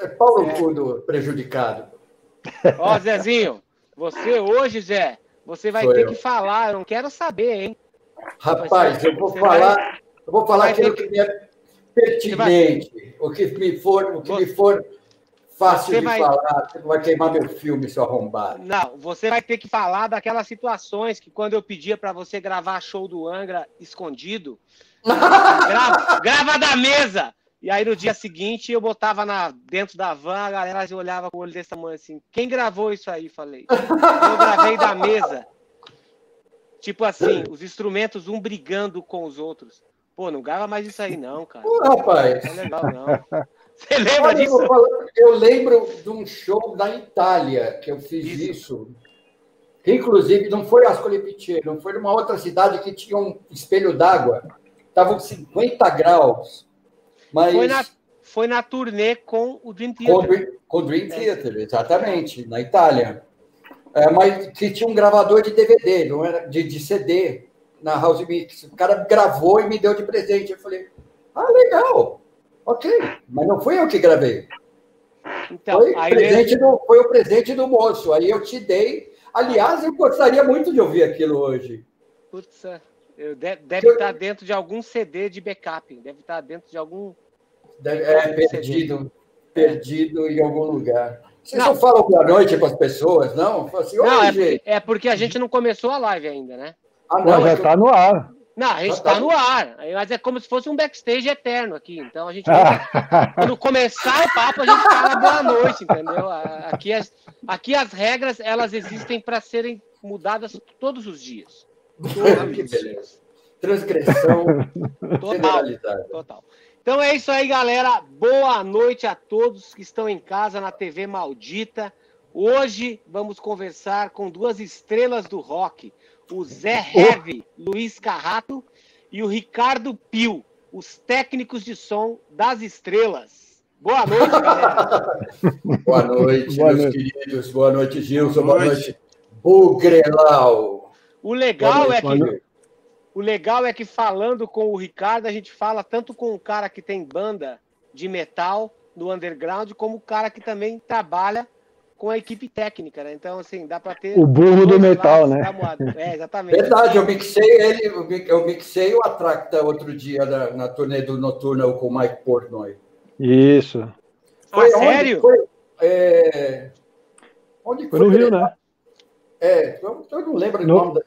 É Paulo é. do prejudicado. Ó, Zezinho, você hoje, Zé, você vai Sou ter eu. que falar, eu não quero saber, hein? Rapaz, eu vou falar, vai, eu vou falar aquilo que me é pertinente, vai, o que me for, o que me for fácil de vai, falar, você vai queimar meu filme, seu arrombado. Não, você vai ter que falar daquelas situações que quando eu pedia para você gravar show do Angra escondido, grava, grava da mesa. E aí no dia seguinte eu botava na, dentro da van, a galera olhava com o olho desse tamanho assim. Quem gravou isso aí? Falei. Eu gravei da mesa. Tipo assim, os instrumentos um brigando com os outros. Pô, não grava mais isso aí, não, cara. Pô, rapaz. Não é legal, não. Você lembra disso? Eu, lembro de um show da Itália que eu fiz isso. isso. Inclusive, não foi Ascoli não foi numa outra cidade que tinha um espelho d'água. Estavam 50 graus. Mas... Foi, na, foi na turnê com o Dream Theater. Com, o Dream é. Theater, é. exatamente, na Itália. É, mas que tinha um gravador de DVD, não era de, de CD, na House Mix. O cara gravou e me deu de presente. Eu falei, ah, legal. Ok, mas não fui eu que gravei. Então, foi, presente do, foi o presente do moço. Aí eu te dei. Aliás, eu gostaria muito de ouvir aquilo hoje. Putz, deve, deve eu... estar dentro de algum CD de backup. Deve estar dentro de algum. Deve, é, perdido. CD. Perdido em algum lugar. Vocês não, não falam boa noite para as pessoas, não? Assim, não, é, é, porque a gente não começou a live ainda, né? Ah, não, já está no ar. Não, a gente está tá no ar, mas é como se fosse um backstage eterno aqui. Então a gente, quando começar o papo, a gente fala boa noite, entendeu? Aqui as, aqui as regras elas existem para serem mudadas todos os dias. Todos os dias. Transgressão total, total. Então é isso aí, galera. Boa noite a todos que estão em casa na TV Maldita. Hoje vamos conversar com duas estrelas do rock o Zé Heve, Luiz Carrato e o Ricardo Pio, os técnicos de som das estrelas. Boa noite, galera. Boa noite, Boa meus noite. queridos. Boa noite, Gilson. Boa noite, noite Bugrelau. O legal noite, é que o legal é que falando com o Ricardo, a gente fala tanto com o cara que tem banda de metal no underground, como o cara que também trabalha com a equipe técnica, né? Então, assim, dá para ter. O burro do metal, né? É, exatamente. Verdade, eu mixei ele, eu mixei o Atracta outro dia na, na turnê do Noturna com o Mike Portnoy. Isso. Foi ah, sério? Foi, é... onde foi? Foi no Rio, né? É, eu, eu não lembro o no, nome da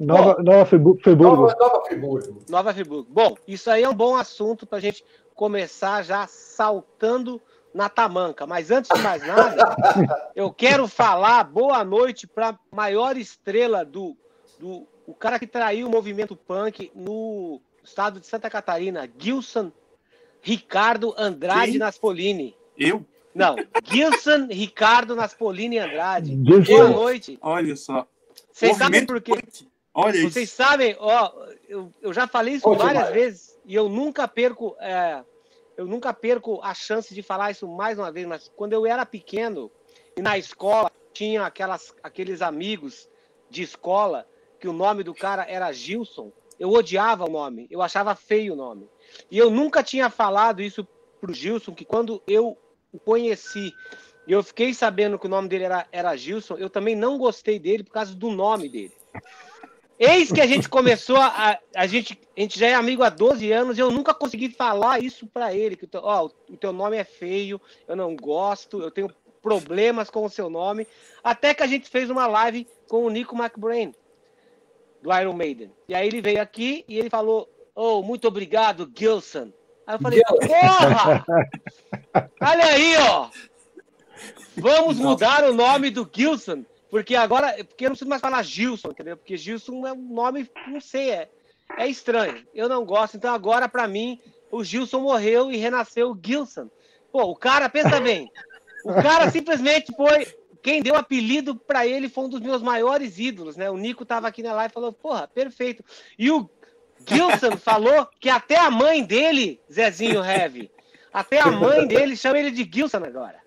Nova, Nova Friburgo. Nova, Nova Friburgo. Nova Friburgo. Bom, isso aí é um bom assunto para a gente começar já saltando na tamanca. Mas antes de mais nada, eu quero falar boa noite para a maior estrela do, do. O cara que traiu o movimento punk no estado de Santa Catarina, Gilson Ricardo Andrade Quem? Naspolini. Eu? Não, Gilson Ricardo Naspolini Andrade. Boa noite. Olha só. Vocês sabem por quê? Olha Vocês isso. sabem, ó, eu, eu já falei isso várias vezes e eu nunca perco. É, eu nunca perco a chance de falar isso mais uma vez, mas quando eu era pequeno e na escola tinha aquelas, aqueles amigos de escola que o nome do cara era Gilson, eu odiava o nome, eu achava feio o nome. E eu nunca tinha falado isso pro Gilson, que quando eu o conheci e eu fiquei sabendo que o nome dele era, era Gilson, eu também não gostei dele por causa do nome dele. Eis que a gente começou a, a gente, a gente já é amigo há 12 anos e eu nunca consegui falar isso para ele, que ó, o teu nome é feio, eu não gosto, eu tenho problemas com o seu nome, até que a gente fez uma live com o Nico McBrain do Iron Maiden. E aí ele veio aqui e ele falou: "Oh, muito obrigado, Gilson". Aí eu falei: "Porra! Olha aí, ó. Vamos mudar o nome do Gilson porque agora, porque eu não preciso mais falar Gilson, entendeu? Porque Gilson é um nome, não sei, é, é estranho. Eu não gosto. Então agora, para mim, o Gilson morreu e renasceu o Gilson. Pô, o cara, pensa bem. O cara simplesmente foi. Quem deu apelido para ele foi um dos meus maiores ídolos, né? O Nico tava aqui na live e falou: porra, perfeito. E o Gilson falou que até a mãe dele, Zezinho Heavy, até a mãe dele chama ele de Gilson agora.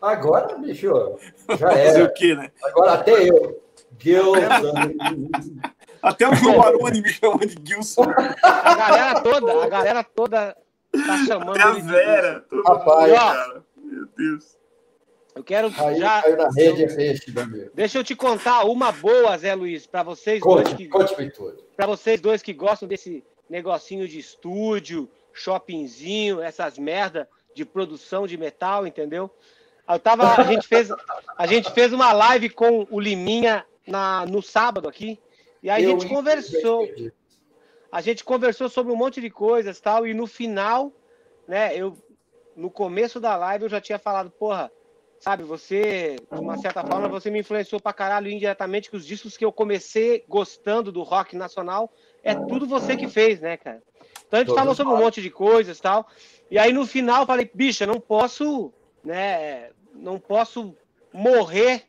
Agora, bicho, já era. o quê, né? Agora até eu. Gilson. Até o João Baroni me chama de Gilson. A galera toda, a galera toda tá chamando Até a de Vera. Tô- Rapaz. cara. Meu Deus. Eu quero Aí já. caiu na rede é meu amigo. Deixa eu te contar uma boa, Zé Luiz, para vocês dois Conte, que conte-me tudo. para vocês dois que gostam desse negocinho de estúdio, shoppingzinho, essas merda de produção de metal, entendeu? Eu tava, a gente fez, a gente fez uma live com o Liminha na, no sábado aqui e aí a gente conversou, entendi. a gente conversou sobre um monte de coisas tal e no final, né? Eu no começo da live eu já tinha falado, porra, sabe, você, de uma certa forma, você me influenciou pra caralho indiretamente que os discos que eu comecei gostando do rock nacional é tudo você que fez, né, cara? Então a gente Todos falou sobre um monte de coisas e tal. E aí no final eu falei, bicha, não posso, né, não posso morrer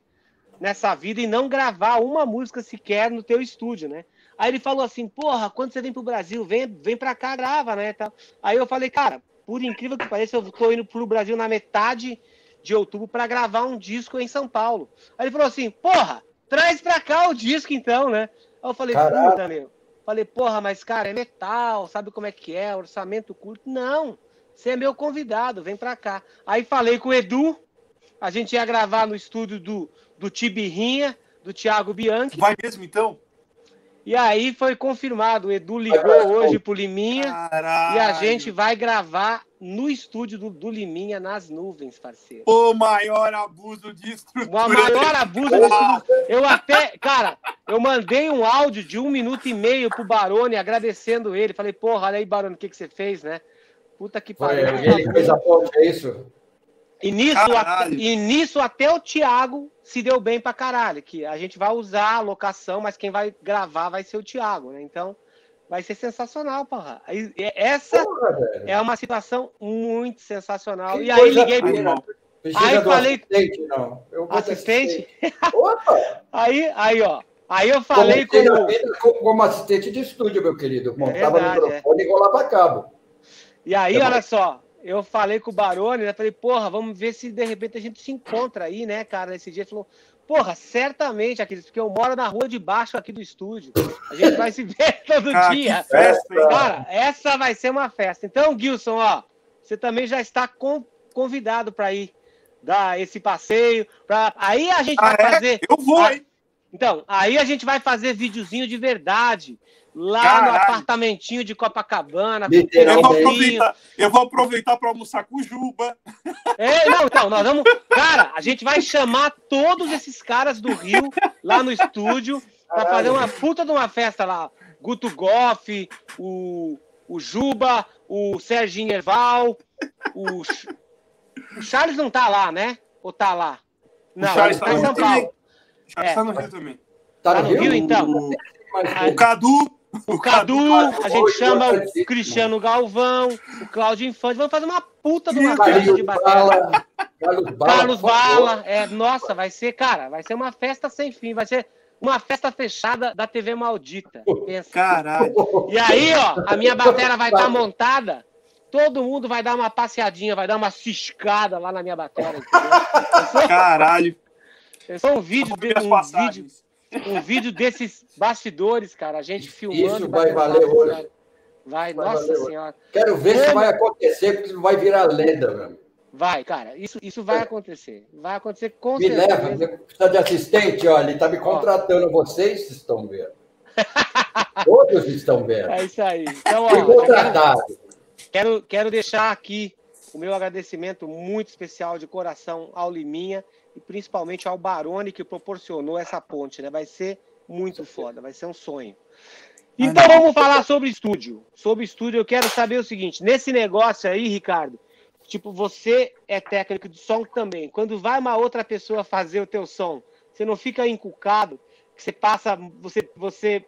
nessa vida e não gravar uma música sequer no teu estúdio, né? Aí ele falou assim, porra, quando você vem pro Brasil, vem, vem pra cá, grava, né? Tal. Aí eu falei, cara, por incrível que pareça, eu tô indo pro Brasil na metade de outubro para gravar um disco em São Paulo. Aí ele falou assim, porra, traz pra cá o disco então, né? Aí eu falei, Caralho. puta, meu. Falei, porra, mas cara, é metal, sabe como é que é, orçamento curto. Não, você é meu convidado, vem pra cá. Aí falei com o Edu, a gente ia gravar no estúdio do, do Tibirrinha, do Thiago Bianchi. Vai mesmo, então? E aí foi confirmado. O Edu ligou hoje pro Liminha Caralho. e a gente vai gravar no estúdio do, do Liminha nas nuvens, parceiro. O maior abuso de O estrutura. maior abuso disso. Eu até, cara, eu mandei um áudio de um minuto e meio pro Barone agradecendo ele. Falei, porra, olha aí, Barone, o que, que você fez, né? Puta que pariu. ele fez a ponte, é isso? E nisso, e nisso até o Thiago se deu bem pra caralho. Que a gente vai usar a locação, mas quem vai gravar vai ser o Thiago, né? Então vai ser sensacional, porra. É- Essa Porra, é uma situação muito sensacional. Que e aí liguei pro. Precisa Aí falei- assistente, não. Eu Assistente? Opa! Aí, aí, ó. Aí eu falei com como, como assistente de estúdio, meu querido. Montava verdade, no microfone e rolava cabo. E aí, bom. olha só, eu falei com o Barone, né? Falei, porra, vamos ver se de repente a gente se encontra aí, né, cara? Nesse dia ele falou, porra, certamente, aqueles, porque eu moro na rua de baixo aqui do estúdio. A gente vai se ver todo Cara, dia. festa? Cara, essa vai ser uma festa. Então, Gilson, ó, você também já está con- convidado para ir dar esse passeio. Pra... Aí a gente Ah, vai é? fazer. Eu vou, Ah, hein? Então, aí a gente vai fazer videozinho de verdade. Lá no Caralho. apartamentinho de Copacabana. com Eu vou aproveitar, eu vou aproveitar para almoçar com o Juba. É, não, então, nós vamos. Cara, a gente vai chamar todos esses caras do Rio lá no estúdio pra fazer uma puta de uma festa lá. Guto Goff, o, o Juba, o Serginho Erval, o, o Charles não tá lá, né? Ou tá lá? Não, o Charles ele tá tá em no São. Paulo. O Charles É. tá no Rio também. Tá, Tá no Rio, então? O, o Cadu. O Cadu, a gente chama o. Cristiano Galvão, o Cláudio Infante. Vamos fazer uma puta de uma Carlos festa de. Bala, Carlos Bala. Carlos. Bala, é, nossa, vai ser, cara, vai ser uma festa sem fim, vai ser uma festa fechada da TV maldita. Pensa. Caralho. E aí, ó, a minha bateria vai estar montada, todo mundo vai dar uma passeadinha, vai dar uma ciscada lá na minha bateria. entendeu? Caralho. Pensou um vídeo, de, um vídeo, um vídeo desses bastidores, cara, a gente filmando. Isso vai batendo valer cara. Vai, Vai nossa valer senhora. Quero ver se vai acontecer, porque isso vai virar lenda, meu. amigo. Vai, cara, isso, isso vai acontecer. Vai acontecer com Me leva, certeza. você precisa de assistente, olha, ele está me contratando, vocês estão vendo. Todos estão vendo. É isso aí. Então, ó, quero, contratado. quero, quero deixar aqui o meu agradecimento muito especial de coração ao Liminha e principalmente ao Barone que proporcionou essa ponte, né? Vai ser muito foda, vai ser um sonho. Então vamos falar sobre estúdio. Sobre estúdio, eu quero saber o seguinte: nesse negócio aí, Ricardo, tipo, você é técnico de som também. Quando vai uma outra pessoa fazer o teu som, você não fica encucado, que você passa, você, você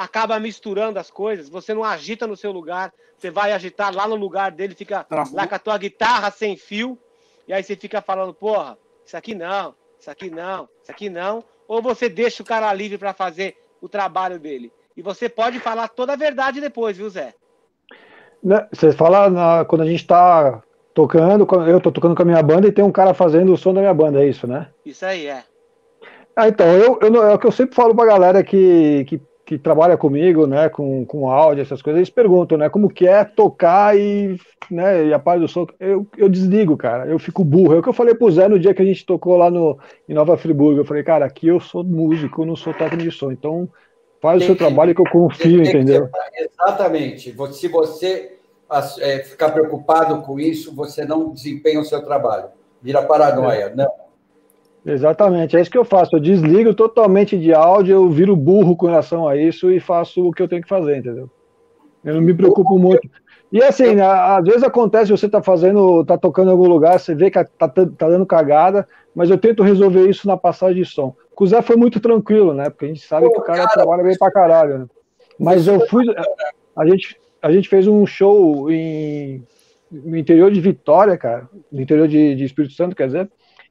acaba misturando as coisas, você não agita no seu lugar, você vai agitar lá no lugar dele, fica Travou. lá com a tua guitarra sem fio, e aí você fica falando, porra, isso aqui não, isso aqui não, isso aqui não, ou você deixa o cara livre para fazer o trabalho dele. E você pode falar toda a verdade depois, viu, Zé? Né, Você fala na- quando a gente tá tocando, eu tô tocando com a minha banda e tem um cara fazendo o som da minha banda, é isso, né? Isso aí é. Ah, então, eu, eu, é o que eu sempre falo pra galera que, que, que trabalham comigo, né, com, com áudio, essas coisas, eles perguntam, né, como que é tocar e, né, e a parte do som. Eu, eu desligo, cara, eu fico burro. É o que eu falei pro Zé no dia que a gente tocou lá no, em Nova Friburgo. Eu falei, cara, aqui eu sou músico, eu não sou técnico de som, então faz tem o seu trabalho que eu confio, entendeu? exatamente. Se você é, ficar preocupado com isso, você não desempenha o seu trabalho. Vira paranoia. É. Não. Exatamente, é isso que eu faço. Eu desligo totalmente de áudio, eu viro burro com relação a isso e faço o que eu tenho que fazer, entendeu? Eu não me preocupo muito. E assim, né, às vezes acontece, você tá fazendo, tá tocando em algum lugar, você vê que tá, tá dando cagada, mas eu tento resolver isso na passagem de som. Com o Zé foi muito tranquilo, né? Porque a gente sabe Pô, que o cara, cara, trabalha bem pra caralho, né? Mas eu fui. A gente, a gente fez um show em, no interior de Vitória, cara, no interior de, de Espírito Santo, quer dizer.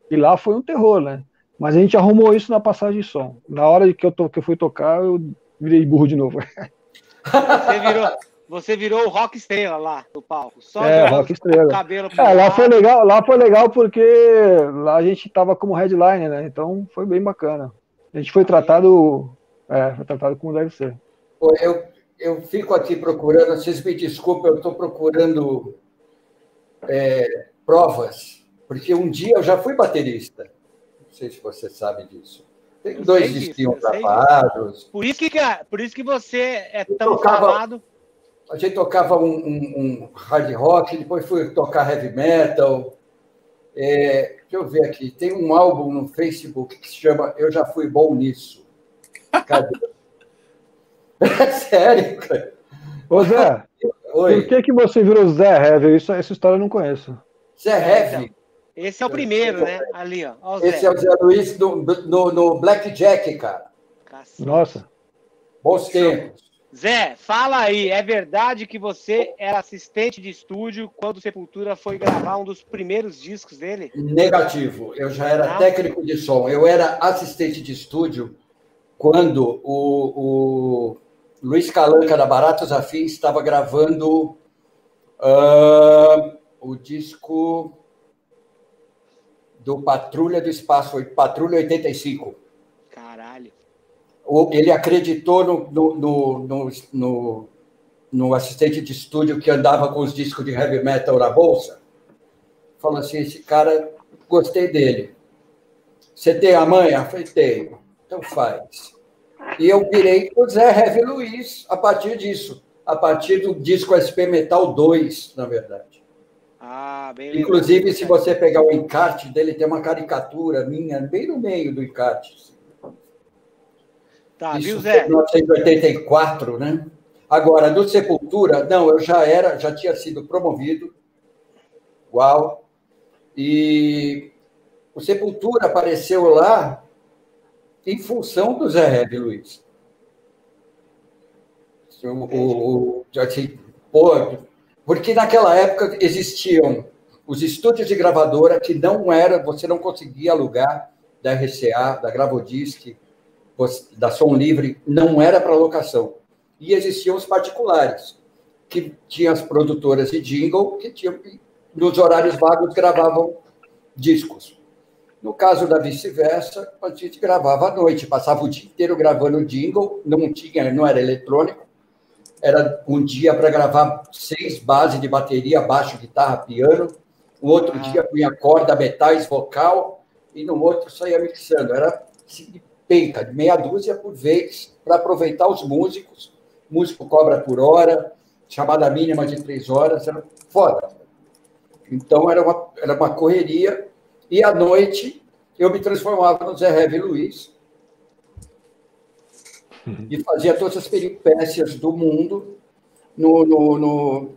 E lá foi um terror, né? Mas a gente arrumou isso na passagem de som. Na hora que eu, to, que eu fui tocar, eu virei burro de novo. Você virou, você virou o rock estrela lá no palco. Só é, rock estrela. Cabelo é, lá foi legal, lá foi legal porque lá a gente tava como headline, né? Então foi bem bacana. A gente foi tratado, é, foi tratado como deve ser. Eu, eu fico aqui procurando, vocês me desculpem, eu estou procurando é, provas porque um dia eu já fui baterista. Não sei se você sabe disso. Tem dois disquinhos gravados. Por isso que, por isso que você é tão falado. A gente tocava um, um, um, hard rock, depois fui tocar heavy metal. É, deixa eu ver aqui. Tem um álbum no Facebook que se chama Eu Já Fui Bom Nisso. Cadê? Sério, cara? Ô Zé, Oi. por que, que você virou Zé Heavy? Isso, essa história eu não conheço. Zé Heavy? Esse é o primeiro, né? Ali, ó. Esse é o Zé Luiz no, no, no Blackjack, cara. Cacete. Nossa. Bons tempos. Zé, fala aí, é verdade que você era assistente de estúdio quando o Sepultura foi gravar um dos primeiros discos dele? Negativo, eu já era ah. técnico de som. Eu era assistente de estúdio quando o, o Luiz Calanca da Baratos Afins estava gravando uh, o disco do Patrulha do Espaço, Patrulha 85. Caralho. Ele acreditou no, no, no, no, no assistente de estúdio que andava com os discos de heavy metal na bolsa. Falou assim: esse cara, gostei dele. Você tem a manha? falei, tenho. Então faz. E eu virei o Zé Heavy Luiz a partir disso. A partir do disco SP Metal 2, na verdade. Ah, bem Inclusive, se você pegar o encarte dele, tem uma caricatura minha bem no meio do encarte. Tá, Isso viu, Zé? 1984, né? Agora, do Sepultura, não, eu já era, já tinha sido promovido, igual, e o Sepultura apareceu lá em função do Zé Rebe Luiz. O, o, o, assim, pô, porque naquela época existiam os estúdios de gravadora que não era, você não conseguia alugar da RCA, da Gravodisc, da Som Livre, não era para locação. E existiam os particulares, que tinham as produtoras de jingle, que tinham, nos horários vagos gravavam discos. No caso da vice-versa, a gente gravava à noite, passava o dia inteiro gravando jingle, não tinha, não era eletrônico, era um dia para gravar seis bases de bateria, baixo, guitarra, piano. Um outro ah. dia punha corda, metais, vocal. E no outro saía mixando. Era assim, penca, de meia dúzia por vez, para aproveitar os músicos. músico cobra por hora, chamada mínima de três horas. Era foda. Então era uma, era uma correria. E à noite eu me transformava no Zé Heavy Luiz e fazia todas as peripécias do mundo no, no, no,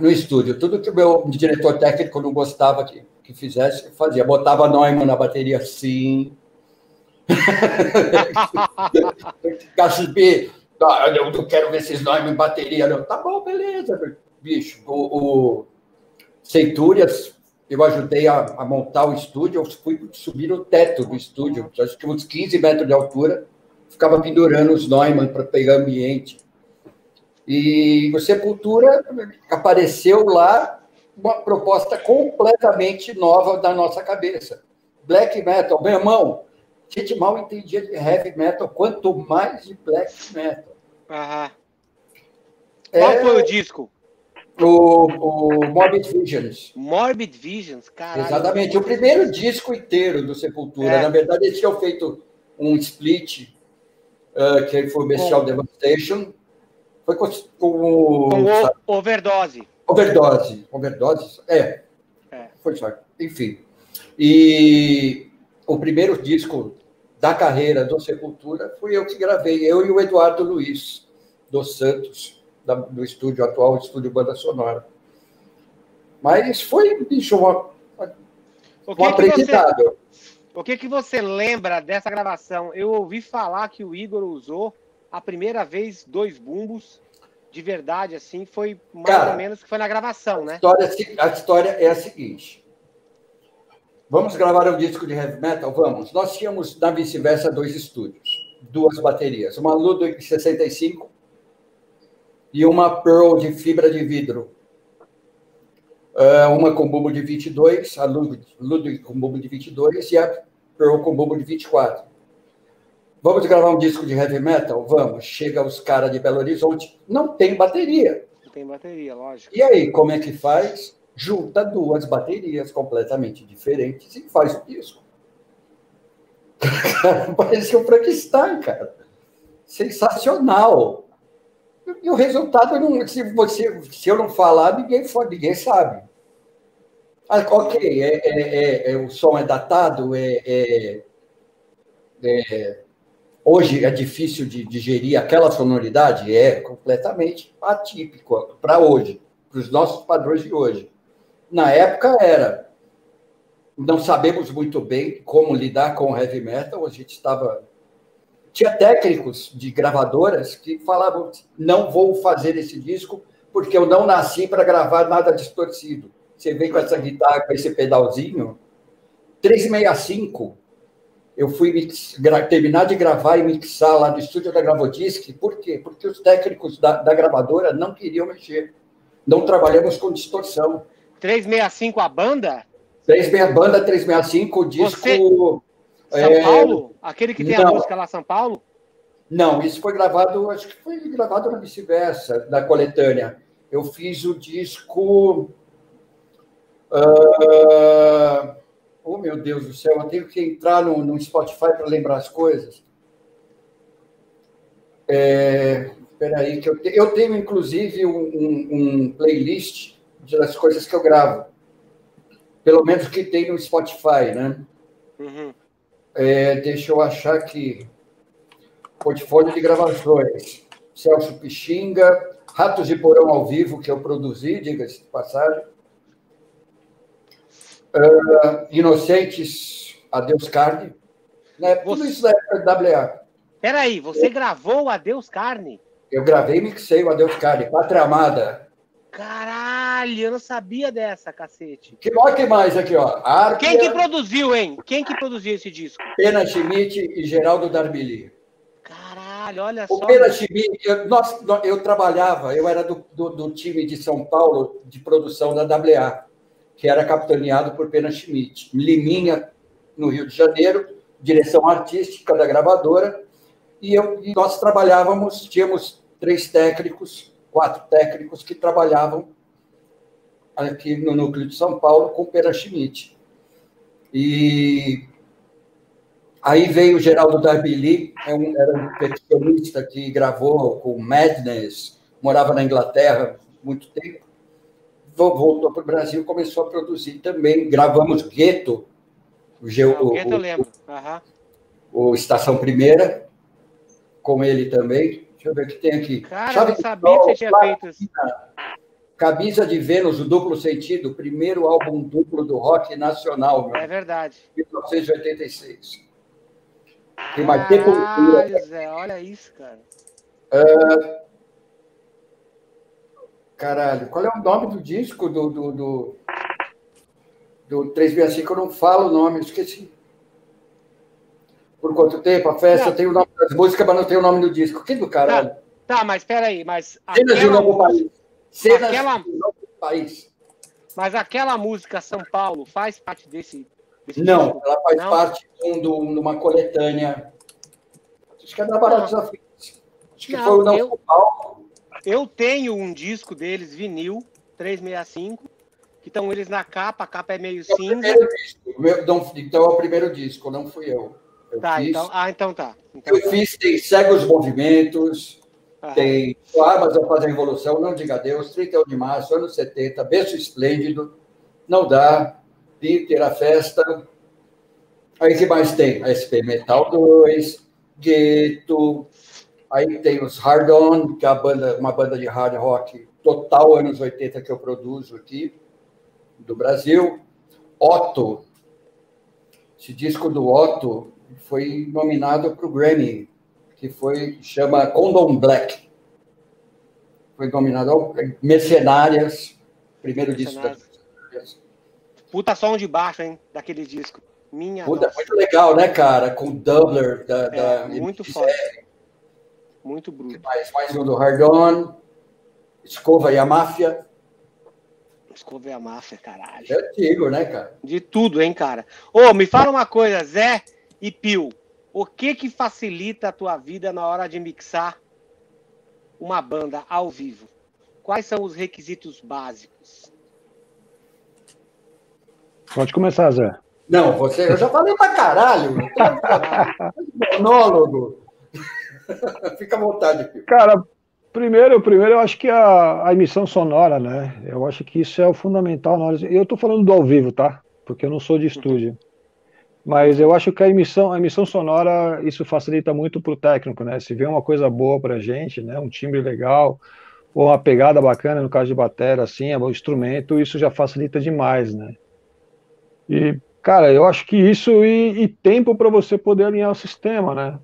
no estúdio. Tudo que o meu diretor técnico não gostava que, que fizesse, fazia. Botava Neumann na bateria sim. Cachibi, eu não quero ver esses Neumann em bateria, não. Tá bom, beleza, bicho. O, o Centúrias, eu ajudei a, a, montar o estúdio, eu fui subir no teto do estúdio, acho que uns 15 metros de altura ficava pendurando os Neumann para pegar ambiente. E o Sepultura apareceu lá uma proposta completamente nova da nossa cabeça. Black metal, meu irmão, A gente mal entendia de heavy metal, quanto mais de black metal. Aham. Qual É foi o disco? o, o Morbid Visions. Morbid Visions, caralho. Exatamente, o primeiro disco inteiro do Sepultura. É. Na verdade, eles tinham feito um split, ah, que foi o Bestial Com- Devastation. Foi com, com Com o Overdose. Overdose. Overdose? É. É. Foi só. Enfim. E o primeiro disco da carreira do Sepultura fui eu que gravei, eu e o Eduardo Luiz dos Santos, da- do estúdio atual, estúdio Banda Sonora. Mas foi, bicho, uma, O um que você, aprendizado. O que, que você lembra dessa gravação? Eu ouvi falar que o Igor usou a primeira vez dois bumbos de verdade, assim, foi mais Cara, ou menos que foi na gravação, A né? história, a história é a seguinte. Vamos gravar um disco de heavy metal? Vamos. Nós tínhamos, na vice-versa, dois estúdios, duas baterias. Uma Ludwig 65 e uma Pearl de fibra de vidro. Ah, uma com bumbo de 22, a Ludwig, com bumbo de 22 e a Pearl com bumbo de 24. Vamos gravar um disco de heavy metal? Vamos. Chega os caras de Belo Horizonte, não tem bateria. Não tem bateria, lógico. E aí, como é que faz? Junta duas baterias completamente diferentes e faz o disco. Parecia um Frankenstein, cara. Sensacional. E o resultado, não, se, você, se eu não falar, ninguém, ninguém sabe. Ah, ok, é, é- é- é- o som é datado, é, é- é- hoje é difícil de digerir aquela sonoridade? É completamente atípico para hoje, para os nossos padrões de hoje. Na época era. Não sabemos muito bem como lidar com o heavy metal, a gente estava. Tinha técnicos de gravadoras que falavam: não vou fazer esse disco porque eu não nasci para gravar nada distorcido. Você vem com essa guitarra, com esse pedalzinho. 365. Eu fui terminar de gravar e mixar lá no estúdio da Gravodisc. Por quê? Porque os técnicos da, da gravadora não queriam mexer. Não trabalhamos com distorção. 365 a banda? 36 banda 365, o disco. Você- São é, Paulo? Aquele que tem a não. música lá, São Paulo? Não, isso foi gravado, acho que foi gravado na vice-versa, da coletânea. Eu fiz o disco. Ah, oh, meu Deus do céu, eu tenho que entrar no, no Spotify para lembrar as coisas. É, Espera aí, que eu, te- eu tenho, inclusive, um, um- um playlist das coisas que eu gravo. Pelo menos que tem no Spotify, né? Uhum. É, deixa eu achar aqui. Portfólio de gravações. Celso Pixinga, Ratos de Porão ao Vivo, que eu produzi, diga-se de passagem. Ah, Inocentes, Adeus Carne. Né? Tudo Você- isso da época da WA. Peraí, você gravou Adeus Carne? Eu gravei e mixei o Adeus Carne, Pátria Amada. Caralho, eu não sabia dessa, cacete. Que, olha que mais aqui, ó. Quem que produziu, hein? Quem que produziu esse disco? Pena Schmidt e Geraldo Darbili. Caralho, olha O só. Pena Schmidt, eu, nós- eu trabalhava, eu era do, do- do time de São Paulo de produção da WA, que era capitaneado por Pena Schmidt. Liminha, no Rio de Janeiro, direção artística da gravadora, e, eu, e nós trabalhávamos, tínhamos três técnicos, quatro técnicos que trabalhavam aqui no núcleo de São Paulo com Pena Schmidt. E Aí veio o Geraldo Darbili, é era um percussionista que gravou com Madness, morava na Inglaterra muito tempo. Vo- Voltou para o Brasil, começou a produzir também. Gravamos Gueto, o, Ge- Não, o- Gueto eu lembro. Aham. o Estação Primeira, com ele também. Deixa eu ver o que tem aqui. Cara, eu Chave de sabia que você tinha feito isso. Camisa de Vênus, o duplo sentido, primeiro álbum duplo do rock nacional, meu, É verdade. 1986. Tem mais Zé, olha isso, cara. Caralho, qual é o nome do disco do, do, do, do 365? Eu não falo o nome, esqueci. Por quanto tempo? A festa Não. tem o nome das músicas, mas não tem o nome do disco. Que do caralho? Tá, mas peraí, mas Cenas de um novo país. Cenas aquela- de um novo país. mas aquela música São Paulo faz parte desse Não, disco? ela faz Não? parte de, um, de, uma coletânea. Acho que é da Baratos Afins. Acho que Não, foi o Não eu, eu tenho um disco deles, vinil, 365, que estão eles na capa, a capa é meio é cinza. Meu, não, então é o primeiro disco, não fui eu. eu tá, fiz, então, ah, então tá. Então eu tá. fiz, tem Segue os Movimentos, ah. tem Armas a Fazer a Revolução, Não Diga Deus, 31 de Março, anos 70, Berço Esplêndido, Não Dá, Peter, A Festa. Aí que mais tem? A SP Metal 2, Gueto, aí tem os Hard On, que é banda, uma banda de hard rock total anos 80 que eu produzo aqui, do Brasil. Otto, esse disco do Otto foi nominado para o Grammy, que foi chama Condom Black. Foi nominado ao Mercenárias, primeiro disco da Puta som de baixo, hein, daquele disco. Minha Puta, muito legal, né, cara? Com o Doubler da, é, da muito forte. Muito bruto. Mais, mais um do Hard On. Escova e a Máfia. Escova e a Máfia, caralho. É antigo, né, cara? De tudo, hein, cara. Ô, me fala uma coisa, Zé e Pio. O que que facilita a tua vida na hora de mixar uma banda ao vivo? Quais são os requisitos básicos? Pode começar, Zé. Não, você, eu já falei pra caralho. Monólogo. Fica à vontade. Cara, Primeiro, primeiro eu acho que a, a emissão sonora, né? Eu acho que isso é o fundamental. Na hora Eu estou falando do ao vivo, tá? Porque eu não sou de estúdio. Mas eu acho que a emissão, a emissão sonora, isso facilita muito para o técnico, né? Se vê uma coisa boa para a gente, né? Um timbre legal, ou uma pegada bacana, no caso de bateria, assim, é um instrumento, isso já facilita demais, né? E, cara, eu acho que isso e, e tempo para você poder alinhar o sistema, né?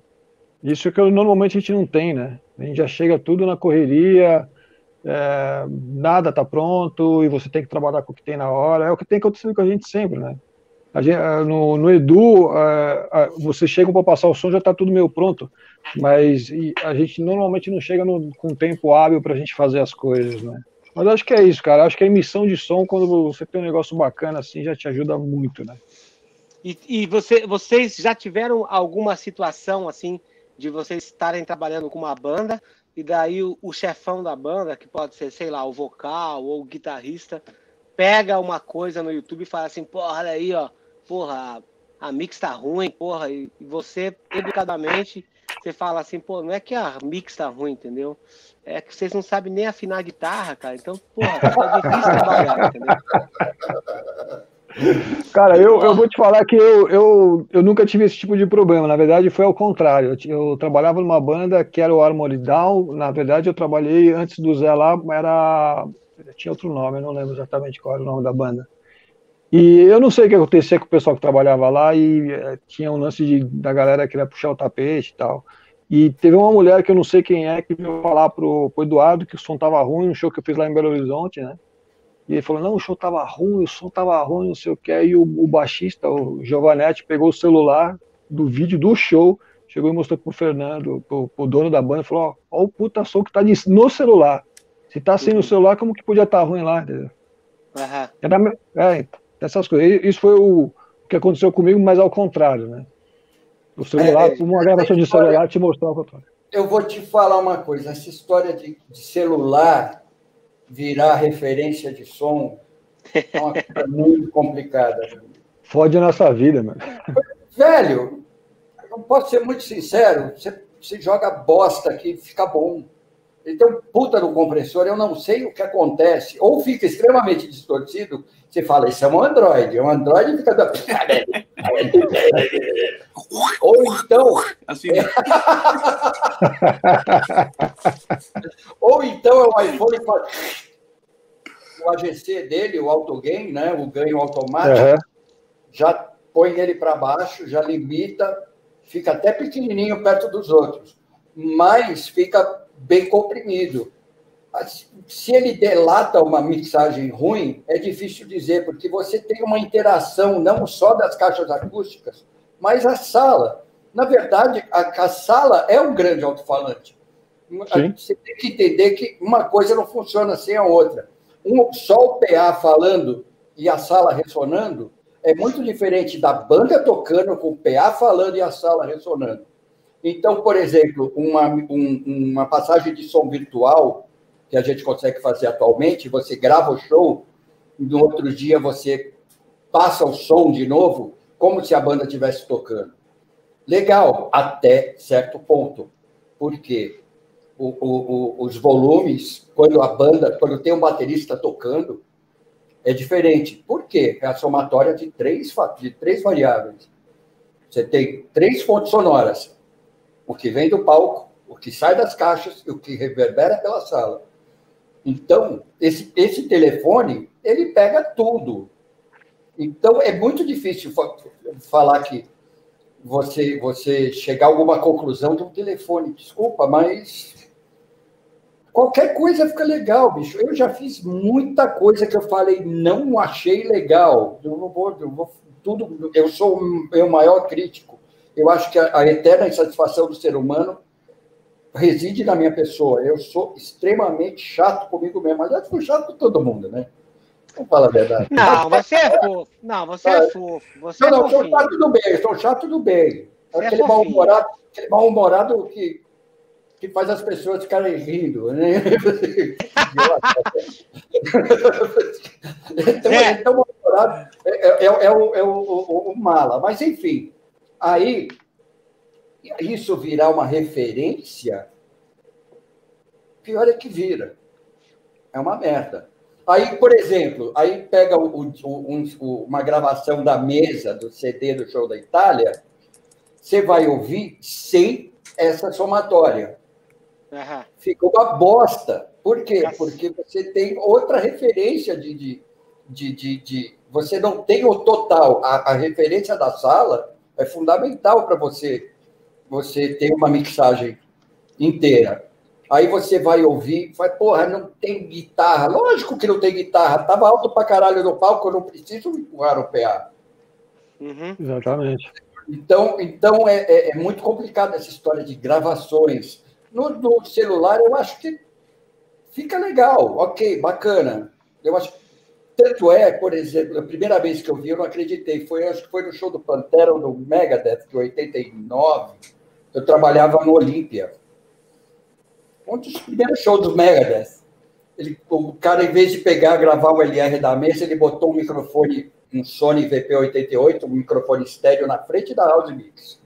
Isso que eu, normalmente a gente não tem, né? A gente já chega tudo na correria, é, nada está pronto e você tem que trabalhar com o que tem na hora. É o que tem acontecido com a gente sempre, né? Gente, é, no, no, Edu, é, você chega para passar o som, já está tudo meio pronto, mas a gente normalmente não chega no, com tempo hábil para a gente fazer as coisas, né? Mas acho que é isso, cara. Acho que a emissão de som, quando você tem um negócio bacana assim, já te ajuda muito, né? E, e você, vocês já tiveram alguma situação assim de vocês estarem trabalhando com uma banda e daí o, o, chefão da banda, que pode ser, sei lá, o vocal ou o guitarrista, pega uma coisa no YouTube e fala assim, porra, olha aí, ó, porra, a, mix tá ruim, porra, e, e, você, educadamente, você fala assim, pô, não é que a mix tá ruim, entendeu? É que vocês não sabem nem afinar a guitarra, cara, então, porra, tá difícil trabalhar, entendeu? Cara, eu, eu vou te falar que eu, eu, eu nunca tive esse tipo de problema. Na verdade, foi ao contrário. Eu, eu trabalhava numa banda que era o Armory Down. Na verdade, eu trabalhei antes do Zé lá, era. Tinha outro nome, eu não lembro exatamente qual era o nome da banda. E eu não sei o que acontecia com o pessoal que trabalhava lá e é, tinha um lance de, da galera que queria puxar o tapete e tal. E teve uma mulher que eu não sei quem é que veio falar pro, pro Eduardo que o som tava ruim no show que eu fiz lá em Belo Horizonte, né? E ele falou: não, o show tava ruim, o som tava ruim, não sei o que. Aí o, o baixista, o Giovanetti, pegou o celular do vídeo do show, chegou e mostrou pro Fernando, pro, pro dono da banda, e falou: ó, ó, o puta som que tá no celular. Se tá sem no uhum. celular, como que podia estar tá ruim lá? Entendeu? Uhum. é, essas coisas. Isso foi o, que aconteceu comigo, mas ao contrário, né? O celular, é, uma gravação de celular te mostrou ao contrário. Eu vou te falar uma coisa, essa história de, de celular virar referência de som é uma coisa muito complicada. Fode a nossa vida, mano. Velho, eu posso ser muito sincero, você, você joga bosta aqui, fica bom. Ele tem um puta no compressor, eu não sei o que acontece. Ou fica extremamente distorcido, você fala, isso é um Android. Um Android fica. Ou então. Assim. Ou então é um iPhone que faz. O AGC dele, o autogain, né? o ganho automático, uhum. já põe ele para baixo, já limita, fica até pequenininho perto dos outros, mas fica bem comprimido. Se ele delata uma mixagem ruim, é difícil dizer, porque você tem uma interação não só das caixas acústicas, mas a sala. Na verdade, a, a sala é um grande alto-falante. Você tem que entender que uma coisa não funciona sem a outra. Um, só o PA falando e a sala ressonando é muito diferente da banda tocando com o PA falando e a sala ressonando. Então, por exemplo, uma, um, uma passagem de som virtual que a gente consegue fazer atualmente, você grava o show, no outro dia você passa o som de novo, como se a banda estivesse tocando. Legal, até certo ponto. Por quê? O, o, os volumes, quando a banda, quando tem um baterista tocando, é diferente. Por quê? É a somatória de três, de três variáveis. Você tem três fontes sonoras: o que vem do palco, o que sai das caixas e o que reverbera pela sala. Então, esse, esse telefone, ele pega tudo. Então, é muito difícil falar que você, você chegar a alguma conclusão de um telefone. Desculpa, mas qualquer coisa fica legal, bicho. Eu já fiz muita coisa que eu falei, não achei legal. Eu vou, eu vou tudo, eu sou o meu maior crítico. Eu acho que a, a eterna insatisfação do ser humano reside na minha pessoa. Eu sou extremamente chato comigo mesmo. Aliás, fui chato com todo mundo, né? Vamos falar a verdade. Não, você é fofo. Não, você é fofo. Você não, é não, sou chato do bem, sou chato do bem. Você aquele é mal-humorado aquele mal-humorado que, que faz as pessoas ficarem rindo, né? então, é. então mal-humorado é, é, é, o, é o, o, o mala. Mas, enfim, aí isso virar uma referência, pior é que vira. É uma merda. Aí, por exemplo, aí pega o, o, um, uma gravação da mesa do CD do show da Itália, você vai ouvir sem essa somatória. Uhum. Fica uma bosta. Por quê? Porque você tem outra referência de, de, de, de, de Você não tem o total. A, a referência da sala é fundamental para você você ter uma mixagem inteira. Aí você vai ouvir, vai, porra, não tem guitarra. Lógico que não tem guitarra. Tava alto pra caralho no palco, eu não preciso empurrar o PA. Uhum. Exatamente. Então, então é, é, é, muito complicado essa história de gravações. No, no, celular, eu acho que fica legal, ok, bacana. Eu acho tanto é, por exemplo, a primeira vez que eu vi, eu não acreditei. Foi, acho que foi no show do Pantera ou do Megadeth, de 89. Eu trabalhava no Olímpia. Um dos primeiros shows do Megadeth. Ele, o cara, em vez de pegar gravar o LR da mesa, ele botou um microfone, um Sony VP88, um microfone estéreo na frente da House Mix.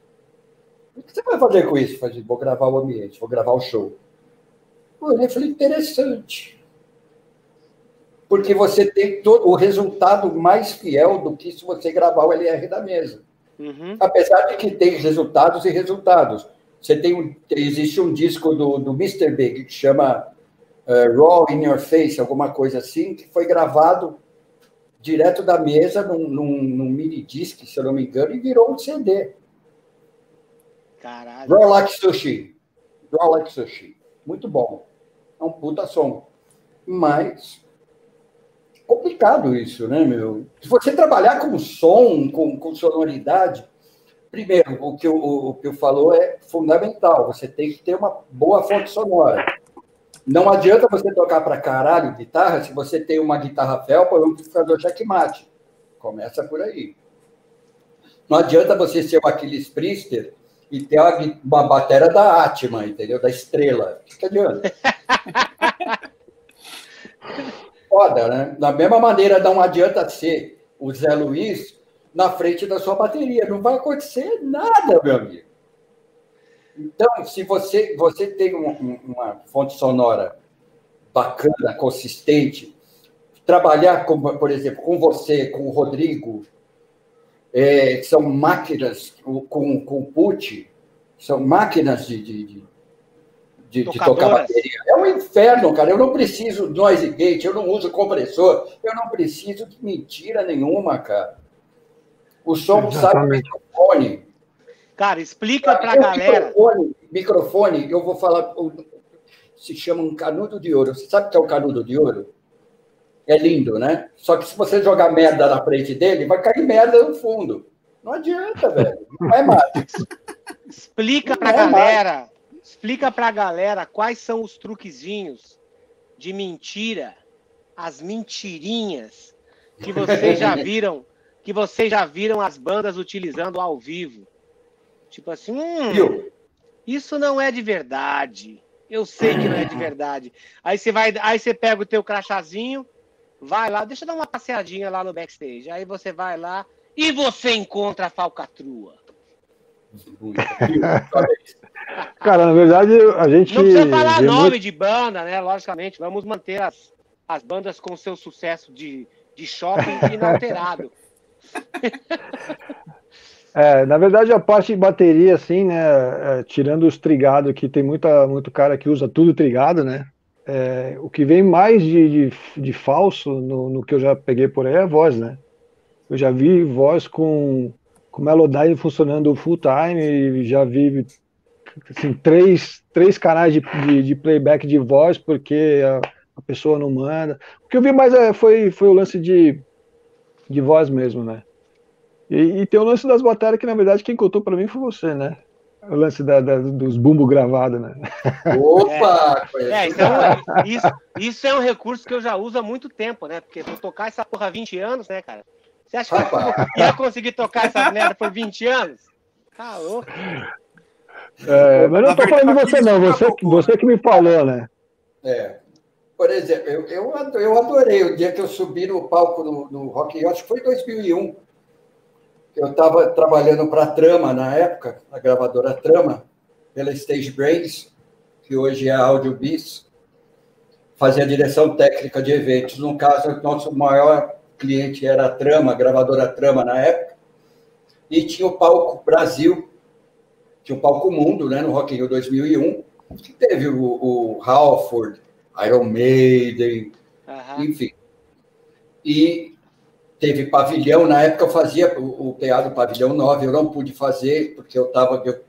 O que você vai fazer com isso? Falei, vou gravar o ambiente, vou gravar o show. Eu falei, interessante porque você tem todo, o resultado mais fiel do que se você gravar o LR da mesa. Uhum. Apesar de que tem resultados e resultados. Você tem um, existe um disco do, do Mr. Big que chama uh, Raw in Your Face, alguma coisa assim, que foi gravado direto da mesa num, num, num mini disc, se eu não me engano, e virou um CD. Caralho. Raw Like Sushi. Raw Like Sushi. Muito bom. É um puta som. Mas complicado isso, né, meu? Se você trabalhar com som, com, com sonoridade, primeiro, o que, o, o que eu falou é fundamental. Você tem que ter uma boa fonte sonora. Não adianta você tocar para caralho guitarra se você tem uma guitarra felpa ou um amplificador checkmate. Começa por aí. Não adianta você ser o Aquiles Priester e ter uma, uma bateria da Atman, entendeu? Da estrela. O que adianta? foda, né? Da mesma maneira, não adianta ser o Zé Luiz na frente da sua bateria. Não vai acontecer nada, meu amigo. Então, se você, você tem uma, fonte sonora bacana, consistente, trabalhar, com, por exemplo, com você, com o Rodrigo, é, são máquinas com, com o são máquinas de, de de, de, tocar bateria. É um inferno, cara. Eu não preciso noise gate, eu não uso compressor, eu não preciso de mentira nenhuma, cara. O som Exatamente. sai do microfone. Cara, explica para a galera. Microfone, microfone, eu vou falar, se chama um canudo de ouro. Você sabe o que é um canudo de ouro? É lindo, né? Só que se você jogar merda na frente dele, vai cair merda no fundo. Não adianta, velho. Não é mais. Explica para a é galera. Mais Explica para a galera quais são os truquezinhos de mentira, as mentirinhas que vocês já viram, que vocês já viram as bandas utilizando ao vivo. Tipo assim, hum, isso não é de verdade. Eu sei que não é de verdade. Aí você vai, aí você pega o teu crachazinho, vai lá, deixa eu dar uma passeadinha lá no backstage. Aí você vai lá e você encontra a falcatrua. Cara, na verdade, a gente. Não precisa falar nome muito... de banda, né? Logicamente, vamos manter as, as bandas com seu sucesso de, de shopping inalterado. É, na verdade, a parte de bateria, assim, né? É, tirando os trigados, que tem muita, muito cara que usa tudo trigado, né? É, o que vem mais de, de, de falso no, no, que eu já peguei por aí é a voz, né? Eu já vi voz com, com Melodyne funcionando full time, já vi assim, três, três canais de, de, de playback de voz, porque a, a, pessoa não manda. O que eu vi mais é, foi, foi o lance de, de voz mesmo, né? E, e, tem o lance das baterias que, na verdade, quem contou para mim foi você, né? O lance da, da, dos bumbos gravados, né? Opa! É, é, então, isso, isso é um recurso que eu já uso há muito tempo, né? Porque vou tocar essa porra há 20 anos, né, cara? Você acha que eu ia conseguir tocar essa merda por 20 anos? Tá louco. É, mas não estou falando de você, não. Você, você que me falou, né? É. Por exemplo, eu, eu adorei o dia que eu subi no palco no, no Rock in acho que foi em 2001 eu estava trabalhando para a Trama na época, a gravadora Trama, pela Stage Brains, que hoje é a Audio Bis, fazia direção técnica de eventos. No caso, nosso maior cliente era a Trama, a gravadora Trama na época, e tinha o Palco Brasil, tinha o Palco Mundo, né, no Rock in Rio 2001, que teve o, o Halford, Iron Maiden, uhum. enfim. E teve pavilhão, na época eu fazia o, o teatro Pavilhão 9, eu não pude fazer, porque eu estava eu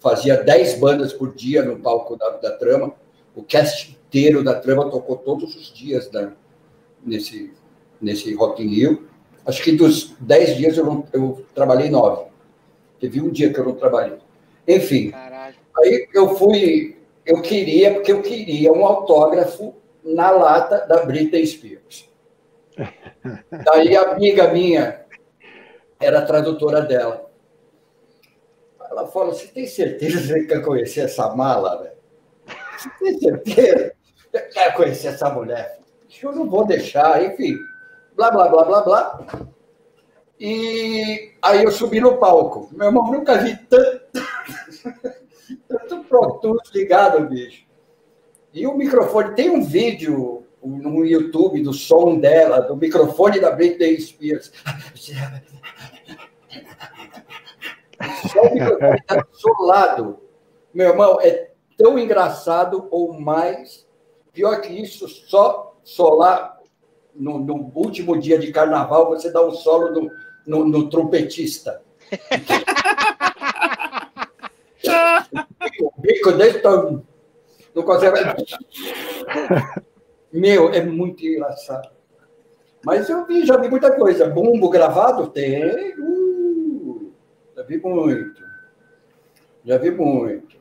fazia 10 bandas por dia no palco da, da trama, o cast inteiro da trama tocou todos os dias da, nesse, nesse Rock in Rio. Acho que dos 10 dias eu, não, eu trabalhei 9. Teve um dia que eu não trabalhei. Enfim, Caralho. aí eu fui, eu queria, porque eu queria um autógrafo na lata da Britney Spears. Daí a amiga minha era tradutora dela. Ela falou: Você tem certeza que você quer conhecer essa mala, velho? Você tem certeza? Você quer conhecer essa mulher? Eu não vou deixar, enfim. Blá, blá, blá, blá, blá. E aí eu subi no palco. Meu irmão, nunca vi tanto, tanto Pro Tools ligado, bicho. E o microfone, tem um vídeo no YouTube do som dela, do microfone da Britney Spears. Só o microfone está solado. Meu irmão, é tão engraçado ou mais. Pior que isso, só solar no, no último dia de carnaval, você dá um solo no, no, no trompetista. o bico desse não consegue. Meu, é muito engraçado. Mas eu vi, já vi muita coisa. Bumbo gravado tem. Uh, já vi muito. Já vi muito.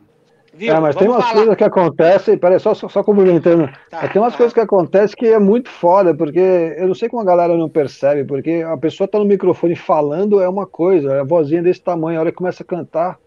Viu? É, mas Vamos tem umas falar. coisas que acontecem, peraí, só, só, só complementando. Tá, tem umas tá. coisas que acontecem que é muito foda, porque eu não sei como a galera não percebe, porque a pessoa tá no microfone falando é uma coisa, a vozinha desse tamanho, a hora que começa a cantar,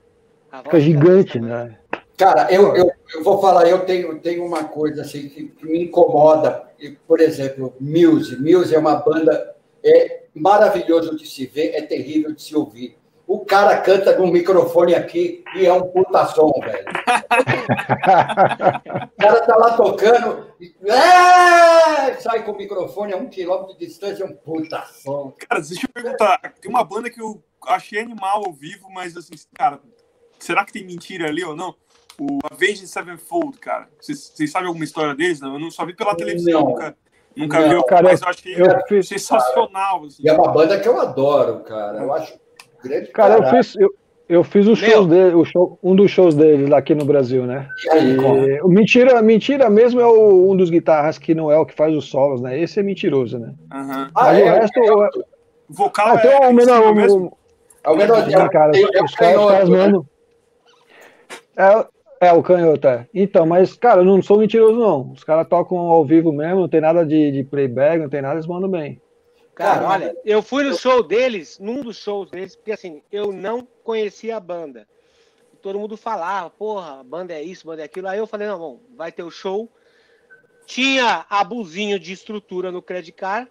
fica gigante, né? Cara, eu, eu, eu, vou falar, eu tenho, tenho uma coisa assim que, que me incomoda. Por exemplo, Muse. Muse é uma banda é maravilhoso de se ver, é terrível de se ouvir. O cara canta no microfone aqui e é um puta som, velho. o cara tá lá tocando, é! sai com o microfone a um quilômetro de distância, é um puta som. Cara, deixa eu perguntar. Tem uma banda que eu achei animal ao vivo, mas assim, cara, será que tem mentira ali ou não? o Avenged Sevenfold, cara. Vocês, sabem alguma história deles? Não? Eu não só vi pela televisão, não. nunca, nunca não, vi, cara, mas eu achei eu fiz, sensacional. Assim. E é uma banda que eu adoro, cara. Eu acho grande Cara, eu fiz, eu, eu fiz o show dele, o show, um dos shows deles aqui no Brasil, né? E o mentira, mentira mesmo é o, um dos guitarras que não é o que faz os solos, né? Esse é mentiroso, né? Uhum. Ah, Mas é, o resto. É, o vocal ah, é, é o menor, mesmo? É o menor, é, cara, os caras, mesmo. É, é, o canhoto, é. Então, mas, cara, eu não sou mentiroso, não. Os caras tocam ao vivo mesmo, não tem nada de, de playback, não tem nada, eles mandam bem. Cara, olha, eu fui no show deles, num dos shows deles, porque assim, eu não conhecia a banda. Todo mundo falava, porra, a banda é isso, a banda é aquilo. Aí eu falei, não, bom, vai ter o show. Tinha abusinho de estrutura no Credit Card.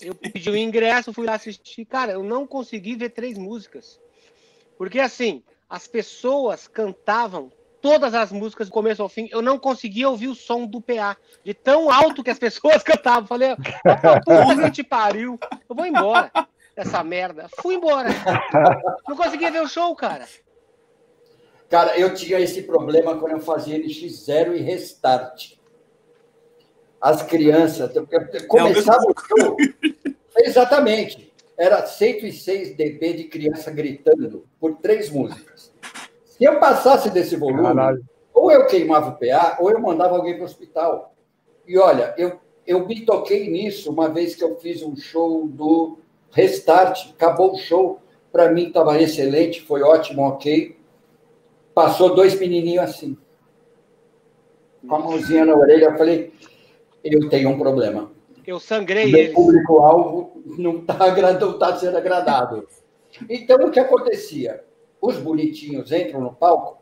Eu pedi o ingresso, fui lá assistir. Cara, eu não consegui ver três músicas. Porque assim, as pessoas cantavam todas as músicas do começo ao fim. Eu não conseguia ouvir o som do PA, de tão alto que as pessoas cantavam. Falei, porra, te pariu. Eu vou embora dessa merda. Fui embora. Não conseguia ver o show, cara. Cara, eu tinha esse problema quando eu fazia NX0 e Restart. As crianças, começava o show. Exatamente. Era 106 dB de criança gritando por três músicas. Se eu passasse desse volume, Caralho. ou eu queimava o PA, ou eu mandava alguém para o hospital. E olha, eu, eu me toquei nisso uma vez que eu fiz um show do Restart, acabou o show, para mim estava excelente, foi ótimo, ok. Passou dois menininhos assim, com a mãozinha na orelha, eu falei, eu tenho um problema. Eu sangrei Meu público-alvo não está tá sendo agradado. Então, o que acontecia? os bonitinhos entram no palco,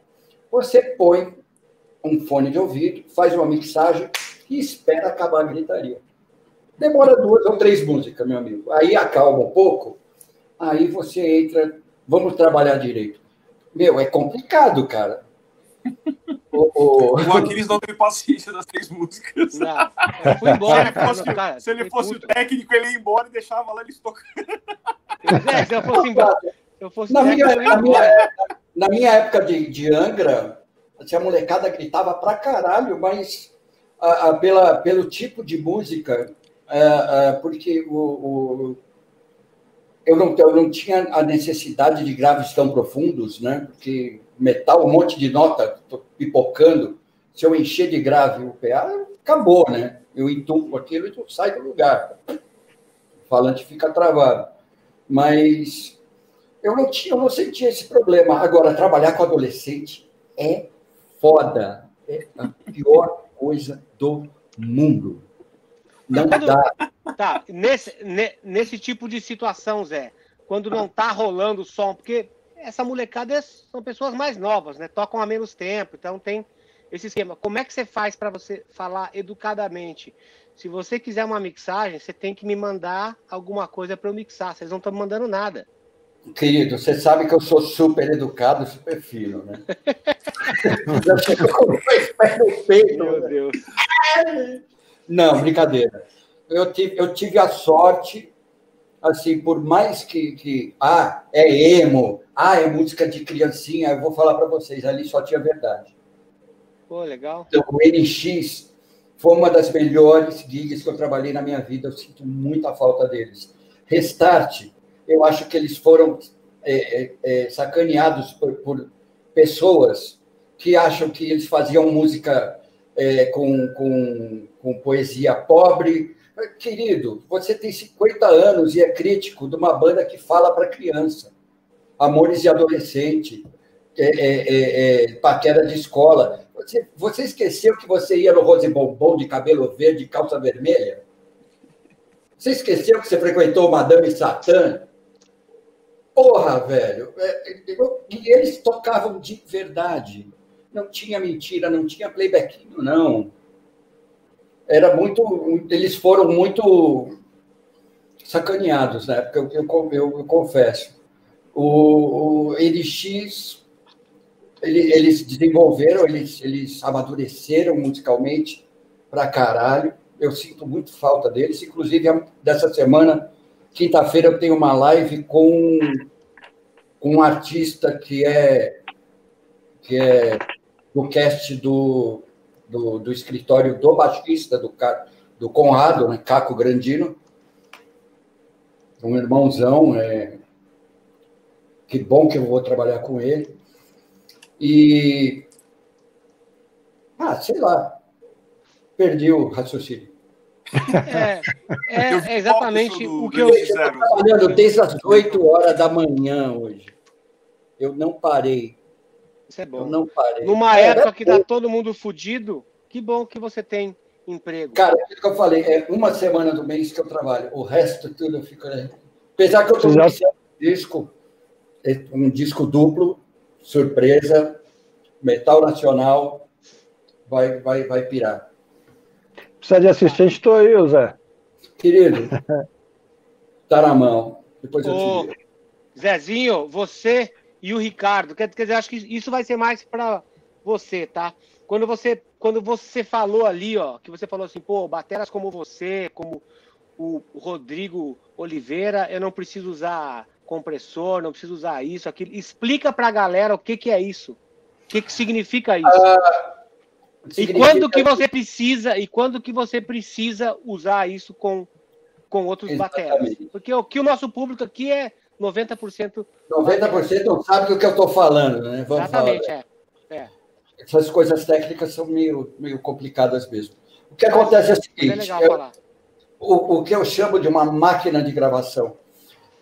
você põe um fone de ouvido, faz uma mixagem e espera acabar a gritaria. Demora duas ou três músicas, meu amigo. Aí acalma um pouco, aí você entra, vamos trabalhar direito. Meu, é complicado, cara. O, o... o Aquiles não teve paciência das três músicas. Não, embora, se ele fosse, cara, se ele fosse o técnico, ele ia embora e deixava lá eles tocando. É, se eu fosse embora, eu fosse na, minha, na, minha, na minha época de, de Angra, assim, a molecada gritava pra caralho, mas a, a, pela, pelo tipo de música, a, é, é, porque o, o, eu, não, eu não tinha a necessidade de graves tão profundos, né? Porque metal, um monte de nota pipocando, se eu encher de grave o PA, acabou, né? Eu entupo aquilo e sai do lugar. O falante fica travado. Mas eu não tinha, eu não sentia esse problema. Agora, trabalhar com adolescente é foda. É a pior coisa do mundo. Não quando, dá. Tá, nesse, nesse tipo de situação, Zé, quando não tá rolando o som, porque essa molecada é, são pessoas mais novas, né? Tocam há menos tempo, então tem esse esquema. Como é que você faz para você falar educadamente? Se você quiser uma mixagem, você tem que me mandar alguma coisa para eu mixar. Vocês não estão mandando nada. Querido, você sabe que eu sou super educado, super fino, né? Já chegou com no peito. Meu né? Deus. Não, brincadeira. Eu tive, eu tive a sorte, assim, por mais que, que. Ah, é emo, ah, é música de criancinha, eu vou falar para vocês, ali só tinha verdade. Pô, legal. Então, o NX foi uma das melhores gigs que eu trabalhei na minha vida, eu sinto muita falta deles. Restart eu acho que eles foram é, é, é, sacaneados por, por, pessoas que acham que eles faziam música é, com, com, com poesia pobre. Querido, você tem 50 anos e é crítico de uma banda que fala para criança. Amores de adolescente, é, é, é, paquera de escola. Você, você esqueceu que você ia no Rose Bombom de cabelo verde, calça vermelha? Você esqueceu que você frequentou Madame Satã? Porra, velho. É, é, e eles tocavam de verdade. Não tinha mentira, não tinha playback, não. Era muito. Eles foram muito sacaneados na época, eu, eu, eu, eu confesso. O, o NX, ele, eles desenvolveram, eles, eles amadureceram musicalmente pra caralho. Eu sinto muito falta deles. Inclusive, dessa semana Quinta-feira eu tenho uma live com, com um artista que é, que é do cast do, do, do escritório do baixista, do, do Conrado, né, Caco Grandino. Um irmãozão, é, que bom que eu vou trabalhar com ele. E. Ah, sei lá. Perdi o raciocínio. É, é, é exatamente o que eu. Estou trabalhando desde as 8 horas da manhã hoje. Eu não parei. Isso é bom. Eu não parei. Numa é, época que está todo mundo fudido, que bom que você tem emprego? Cara, é o que eu falei, é uma semana do mês que eu trabalho, o resto tudo eu fico. Apesar que eu estou um disco, é um disco duplo, surpresa, metal nacional, vai, vai, vai pirar. Precisa de assistente, estou aí, Zé. Querido, tá na mão. Depois eu Ô, te Zezinho, você e o Ricardo, quer, quer dizer, acho que isso vai ser mais para você, tá? Quando você, quando você falou ali, ó, que você falou assim, pô, bateras como você, como o Rodrigo Oliveira, eu não preciso usar compressor, não preciso usar isso, aquilo. Explica para a galera o que, que é isso. O que, que significa isso? Ah, significa... E quando que você precisa, e quando que você precisa usar isso com, com outros Exatamente. bateras? Porque o que o nosso público aqui é 90%. 90% não sabe do que eu estou falando, né? Vamos Exatamente, falar. é. é. Essas coisas técnicas são meio, meio complicadas mesmo. O que acontece é o seguinte: é eu, o, o que eu chamo de uma máquina de gravação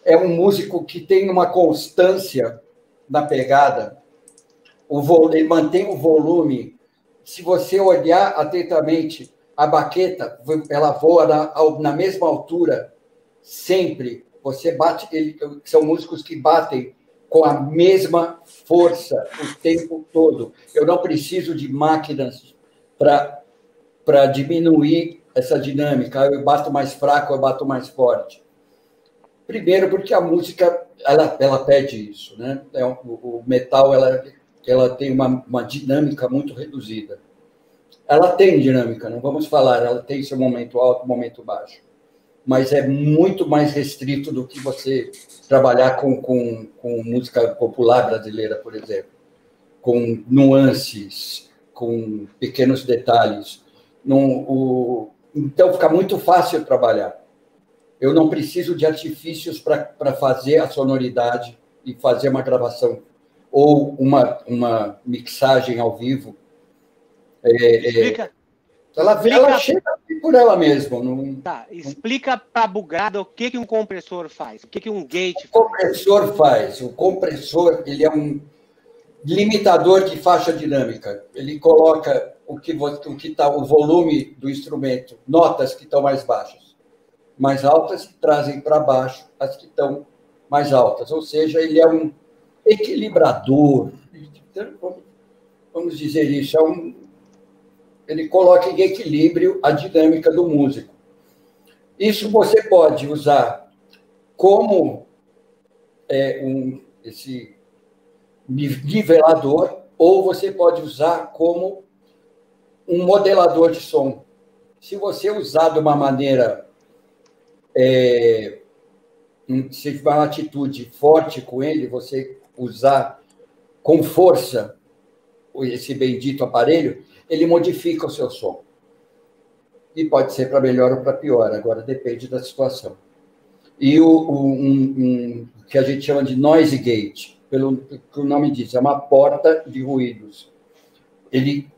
é um músico que tem uma constância na pegada, o volume, ele mantém o volume. Se você olhar atentamente, a baqueta ela voa na, na mesma altura sempre. Você bate, ele, são músicos que batem com a mesma força o tempo todo. Eu não preciso de máquinas para diminuir essa dinâmica. Eu bato mais fraco, eu bato mais forte. Primeiro, porque a música ela, ela pede isso, né? É o metal ela, ela tem uma, uma dinâmica muito reduzida. Ela tem dinâmica, não vamos falar, ela tem seu momento alto, momento baixo mas é muito mais restrito do que você trabalhar com, com, com música popular brasileira, por exemplo, com nuances, com pequenos detalhes. o, então fica muito fácil trabalhar. Eu não preciso de artifícios para fazer a sonoridade e fazer uma gravação ou uma, uma mixagem ao vivo. É, é, ela, ela chega por ela mesma. Não... Tá, explica para a bugada o que, que um compressor faz, o que, que um gate faz. O compressor faz. O compressor ele é um limitador de faixa dinâmica. Ele coloca o que o que está o volume do instrumento, notas que estão mais baixas, mais altas que trazem para baixo as que estão mais altas. Ou seja, ele é um equilibrador. Então, vamos dizer isso, é um ele coloca em equilíbrio a dinâmica do músico. Isso você pode usar como é, um, esse nivelador, ou você pode usar como um modelador de som. Se você usar de uma maneira, é, se tiver uma atitude forte com ele, você usar com força esse bendito aparelho, ele modifica o seu som. E pode ser para melhor ou para pior, agora depende da situação. E o, o um, um, que a gente chama de noise gate, pelo que o nome diz, é uma porta de ruídos. Ele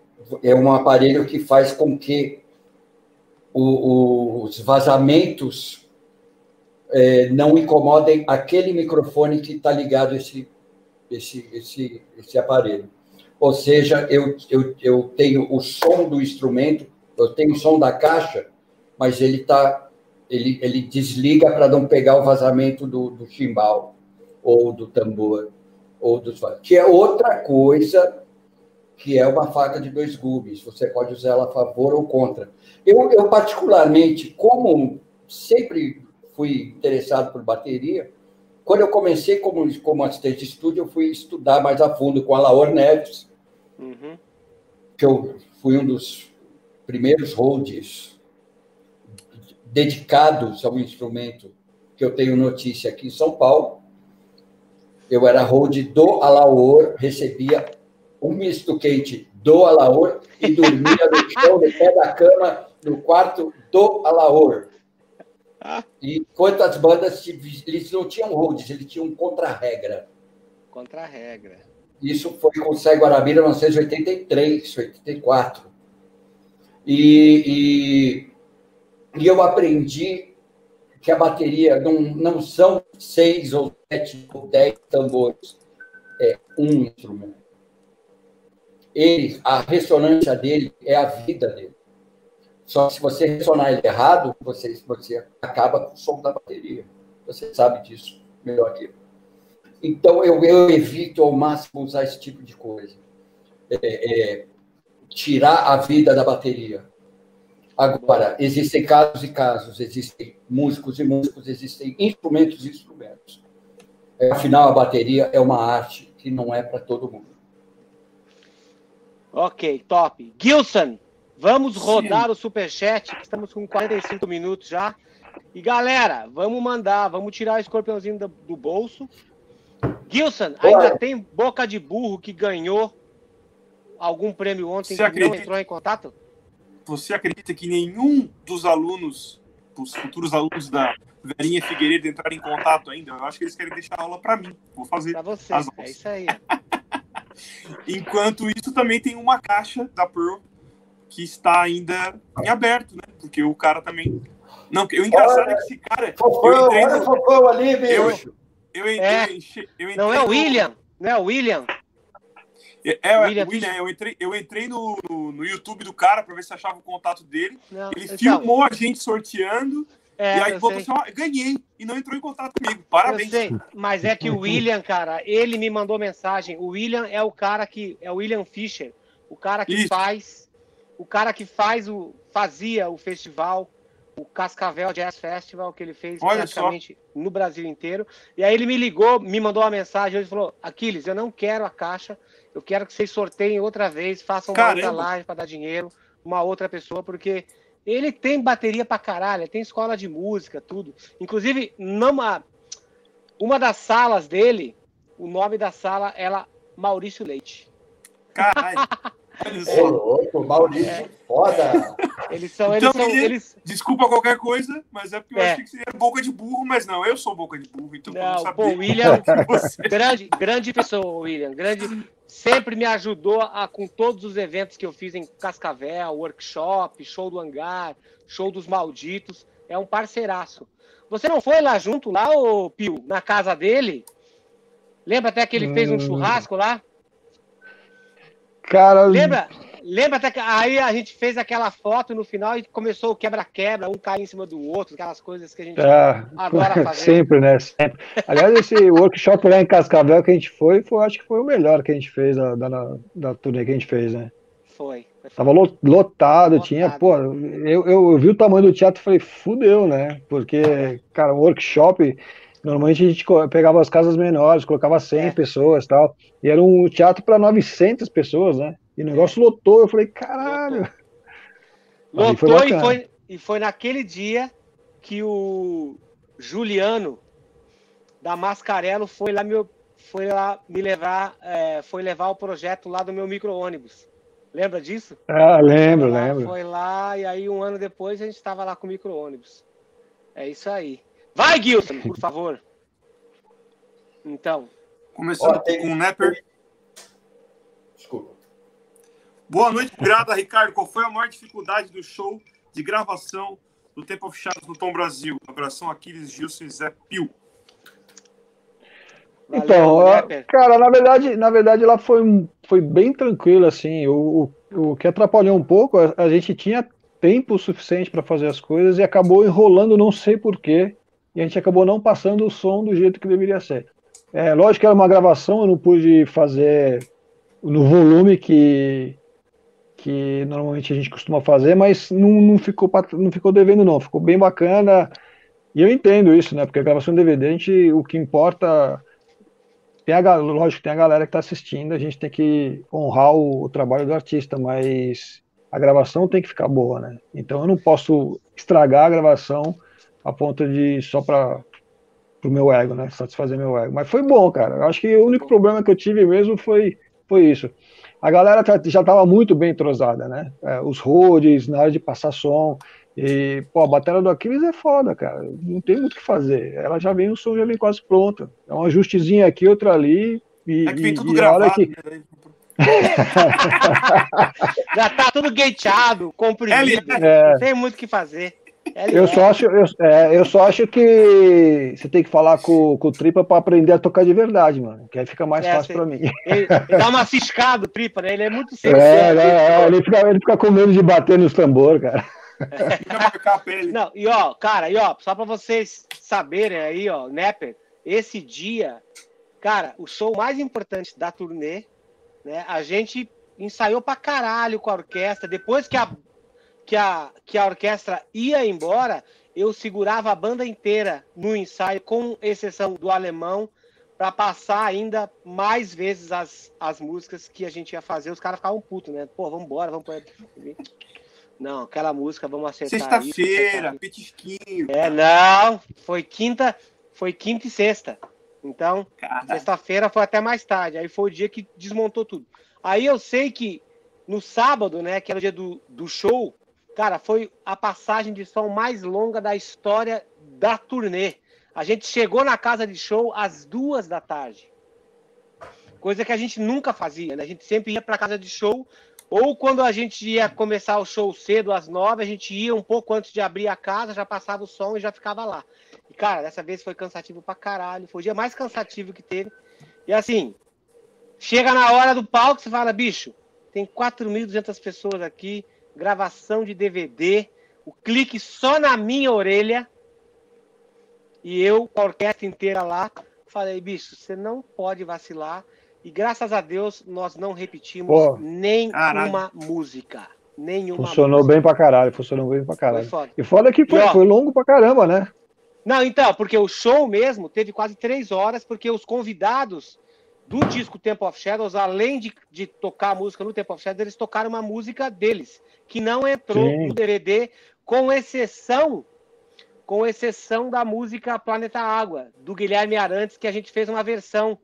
é um aparelho que faz com que o, o, os vazamentos é, não incomodem aquele microfone que está ligado esse, esse, esse, esse aparelho. Ou seja, eu, eu, eu tenho o som do instrumento, eu tenho o som da caixa, mas ele tá, ele, ele desliga para não pegar o vazamento do, do chimbal, ou do tambor, ou dos que é outra coisa que é uma faca de dois gumes. Você pode usar ela a favor ou contra. Eu, eu particularmente, como sempre fui interessado por bateria, quando eu comecei como, como assistente de estúdio, eu fui estudar mais a fundo com a Laor Neves, Uhum. Que eu fui um dos primeiros holds dedicados ao instrumento que eu tenho notícia aqui em São Paulo. Eu era hold do Alaor, recebia um misto quente do Alaor e dormia no chão, de pé da cama, no quarto do Alaor. E quantas bandas, eles não tinham holds, eles tinham contra-regra. Contra-regra. Isso foi com o Sai Guarabira em 1983, 84. E, e, e eu aprendi que a bateria não, não são seis ou sete ou dez tambores, é um instrumento. Ele, a ressonância dele é a vida dele. Só que se você ressonar ele errado, você, você acaba com o som da bateria. Você sabe disso melhor que eu. Então, eu, eu evito ao máximo usar esse tipo de coisa. É, é, tirar a vida da bateria. Agora, existem casos e casos, existem músicos e músicos, existem instrumentos e instrumentos. É, afinal, a bateria é uma arte que não é para todo mundo. Ok, top. Gilson, vamos rodar Sim. o superchat, estamos com 45 minutos já. E galera, vamos mandar, vamos tirar o escorpiãozinho do, do bolso. Gilson, ainda tem boca de burro que ganhou algum prêmio ontem Você que acredita? não entrou em contato? Você acredita que nenhum dos alunos, os futuros alunos da Verinha Figueiredo entraram em contato ainda? Eu acho que eles querem deixar a aula para mim. Vou fazer. Para você, as é isso aí. Enquanto isso, também tem uma caixa da Pearl que está ainda em aberto, né? Porque o cara também. Não, o engraçado é que esse cara. Fofão, eu entrei no... Fofão ali, bicho. Eu, eu, entrei, é. eu entrei, Não é o William? Não é o William? É, é William, William eu entrei, eu entrei no, no, YouTube do cara para ver se achava o contato dele. Não, ele então, filmou a gente sorteando. É, e aí botou assim, ganhei e não entrou em contato comigo. Parabéns. mas é que o William, cara, ele me mandou mensagem. O William é o cara que é o William Fischer, o cara que Isso. faz, o cara que faz o fazia o festival, o Cascavel Jazz Festival que ele fez Olha praticamente só. no Brasil inteiro. E aí ele me ligou, me mandou uma mensagem, ele falou: "Aquiles, eu não quero a caixa, eu quero que vocês sorteiem outra vez, façam uma outra live para dar dinheiro, uma outra pessoa, porque ele tem bateria pra caralho, tem escola de música, tudo. Inclusive, numa, uma das salas dele, o nome da sala era Maurício Leite. Caralho. Ô, louco, Maurício, é. foda. Eles são, eles então, são, eles... Desculpa qualquer coisa, mas é porque eu é. achei que seria boca de burro, mas não, eu sou boca de burro, então não, não Pô, William, grande, grande pessoa, William, grande, sempre me ajudou a, com todos os eventos que eu fiz em Cascavel, workshop, show do hangar, show dos malditos, é um parceiraço. Você não foi lá junto, lá, ô Pio, na casa dele? Lembra até que ele fez um hum. churrasco lá? Cara. Lembra? Lembra até que aí a gente fez aquela foto no final e começou o quebra-quebra, um cair em cima do outro, aquelas coisas que a gente é, adora fazer. Sempre, né? Sempre. Aliás, esse workshop lá em Cascavel que a gente foi, foi, acho que foi o melhor que a gente fez da, da, da turnê que a gente fez, né? Foi. foi Tava lotado, lotado, tinha, pô, eu, eu, eu, vi o tamanho do teatro e falei, fudeu, né? Porque, cara, o workshop, normalmente a gente pegava as casas menores, colocava 100 é. pessoas tal, e era um teatro para 900 pessoas, né? E o negócio lotou. Eu falei, caralho. Lotou foi e, foi, e foi naquele dia que o Juliano da Mascarelo foi lá me, foi lá me levar, é, foi levar o projeto lá do meu micro-ônibus. Lembra disso? Ah, lembro, foi lá, lembro. Foi lá e aí um ano depois a gente estava lá com o micro-ônibus. É isso aí. Vai, Gilson, por favor. Então. Começando com o Nepper. Boa noite, Grada, Ricardo. Qual foi a maior dificuldade do show de gravação do Tempo of Shadows no Tom Brasil? Abração, Aquiles, Gilson e Zé Pio. Então, cara, na verdade, na verdade ela foi, foi bem tranquila, assim. O, o, o que atrapalhou um pouco, a, a gente tinha tempo suficiente para fazer as coisas e acabou enrolando, não sei porquê, e a gente acabou não passando o som do jeito que deveria ser. É, lógico que era uma gravação, eu não pude fazer no volume que, que normalmente a gente costuma fazer, mas não, não, ficou, não ficou devendo, não. Ficou bem bacana. E eu entendo isso, né? Porque a gravação DVD, a gente, o que importa. Tem a, lógico, tem a galera que está assistindo, a gente tem que honrar o, o, trabalho do artista, mas a gravação tem que ficar boa, né? Então eu não posso estragar a gravação a ponto de só para o meu ego, né? Satisfazer meu ego. Mas foi bom, cara. Eu acho que o único problema que eu tive mesmo foi, foi isso a galera já estava muito bem entrosada, né? É, os roads, na hora de passar som. E, pô, a bateria do Aquiles é foda, cara. Não tem muito o que fazer. Ela já vem, o som já vem quase pronto. É um ajustezinho aqui, outro ali. E, é que vem tudo e gravado, que... né? já tá tudo gateado, comprimido. É, não tem muito o que fazer. Eu só, acho, eu, é, eu só acho que você tem que falar com, com o Tripa para aprender a tocar de verdade, mano. Que aí fica mais é, fácil para mim. Ele, ele, dá uma ciscada, o Tripa, né? Ele é muito sério. É, é, é, ele, fica, ele fica com medo de bater nos tambor, cara. Não, e ó, cara, e ó, só pra vocês saberem aí, ó, Nepper, esse dia, cara, o show mais importante da turnê, né? A gente ensaiou pra caralho com a orquestra. Depois que a, que a, que a orquestra ia embora, eu segurava a banda inteira no ensaio, com exceção do alemão, para passar ainda mais vezes as, as músicas que a gente ia fazer. Os caras ficavam putos, né? Pô, vamos embora, vamos pôr. Não, aquela música, vamos acertar. Sexta-feira, petisquinho. É, não, foi quinta, foi quinta e sexta. Então, sexta-feira foi até mais tarde. Aí foi o dia que desmontou tudo. Aí eu sei que no sábado, né, que era o dia do, do show, cara, foi a passagem de som mais longa da história da turnê. A gente chegou na casa de show às duas da tarde. Coisa que a gente nunca fazia, né? A gente sempre ia para casa de show, ou quando a gente ia começar o show cedo, às nove, a gente ia um pouco antes de abrir a casa, já passava o som e já ficava lá. E, cara, dessa vez foi cansativo pra caralho. Foi o dia mais cansativo que teve. E assim, chega na hora do palco, você fala, bicho, tem 4.200 pessoas aqui, gravação de DVD, o clique só na minha orelha, e eu, com a orquestra inteira lá, falei, bicho, você não pode vacilar. E graças a Deus, nós não repetimos Pô, nenhuma música. Nenhuma funcionou música. bem pra caralho, funcionou bem pra caralho. Foda. E foda que foi, e, ó, foi longo pra caramba, né? Não, então, porque o show mesmo teve quase três horas, porque os convidados do disco Temple of Shadows, além de, de tocar a música no Temple of Shadows, eles tocaram uma música deles, que não entrou Sim. no DVD, com exceção com exceção da música Planeta Água, do Guilherme Arantes, que a gente fez uma versão,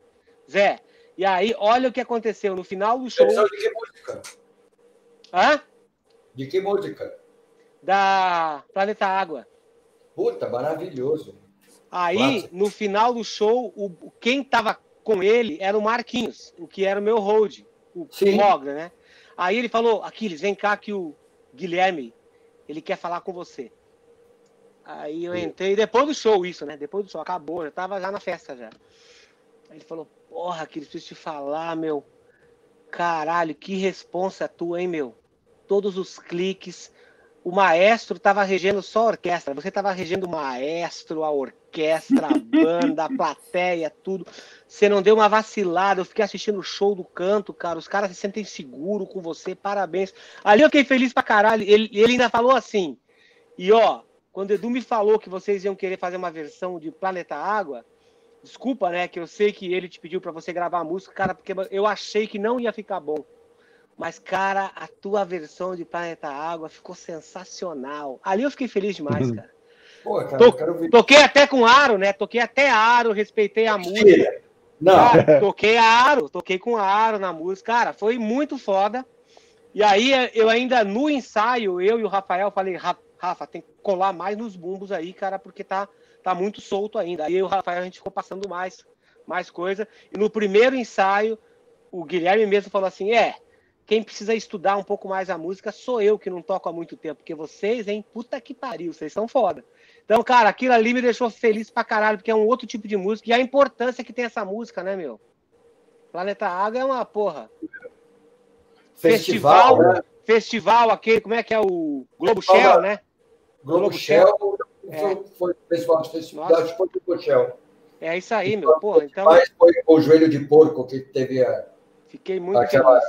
Zé. E aí, olha o que aconteceu no final do show. Versão de que música? Hã? De que música? Da Planeta Água. Puta, maravilhoso. Aí, no final do show, o, quem tava com ele era o Marquinhos, o que era o meu hold, o Sim. Mogla, né? Aí ele falou, Aquiles, vem cá que o Guilherme, ele quer falar com você. Aí eu entrei, depois do show, isso, né? Depois do show, acabou, já tava já na festa já. Aí ele falou, porra, que preciso te falar, meu. Caralho, que responsa tua, hein, meu? Todos os cliques. O maestro tava regendo só a orquestra. Você tava regendo o maestro, a orquestra, a banda, a plateia, tudo. Você não deu uma vacilada. Eu fiquei assistindo o show do canto, cara. Os caras se sentem seguros com você. Parabéns. Ali eu fiquei feliz pra caralho. Ele, ele ainda falou assim. E ó, quando o Edu me falou que vocês iam querer fazer uma versão de Planeta Água, desculpa, né, que eu sei que ele te pediu para você gravar a música, cara, porque eu achei que não ia ficar bom. Mas, cara, a tua versão de Planeta Água ficou sensacional. Ali eu fiquei feliz demais, uhum. cara. Pô, cara to toquei até com aro, né? Toquei até aro, respeitei a música. Não. Cara, toquei aro, toquei com aro na música. Cara, foi muito foda. E aí eu ainda no ensaio, eu e o Rafael falei, Rafa, tem que colar mais nos bumbos aí, cara, porque tá, tá muito solto ainda. Aí o Rafael a gente ficou passando mais, mais coisa. E no primeiro ensaio, o Guilherme mesmo falou assim: é, quem precisa estudar um pouco mais a música sou eu que não toco há muito tempo, porque vocês, hein, puta que pariu, vocês são foda. Então, cara, aquilo ali me deixou feliz pra caralho, porque é um outro tipo de música e a importância que tem essa música, né, meu? Planeta Água é uma porra. Festival, festival, né? festival aquele, como é que é o Globo Shell, né? Globo, Globo Shell, Shell é. foi o festival de festividade, foi o Globo Shell. É isso aí, meu. Porra, então... Mas foi o joelho de porco que teve a. Fiquei muito aquela,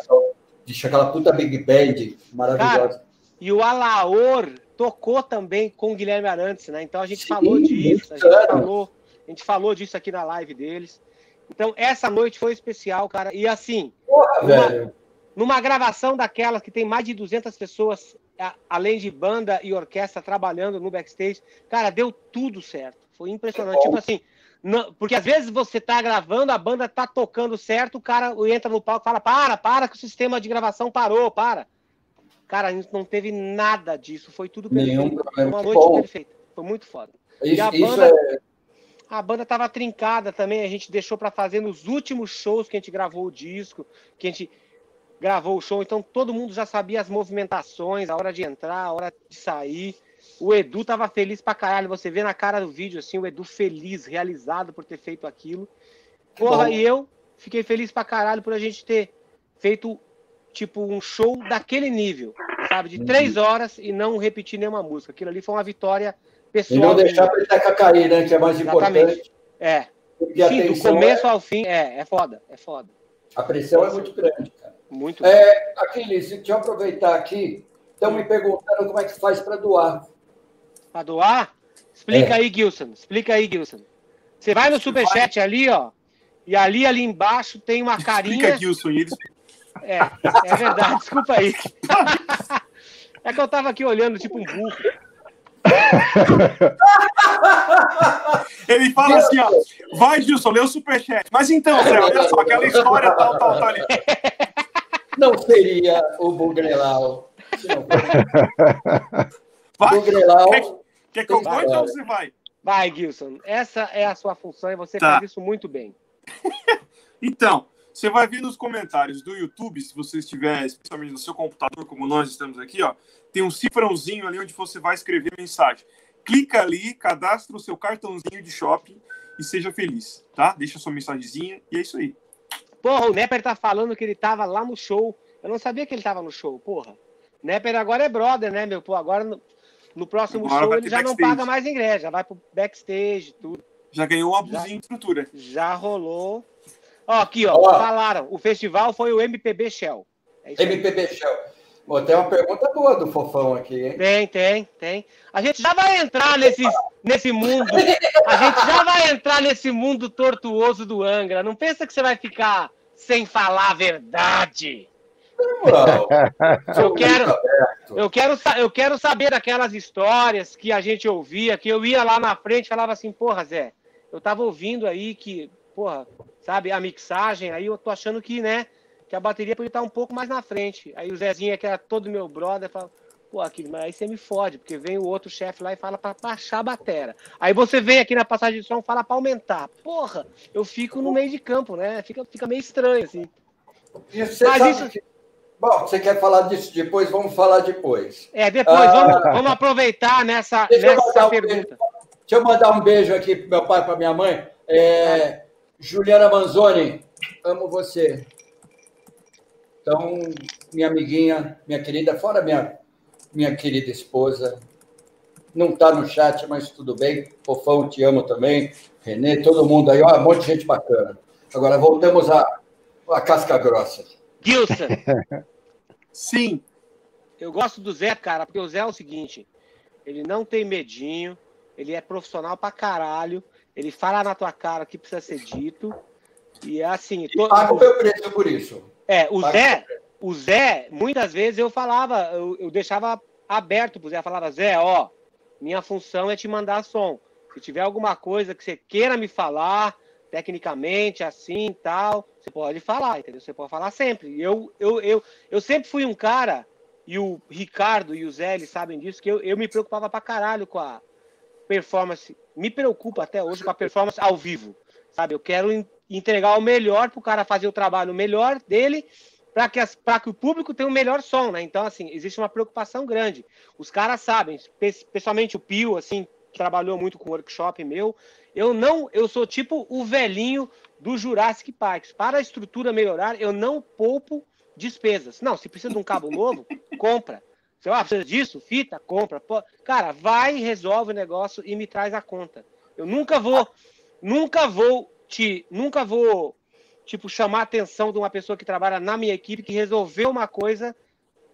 aquela puta Big Band maravilhosa. Cara, e o Alaor tocou também com o Guilherme Arantes, né? Então a gente Sim, falou disso, a gente falou, a gente falou disso aqui na live deles. Então essa noite foi especial, cara. E assim, Porra, numa, numa gravação daquelas que tem mais de 200 pessoas além de banda e orquestra trabalhando no backstage, cara, deu tudo certo. Foi impressionante. Tipo assim, não, porque às vezes você tá gravando, a banda tá tocando certo, o cara entra no palco e fala: para, para, que o sistema de gravação parou, para. Cara, a gente não teve nada disso, foi tudo perfeito. Foi uma noite bom. perfeita. Foi muito foda. Isso, e a banda, é... a banda tava trincada também, a gente deixou para fazer nos últimos shows que a gente gravou o disco, que a gente gravou o show, então todo mundo já sabia as movimentações, a hora de entrar, a hora de sair. O Edu tava feliz pra caralho. Você vê na cara do vídeo, assim, o Edu feliz, realizado por ter feito aquilo. Porra, Bom. e eu fiquei feliz pra caralho por a gente ter feito, tipo, um show daquele nível. sabe? De três uhum. horas e não repetir nenhuma música. Aquilo ali foi uma vitória pessoal. E não deixar a peteca cair, né? Que é mais Exatamente. importante. É. Sim, do começo é... ao fim, é, é foda, é foda. A pressão é muito grande, cara. Muito é, Aquiles, deixa eu aproveitar aqui. Estão me perguntando como é que faz para doar. Para doar? Explica é. aí, Gilson. Explica aí, Gilson. Você vai no superchat vai. ali, ó. E ali, ali embaixo, tem uma carinha. Explica, Gilson. Eles... É, é verdade. Desculpa aí. É que eu tava aqui olhando, tipo um burro. Ele fala assim, ó, vai, Gilson, lê o superchat. Mas então, olha só, aquela história tal, tal, tal ali. Não seria o Bugrelau. Vai, Bugrelau. Quer, que eu conte ou você vai? Vai, Gilson. Essa é a sua função e você tá. faz isso muito bem. então, você vai ver nos comentários do YouTube, se você estiver, especialmente no seu computador, como nós estamos aqui, ó, tem um cifrãozinho ali onde você vai escrever mensagem. Clica ali, cadastra o seu cartãozinho de shopping e seja feliz, tá? Deixa sua mensagenzinha e é isso aí. Porra, o Nepper tá falando que ele tava lá no show. Eu não sabia que ele tava no show, porra. Nepper agora é brother, né, meu? Pô, agora no, próximo agora show ele já backstage. não paga mais ingresso, já vai pro backstage, tudo. Já ganhou um abusinho de estrutura. Já rolou. Ó, aqui, ó, ó, falaram. O festival foi o MPB Shell. É MPB Shell. Pô, tem uma pergunta boa do Fofão aqui, hein? Tem, tem, tem. A gente já vai entrar nesse, nesse mundo. A gente já vai entrar nesse mundo tortuoso do Angra. Não pensa que você vai ficar sem falar a verdade. eu quero, eu quero, eu quero saber daquelas histórias que a gente ouvia, que eu ia lá na frente e falava assim, porra, Zé, eu tava ouvindo aí que, porra, sabe, a mixagem, aí eu tô achando que, né, que a bateria podia estar um pouco mais na frente. Aí o Zezinho, que era todo meu brother, fala, pô, aqui, mas aí você me fode, porque vem o outro chefe lá e fala para baixar a batera. Aí você vem aqui na passagem de som e fala para aumentar. Porra, eu fico no meio de campo, né? Fica, fica meio estranho, assim. Mas isso... Que... Bom, você quer falar disso depois? Vamos falar depois. É, depois, ah, vamos, vamos, aproveitar nessa, nessa pergunta. Um deixa eu mandar um beijo aqui pro meu pai e para minha mãe. É, Juliana Manzoni, amo você. Então, minha amiguinha, minha querida, fora minha, minha querida esposa, não está no chat, mas tudo bem. Fofão, te amo também. Renê, todo mundo aí, ó, um monte de gente bacana. Agora voltamos à, à casca grossa. Gilson. Sim. Eu gosto do Zé, cara, porque o Zé é o seguinte: ele não tem medinho, ele é profissional pra caralho, ele fala na tua cara o que precisa ser dito. E é assim. E paga o meu preço por isso. É, o Zé, o Zé, muitas vezes eu falava, eu, eu deixava aberto pro Zé, falava, Zé, ó, minha função é te mandar som. Se tiver alguma coisa que você queira me falar, tecnicamente, assim tal, você pode falar, entendeu? Você pode falar sempre. Eu, eu, eu, eu sempre fui um cara, e o Ricardo e o Zé, eles sabem disso, que eu, eu me preocupava pra caralho com a performance. Me preocupa até hoje com a performance ao vivo, sabe? Eu quero entregar o melhor para o cara fazer o trabalho melhor dele para que, que o público tenha o melhor som, né? Então, assim, existe uma preocupação grande. Os caras sabem, pessoalmente o Pio, assim, trabalhou muito com workshop meu. Eu não, eu sou tipo o velhinho do Jurassic Park. Para a estrutura melhorar, eu não poupo despesas. Não, se precisa de um cabo novo, compra. Se ah, precisa disso, fita, compra. Pô, cara, vai, resolve o negócio e me traz a conta. Eu nunca vou, nunca vou te, nunca vou tipo chamar a atenção de uma pessoa que trabalha na minha equipe que resolveu uma coisa,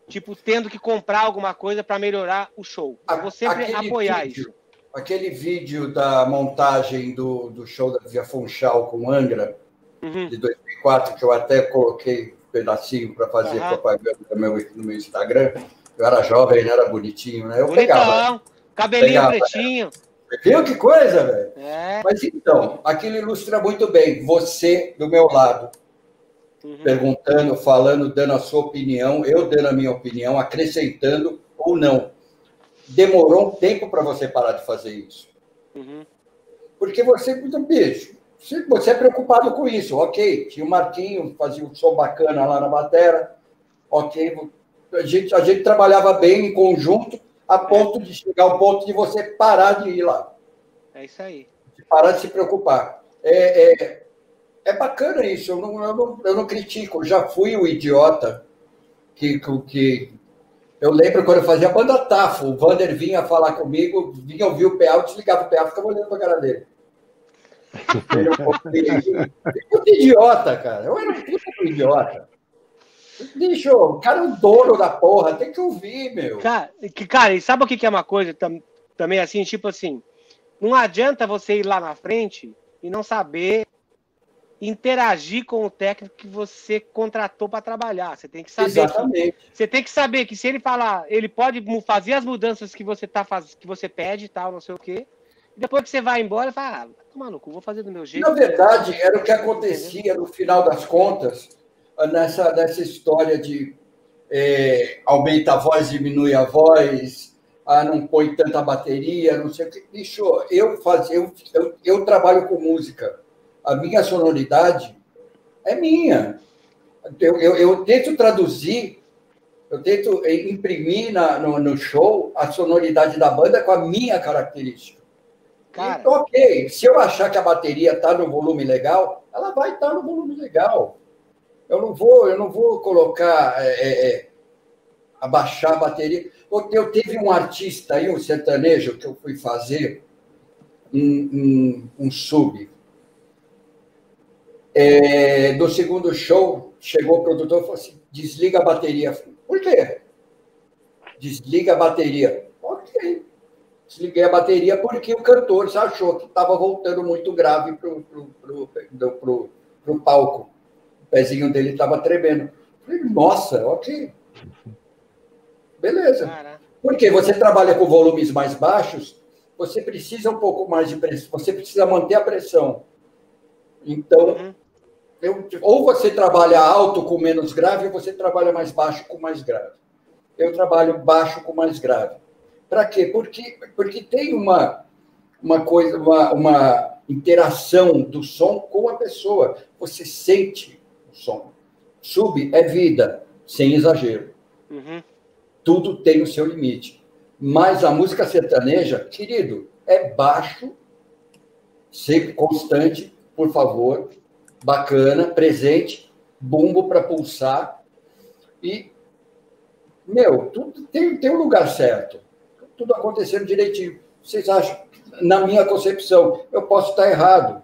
tipo tendo que comprar alguma coisa para melhorar o show. Eu vou sempre aquele apoiar vídeo, isso. Aquele vídeo da montagem do, do show da Via Funchal com Angra uhum. de 2004 que eu até coloquei um pedacinho para fazer uhum. propaganda no meu, no meu Instagram. Eu era jovem, não era bonitinho, né? Eu Bonitão, pegava. Cabelinho pegava, pretinho. Viu que coisa, velho? É. Mas então, aquilo ilustra muito bem. Você do meu lado, uhum. perguntando, falando, dando a sua opinião, eu dando a minha opinião, acrescentando ou não. Demorou um tempo para você parar de fazer isso. Uhum. Porque você, muito bicho, você é preocupado com isso, ok. Tinha o Marquinho, fazia um som bacana lá na batera, ok. A gente, a gente trabalhava bem em conjunto, a ponto de chegar ao ponto de você parar de ir lá. É isso aí. De parar de se preocupar. É, é, é bacana isso, eu não, eu, não, eu não critico. Eu já fui o idiota que, que Eu lembro quando eu fazia banda Tafo, o Vander vinha falar comigo, vinha ouvir o PA, eu desligava o PA, ficava olhando pra cara dele. Ele é um puta idiota, cara. Eu era um puta idiota. Bicho, o cara é o dono da porra, tem que ouvir, meu. Cara, cara e sabe o que é uma coisa também assim? Tipo assim, não adianta você ir lá na frente e não saber interagir com o técnico que você contratou para trabalhar. Você tem que saber. Exatamente. Que, você tem que saber que se ele falar, ele pode fazer as mudanças que você tá faz, que você pede, tal, não sei o quê. E depois que você vai embora, fala, ah, cu, vou fazer do meu jeito. Na verdade, era o que acontecia no final das contas, nessa, nessa história de é, aumenta a voz, diminui a voz, ah, não põe tanta bateria, não sei o que. Bicho, eu, faz, eu, eu, eu trabalho com música a minha sonoridade é minha. Eu, eu, eu tento traduzir, eu tento imprimir na, no, no, show a sonoridade da banda com a minha característica. Cara. Então, ok, se eu achar que a bateria está no volume legal, ela vai estar tá no volume legal. Eu não vou, eu não vou colocar, é, é, abaixar a bateria. Eu teve um artista aí, um sertanejo, que eu fui fazer um, um, um sub, é, do segundo show, chegou o produtor e falou assim: desliga a bateria. Por quê? Desliga a bateria. Ok. Desliguei a bateria porque o cantor achou que estava voltando muito grave para o palco. O pezinho dele estava tremendo. Falei, nossa, ok. Beleza. Porque você trabalha com volumes mais baixos, você precisa um pouco mais de pressão, você precisa manter a pressão. Então, uhum. Eu, ou você trabalha alto com menos grave, ou você trabalha mais baixo com mais grave. Eu trabalho baixo com mais grave. Para quê? Porque, porque tem uma, uma coisa, uma, uma interação do som com a pessoa. Você sente o som. Sub é vida, sem exagero. Uhum. Tudo tem o seu limite. Mas a música sertaneja, querido, é baixo, sempre constante, por favor, bacana, presente, bumbo para pulsar. E, meu, tudo tem, tem um lugar certo. Tudo acontecendo direitinho. Vocês acham, na minha concepção, eu posso estar errado,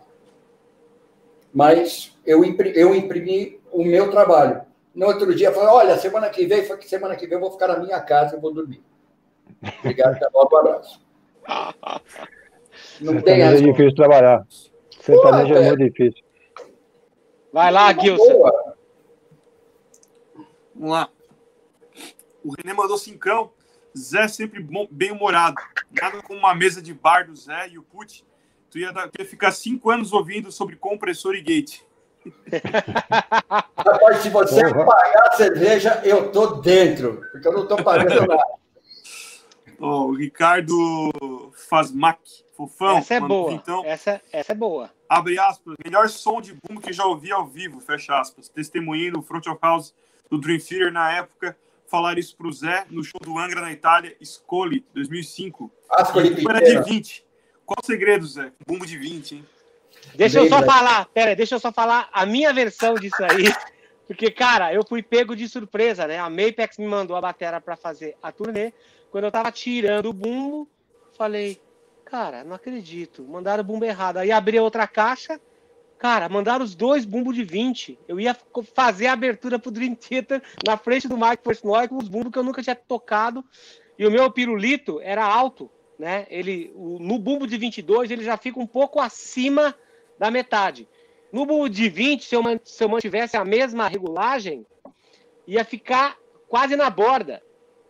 mas eu imprimi, eu imprimi o meu trabalho. No outro dia, eu falei: olha, semana que vem, semana que vem eu vou ficar na minha casa e vou dormir. Obrigado, até logo, abraço. Não tem é difícil trabalhar. Sertanejo é muito difícil. Vai lá, Gilson. Vamos lá. O René mandou cincão. Zé sempre bem-humorado. Nada como uma mesa de bar do Zé e o Put. Tu ia, tu ia ficar cinco anos ouvindo sobre compressor e gate. Rapaz, se você pagar a cerveja, eu tô dentro, porque eu não tô pagando nada. Oh, o Ricardo Fazmac, fofão. Essa é boa. Então, essa, essa é boa abre aspas, melhor som de boom que já ouvi ao vivo, fecha aspas. Testemunhei no Front of House do Dream Theater na época, falar isso pro Zé no show do Angra na Itália, Scoli, 2005. Ascoli era de 20. Qual o segredo, Zé? Bumbo de 20, hein? Deixa Bem, eu só né? falar, pera, deixa eu só falar a minha versão disso aí. Porque, cara, eu fui pego de surpresa, né? A Mapex me mandou a bateria para fazer a turnê. Quando eu tava tirando o bumbo, falei, Cara, não acredito. Mandaram bumbo errado. Aí abri outra caixa. Cara, mandaram os dois bumbos de 20. Eu ia fazer a abertura pro Dream Theater na frente do Mike Portnoy com os bumbos que eu nunca tinha tocado. E o meu pirulito era alto, né? Ele, o, no bumbo de 22, ele já fica um pouco acima da metade. No bumbo de 20, se eu, se eu mantivesse a mesma regulagem, ia ficar quase na borda.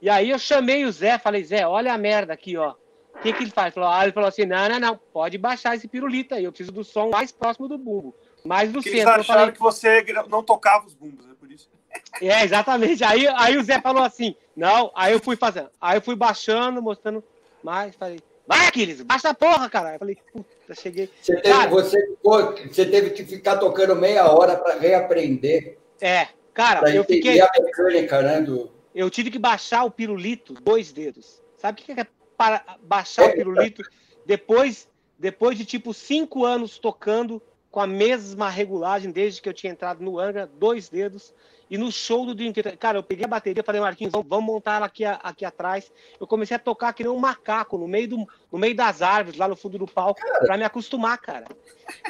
E aí eu chamei o Zé, falei, Zé, olha a merda aqui, ó que, que ele faz? Falou, ah, ele falou assim: não, não, não, pode baixar esse pirulito aí. Eu preciso do som mais próximo do bumbo. Mais do Porque centro. Eles acharam falei, que você não tocava os bumbos, é por isso. É, exatamente. Aí, aí o Zé falou assim: não, aí eu fui fazendo. Aí eu fui baixando, mostrando mais. Falei, vai, Aquiles, baixa a porra, cara. Eu falei, puta, cheguei. Você teve, cara, você, você teve que ficar tocando meia hora para reaprender. É, cara, eu fiquei. A mecânica, né, do... Eu tive que baixar o pirulito, dois dedos. Sabe o que é para baixar o pirulito depois, depois de tipo cinco anos tocando com a mesma regulagem desde que eu tinha entrado no Angra, dois dedos. E no show do Dream Theater, cara, eu peguei a bateria, falei, Marquinhos, vamos montar ela aqui, aqui atrás. Eu comecei a tocar que nem um macaco no meio, do, no meio das árvores, lá no fundo do palco, para me acostumar, cara,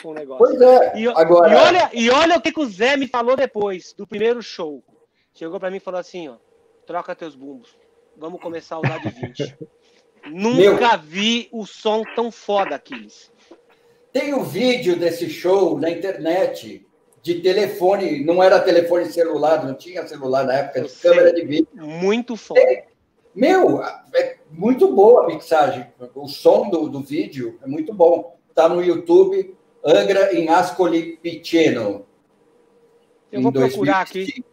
com o negócio. Pois é, e, agora... e, olha, e olha o que, que o Zé me falou depois do primeiro show. Chegou para mim e falou assim, ó, troca teus bumbos, vamos começar a usar de 20. Nunca Meu... vi o som tão foda, Aquiles. Tem um vídeo desse show na internet de telefone, não era telefone celular, não tinha celular na época, de câmera de vídeo. Muito foda. É, meu, é muito boa a mixagem. O som do, do vídeo é muito bom. Está no YouTube, Angra em Ascoli Piceno. Eu vou procurar aqui.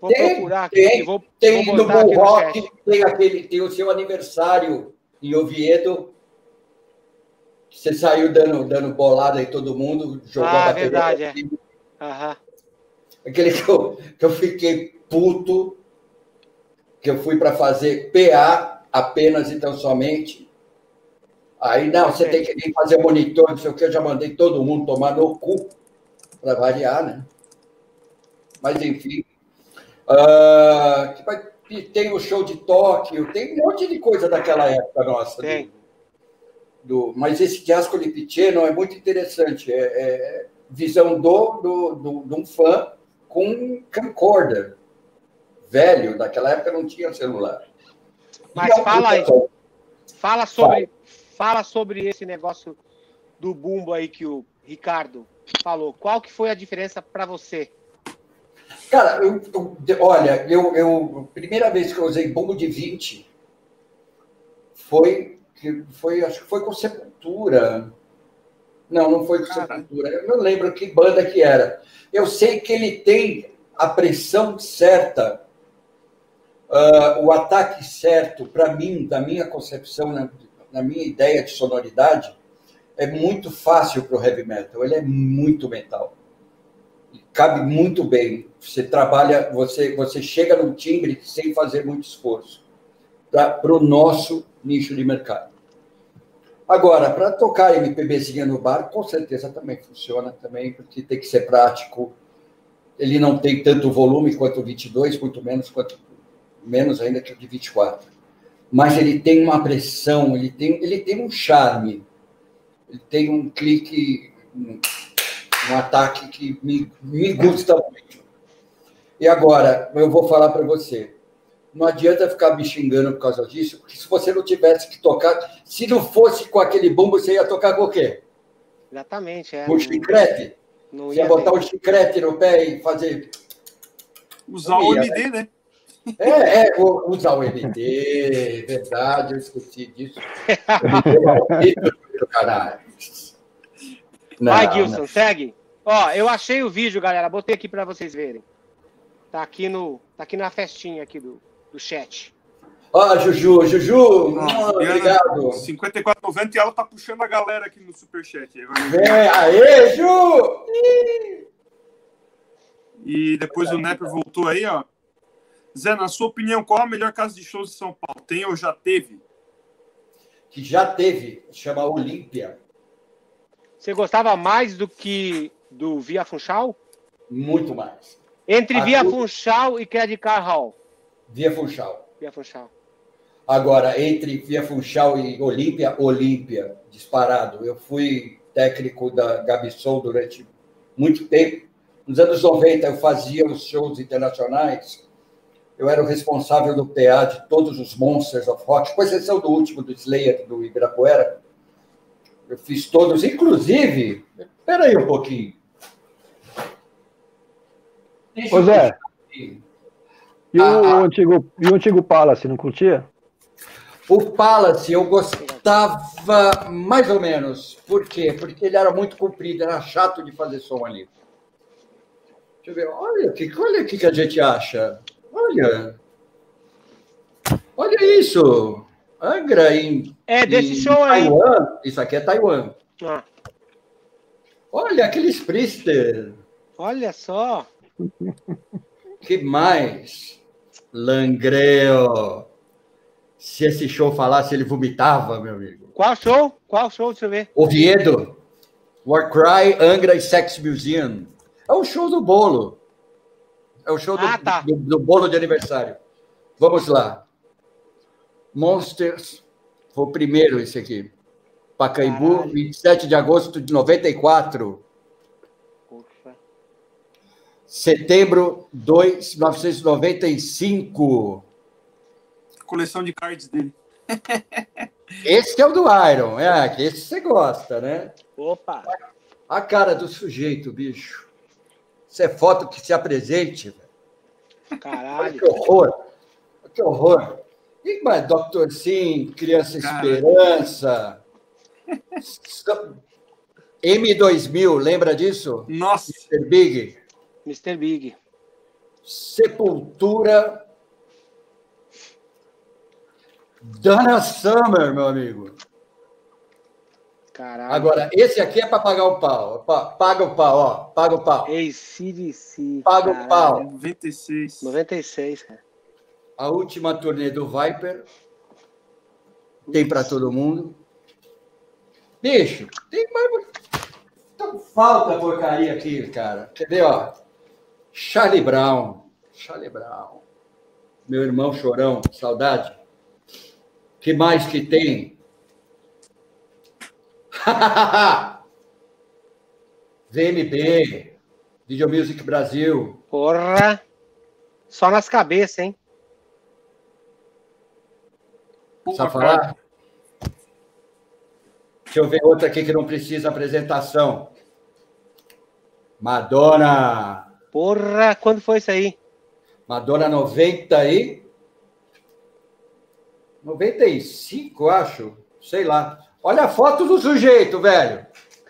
Vou tem, procurar aqui. Tem, vou, tem vou no Bull Rock, tem, aquele, tem o seu aniversário em Oviedo. Você saiu dando, dando bolada em todo mundo, jogando ah, a verdade, é. Uhum. Aquele que eu, que eu fiquei puto, que eu fui para fazer PA apenas e tão somente. Aí, não, você tem que vir fazer monitor, não sei o que, eu já mandei todo mundo tomar no cu, para variar, né? Mas, enfim. Uh, tem o show de Tóquio, tem um monte de coisa daquela época nossa. Tem. Do, do, mas esse de Ascoli Piceno é muito interessante. É, é, visão do, do, do, de um fã com um camcorder velho, naquela época não tinha celular. Mas e fala aí, fala sobre, fala sobre esse negócio do bumbo aí que o Ricardo falou. Qual que foi a diferença para você? Cara, eu, eu, olha, eu, eu, primeira vez que eu usei bumbo de 20 foi, foi acho que foi com Sepultura. Não, não foi com Sepultura. Eu não lembro que banda que era. Eu sei que ele tem a pressão certa, uh, o ataque certo, para mim, da minha concepção, na, na, minha ideia de sonoridade, é muito fácil para o heavy metal. Ele é muito metal. Cabe muito bem. Você trabalha, você, você chega no timbre sem fazer muito esforço para o nosso nicho de mercado. Agora, para tocar MPBzinha no bar, com certeza também funciona também, porque tem que ser prático. Ele não tem tanto volume quanto o 22, muito menos quanto menos ainda que o de 24. Mas ele tem uma pressão, ele tem, ele tem um charme. Ele tem um clique, um, um ataque que me, me gusta muito. E agora, eu vou falar para você não adianta ficar me xingando por causa disso, porque se você não tivesse que tocar, se não fosse com aquele bumbo, você ia tocar com o quê? Exatamente, é. Com chiclete? Não você ia, ia botar o um chiclete no pé e fazer. Usar o MD, né? É, é, usar o MD, verdade, eu esqueci disso. Caralho. Não, Vai, Gilson, não. segue. Ó, eu achei o vídeo, galera. Botei aqui para vocês verem. Tá aqui no, tá aqui na festinha aqui do, do chat. Ó, Juju, Juju, Nossa, obrigado. 54,90 e ela tá puxando a galera aqui no superchat. É, aê, Ju! E depois o Nepper voltou aí, ó. Zé, na sua opinião, qual a melhor casa de shows de São Paulo? Tem ou já teve? Que já teve, chama Olímpia. Você gostava mais do que do Via Funchal? Muito mais. Entre Via Funchal e Credit Car Hall. Via Funchal. Via Funchal. Agora, entre Via Funchal e Olímpia, Olímpia, disparado. Eu fui técnico da Gabisol durante muito tempo. Nos anos 90, eu fazia os shows internacionais. Eu era o responsável do PA de todos os Monsters of Rock, com exceção do último, do Slayer, do Ibirapuera. Eu fiz todos, inclusive... Espera aí um pouquinho. Ô Zé, e o, ah, ah, antigo, e o antigo Palace, não curtia? O Palace eu gostava mais ou menos. Por quê? Porque ele era muito comprido, era chato de fazer som ali. Deixa eu ver, olha o que, olha que, que a gente acha. Olha. Olha isso. Angra em. É, desse em show aí. Taiwan. Isso aqui é Taiwan. Ah. Olha aqueles Priester. Olha só que mais? Langreo. Se esse show falasse, ele vomitava, meu amigo. Qual show? Qual show? Deixa eu ver. Oviedo. Warcry, Angra e Sex Museum. É o show do bolo. É o show do, Ah, tá. do, do bolo de aniversário. Vamos lá. Monsters. Foi o primeiro esse aqui. Pacaembu, Caralho. 27 de agosto de 94. Setembro 2, 1995. Coleção de cards dele. Esse é o do Iron. É, que esse você gosta, né? Opa! A cara do sujeito, bicho. Isso é foto que se apresente. velho. Olha Caralho. que horror. Que horror. E, mas, Dr. Sim, Criança Cara. Esperança. M2000, lembra disso? Nossa, Mr. Big. Mr. Big. Sepultura. Dana Summer, meu amigo. Caralho. Agora, esse aqui é para pagar o pau. Pa- Paga o pau, ó. Paga o pau. ACDC. Paga o caralho. pau. 96. 96, cara. A última turnê do Viper. Tem para todo mundo. Bicho, tem mais. Então, falta porcaria aqui, cara. Quer ver, ó? Charlie Brown. Charlie Brown. Meu irmão chorão, saudade. que mais que tem? VMB, Video Music Brasil. Porra! Só nas cabeças, hein? Precisa falar? Deixa eu ver outra aqui que não precisa apresentação. Madonna. Porra, quando foi isso aí? Madonna 90 e... 95, acho. Sei lá. Olha a foto do sujeito, velho.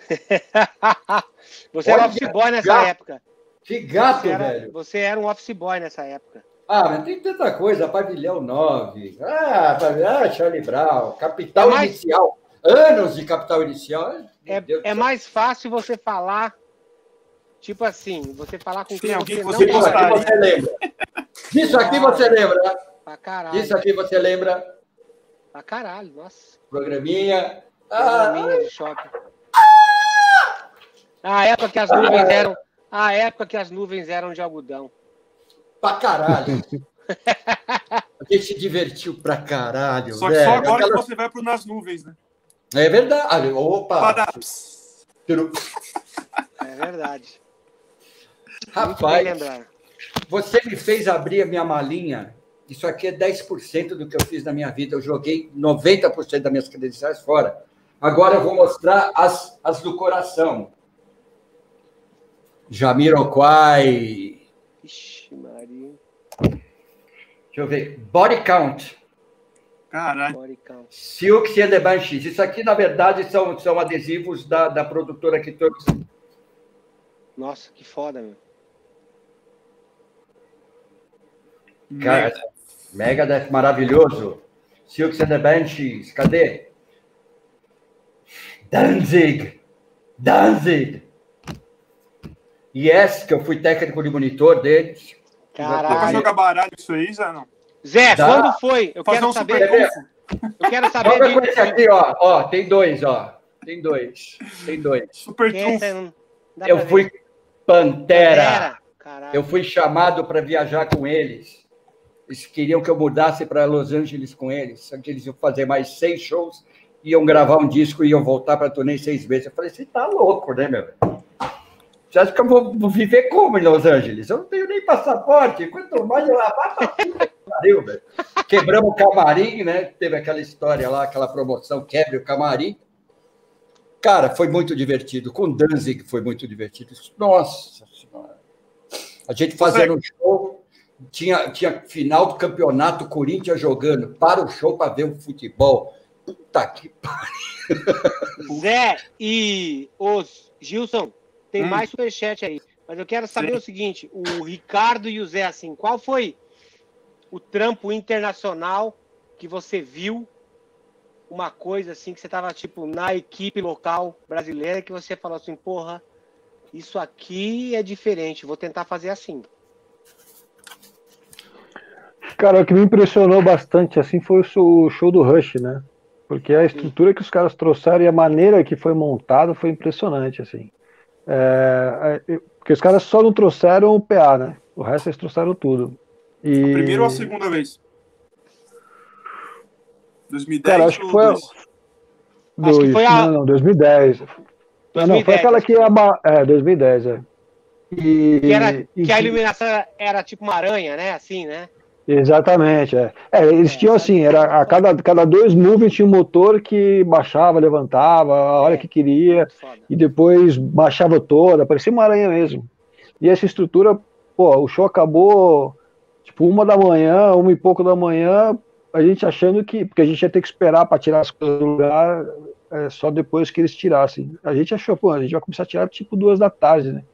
Você era Olha, office boy nessa gato. época. Que gato, Você era, velho. você era um office boy nessa época. Ah, mas tem tanta coisa. Pavilhão 9. Ah, ah Charlie Brown. Capital É mais- Inicial. Anos de Capital Inicial. É, é mais fácil você falar, tipo assim, você falar com quem alguém você que não você aqui gostaria. você lembra. Disso aqui Ah. você lembra. Pra caralho. Disso aqui você lembra. Pra caralho, nossa. Programinha. Ah, Programinha de shopping. A época que as nuvens eram. A época que as nuvens eram de algodão. pra caralho. A gente se divertiu pra caralho, Só que velho. só agora Aquela- que você vai pro Nas Nuvens, né? É verdade. Opa. Turu- É verdade. Rapaz, você me fez abrir a minha malinha. Isso aqui é 10% do que eu fiz na minha vida. Eu joguei 90% das minhas credenciais fora. Agora eu vou mostrar as, as do coração. Jamiroquai. Ixi, Maria. Deixa eu ver. Body Count. Caralho. Silks and the Banshees. Isso aqui, na verdade, são, são adesivos da, da produtora que trouxe. Nossa, que foda, meu. Cara, Megadeth maravilhoso. Silks and the Banshees. Cadê? Danzig. Danzig. Yes, que eu fui técnico de monitor deles. Dá pra jogar baralho isso aí, Zé? Não. Zé, Dá. quando foi? Eu Fazer quero um saber. trunfo. Eu quero saber Joga com esse aqui, ó. Ó, tem dois, ó. Tem dois. Tem dois. Super Quem é trunfo. Eu fui Pantera. Pantera. Eu fui chamado para viajar com eles. Eles queriam que eu mudasse para Los Angeles com eles. Só que eles iam fazer mais seis shows, iam gravar um disco e iam voltar para a turnê seis meses. Eu falei, você tá louco, né, meu? velho? Você acha que eu vou, vou viver como em Los Angeles? Eu não tenho nem passaporte. Quanto mais eu que pariu, velho. Quebramos o camarim, né? Teve aquela história lá, aquela promoção, quebre o camarim. Cara, foi muito divertido. Com Danzig foi muito divertido. Nossa Senhora. A gente fazendo um show, tinha, tinha final do campeonato, Corinthians jogando. Para o show para ver o futebol. Puta que pariu. Zé e os Gilson, tem Hum. mais superchat aí. Mas eu quero saber Sim. o seguinte: o Ricardo e o Zé, assim, qual foi o trampo internacional que você viu? Uma coisa assim que você tava, tipo, na equipe local brasileira que você falou assim, porra, isso aqui é diferente, vou tentar fazer assim. Cara, o que me impressionou bastante assim foi o show- do Rush, né? Porque a estrutura que os caras trouxeram e a maneira que foi montado foi impressionante, assim. É, é, porque os caras só não trouxeram o PA, né? O resto eles trouxeram tudo. E... A primeira ou a segunda vez? 2010 Cara, acho que foi, Acho que foi a- Não, não, 2010. Não, não, 2010, foi aquela que... aba- É, 2010, é. E, Que, era, e que a iluminação era, era tipo uma aranha, né? Assim, né? Exatamente, é. É, eles É, tinham assim, era a cada, cada dois movies tinha um motor que baixava, levantava, a hora É. que queria, e depois baixava toda, parecia uma aranha mesmo. E essa estrutura, pô, o show acabou tipo uma da manhã, uma e pouco da manhã, a gente achando que, porque a gente ia ter que esperar para tirar as coisas do lugar, é, só depois que eles tirassem. A gente achou, pô, a gente vai começar a tirar tipo duas da tarde, né?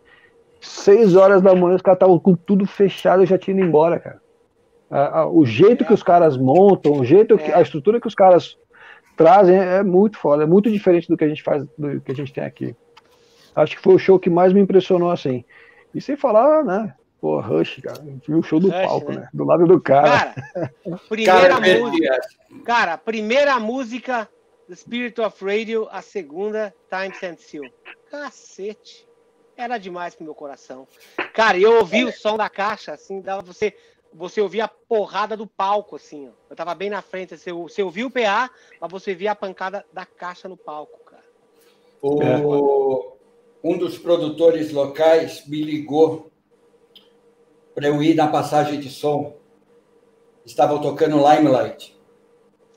Seis horas da manhã, os caras estavam com tudo fechado e já tinham ido embora, cara. A- a- o jeito que os caras montam, o jeito que É. a estrutura que os caras trazem é muito foda, é muito diferente do que a gente faz, do que a gente tem aqui. Acho que foi o show que mais me impressionou assim. E sem falar, né? Pô, Rush, cara. A gente viu o show do Rush, palco, né? né? Do lado do cara. Cara, primeira Cara, música. essa. Cara, primeira música The Spirit of Radio, a segunda Time Stand Still. Cacete. Era demais pro meu coração. Cara, eu ouvi o som da caixa, assim, dava você. Você ouvia a porrada do palco, assim, ó. Eu tava bem na frente, você, você ouvia o PA, mas você via a pancada da caixa no palco, cara. O- Um dos produtores locais me ligou para eu ir na passagem de som. Estavam tocando Limelight.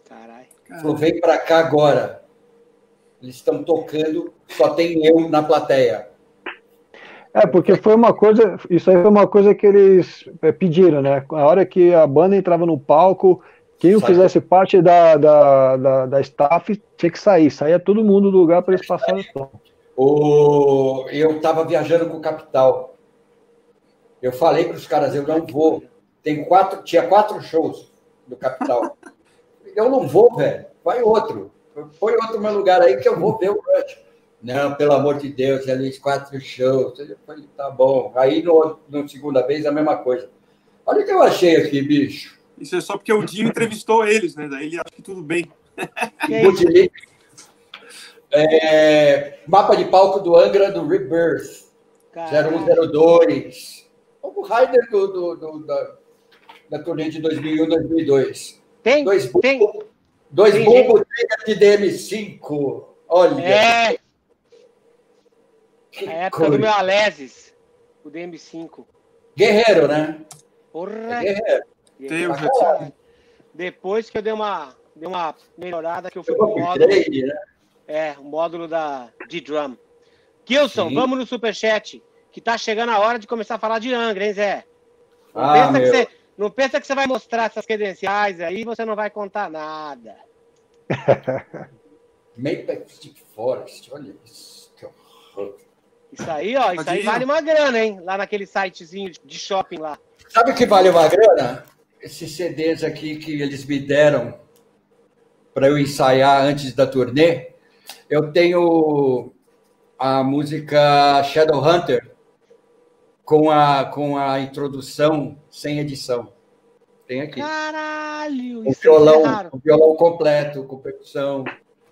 Caralho. Falou, vem para cá agora. Eles estão tocando, só tem eu na plateia. É, porque foi uma coisa, isso aí foi uma coisa que eles é, pediram, né? A hora que a banda entrava no palco, quem Sai. fizesse parte da, da, da, da staff tinha que sair, saía todo mundo do lugar para eles passarem o som. O... Eu estava viajando com o Capital. Eu falei para os caras, eu não vou. Tem quatro, tinha quatro shows do Capital. Eu não vou, velho. Vai outro. Põe outro meu lugar aí que eu vou ver o Rush. Não, pelo amor de Deus, ali quatro shows. Eu falei, tá bom. Aí no, no segunda vez a mesma coisa. Olha o que eu achei aqui, bicho. Isso é só porque o Jim entrevistou eles, né? Daí ele acha que tudo bem. É mapa de palco do Angra do Rebirth. Caralho. 0102. O Raider do, do, do- da, da turnê de 2001, 2002. Tem, Dois tem. bumbo, dois tem bumbo de DM5. Olha. É, a época coisa. do meu Alesis, o DM5. Guerreiro, né? Porra. Guerreiro. Tem o Pra caralho. Depois que eu dei uma, dei uma melhorada, que eu fui pro um módulo, né? é, o módulo da, de drum. Kilson, Sim. vamos no superchat, que tá chegando a hora de começar a falar de Angra, hein, Zé? Não, Ah, pensa, que meu. você, não pensa que você vai mostrar essas credenciais aí, você não vai contar nada. Maple Stick Forest, olha isso. Que horror. Isso aí, ó, isso aí vale uma grana, hein? Lá naquele sitezinho de shopping lá. Sabe o que vale uma grana? Esses CDs aqui que eles me deram para eu ensaiar antes da turnê. Eu tenho a música Shadowhunter com a, com a introdução sem edição. Tem aqui. Caralho, O isso é violão, raro. o violão completo, com percussão.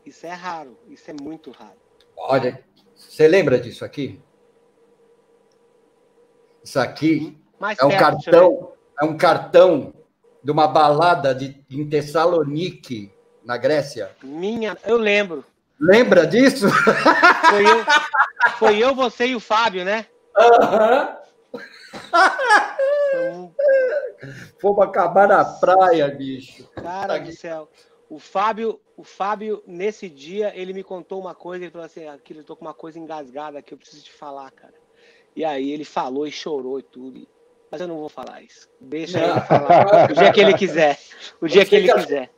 Isso é raro, isso é muito raro. Olha, você lembra disso aqui? Isso aqui Mais é um perto, cartão, é um cartão de uma balada de, em Tessalonique, na Grécia. Minha, eu lembro. Lembra disso? Foi eu, foi eu, você e o Fábio, né? Aham. Foi um- Fomos acabar na praia, bicho. Cara do céu. O Fábio, o Fábio, nesse dia, ele me contou uma coisa, ele falou assim, aquilo, eu tô com uma coisa engasgada aqui, eu preciso te falar, cara. E aí ele falou e chorou e tudo. Mas eu não vou falar isso. Deixa ele falar. O dia que ele quiser. O dia que ele quiser.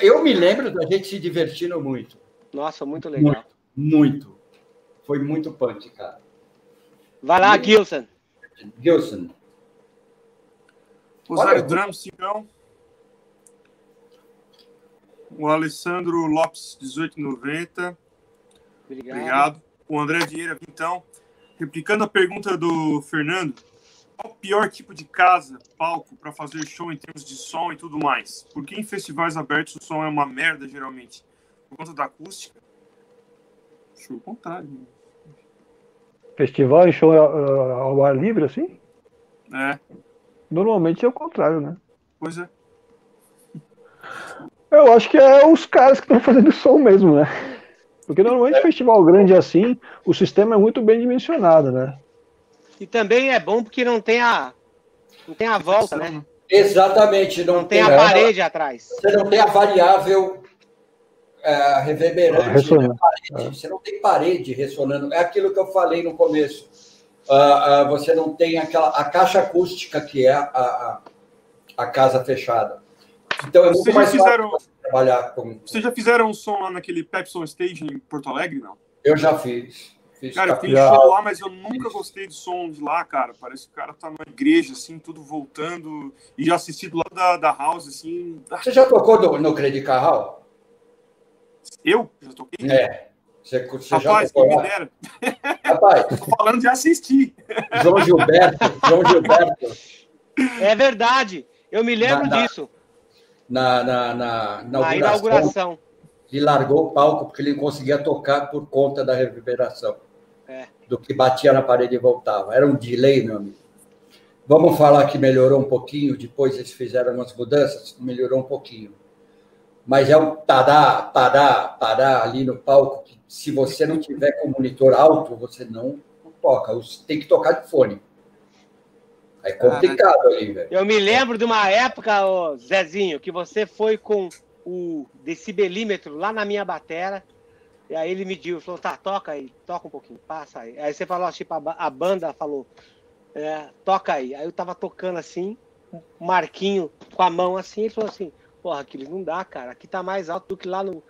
Eu me lembro da gente se divertindo muito. Nossa, muito legal. Muito. Foi muito punk, cara. Vai lá, Gilson. Gilson. Rosário Olha, Drums, então. O Alessandro Lopes, 1890. Obrigado. Obrigado. O André Vieira, então. Replicando a pergunta do Fernando, qual o pior tipo de casa, palco, para fazer show em termos de som e tudo mais? Porque em festivais abertos o som é uma merda, geralmente. por conta da acústica. Acho o contrário. Né? Festival e show ao ar livre, assim? É. Normalmente é o contrário, né? Pois é. Eu acho que é os caras que estão fazendo som mesmo, né? Porque normalmente festival grande assim, o sistema é muito bem dimensionado, né? E também é bom porque não tem a não tem a volta, né? Exatamente, não, não tem, tem, a parede atrás. Você não tem a variável é, reverberante, né? parede, é. você não tem parede ressonando. É aquilo que eu falei no começo. Uh, uh, você não tem aquela a caixa acústica que é a, a, a casa fechada. Então é muito Vocês mais fizeram, fácil trabalhar com. Vocês já fizeram um som lá naquele Pepsi Stage em Porto Alegre, não? Eu já fiz. fiz cara, eu fiz show lá, mas eu nunca gostei do som de lá, cara. Parece que o cara tá numa igreja, assim, tudo voltando. E já assisti do lado da, da House, assim. Você já tocou no, no Credit Carral? Eu? Já toquei? É. Você, você Rapaz, já me dera. Rapaz. Tô falando de assistir. João Gilberto. João Gilberto. É verdade. Eu me lembro na, disso. Na, na, na, na inauguração. Ele largou o palco porque ele não conseguia tocar por conta da reverberação. É. Do que batia na parede e voltava. Era um delay, meu amigo. Vamos falar que melhorou um pouquinho, depois eles fizeram umas mudanças, melhorou um pouquinho mas é um tadá, tadá, tadá ali no palco, que se você não tiver com monitor alto, você não, toca. Tem que tocar de fone. É complicado ah, ali, velho. Eu me lembro de uma época, ô, Zezinho, que você foi com o decibelímetro lá na minha batera, e aí ele mediu, falou, tá, toca aí, toca um pouquinho, passa aí. Aí você falou, tipo, a, banda falou, é, toca aí. Aí eu tava tocando assim, o Marquinho com a mão assim, ele falou assim, Porra, aquilo não dá, cara. Aqui tá mais alto do que lá no,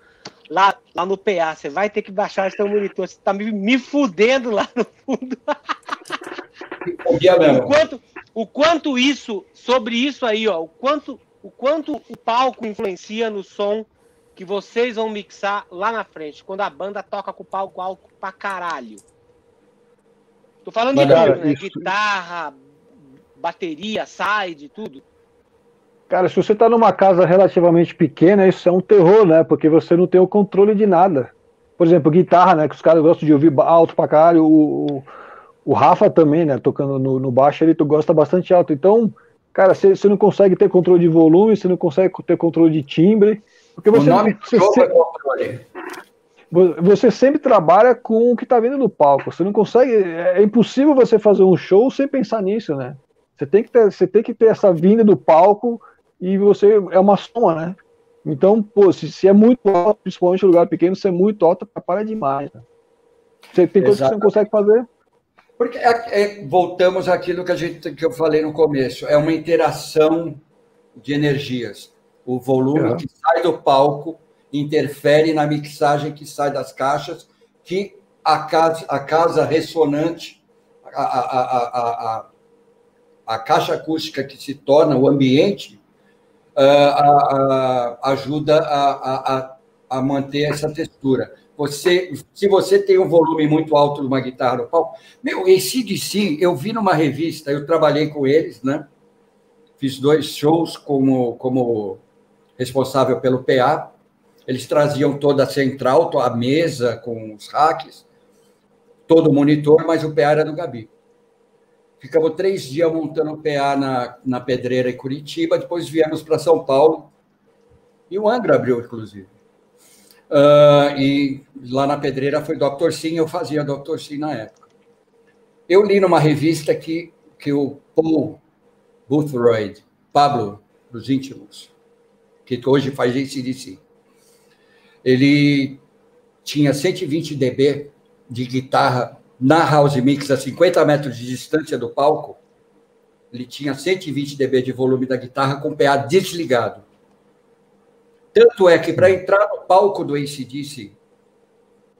lá, lá no PA. Você vai ter que baixar seu monitor. Você tá me, me fudendo lá no fundo. o, quanto, o quanto isso, sobre isso aí, ó, o quanto, o quanto o palco influencia no som que vocês vão mixar lá na frente, quando a banda toca com o palco alto pra caralho. Tô falando Mas, de tudo, né? Isso... Guitarra, bateria, side, tudo. Cara, se você está numa casa relativamente pequena, isso é um terror, né? Porque você não tem o controle de nada. Por exemplo, guitarra, né? Que os caras gostam de ouvir alto pra caralho. O, o, o Rafa também, né? Tocando no, no baixo, ele gosta bastante alto. Então, cara, você, não consegue ter controle de volume, você não consegue ter controle de timbre. Porque você, o nome você, você, é você sempre trabalha com o que está vindo no palco. Você não consegue. É, é impossível você fazer um show sem pensar nisso, né? Você tem que ter, você tem que ter essa vinda do palco e você é uma soma, né? Então, pô, se, se é muito alto, principalmente em lugar pequeno, se é muito alto, atrapalha demais. Né? Você tem coisas que você não consegue fazer. Porque é, é, voltamos àquilo que, a gente, que eu falei no começo, é uma interação de energias. O volume uhum. que sai do palco interfere na mixagem que sai das caixas, que a casa, a casa ressonante, a, a, a, a, caixa acústica que se torna o ambiente, uh, ajuda a, a, a, manter essa textura. Você, se você tem um volume muito alto de uma guitarra no palco, meu, ACDC, eu vi numa revista, eu trabalhei com eles, né? Fiz dois shows como, como responsável pelo PA. Eles traziam toda a central, a mesa com os hacks, todo o monitor, mas o PA era do Gabi. Ficamos três dias montando o PA na, na Pedreira em Curitiba, depois viemos para São Paulo, e o Angra abriu, inclusive. Uh, e lá na Pedreira foi Dr. Sim, eu fazia Dr. Sim na época. Eu li numa revista que, que o Paul Boothroyd, Pablo dos íntimos, que hoje faz ACDC, ele tinha 120 dB de guitarra na House Mix, a 50 metros de distância do palco, ele tinha 120 dB de volume da guitarra com o PA desligado. Tanto é que para entrar no palco do ACDC,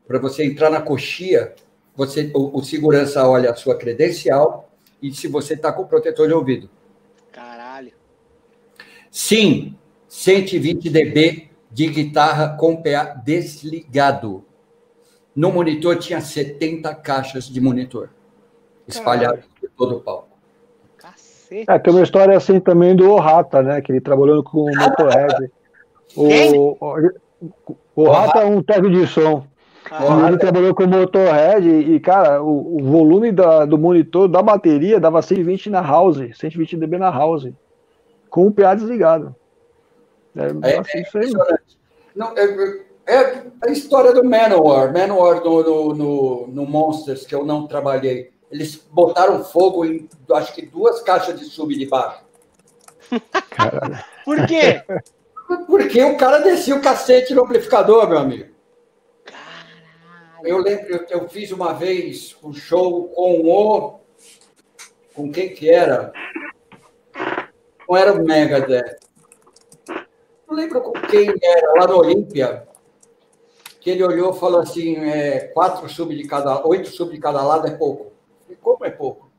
para você entrar na coxia, você, o, o, segurança olha a sua credencial e se você está com protetor de ouvido. Caralho. Sim, 120 dB de guitarra com PA desligado. No monitor tinha 70 caixas de monitor espalhadas por todo o palco. Cacete. É, tem uma história assim também do Rata, né? Que ele trabalhando com o Motorhead. o, o, O Rato é um técnico de som. Ah, ele trabalhou com Motorhead e, cara, o, o volume da, do monitor da bateria dava 120 na house, 120 dB na house, com o PA desligado. É, é, assim, é Não, é, é, a história do Manowar, Manowar no, no, no, no Monsters, que eu não trabalhei. Eles botaram fogo em, acho que duas caixas de sub de baixo. Por quê? Porque o cara descia o cacete no amplificador, meu amigo. Eu lembro, eu, eu fiz uma vez um show com o. Com quem que era? Não era o Megadeth. Não lembro com quem era, lá no Olímpia. Que ele olhou e falou assim: é, quatro sub de cada, oito sub de cada lado é pouco. Falei, como é pouco?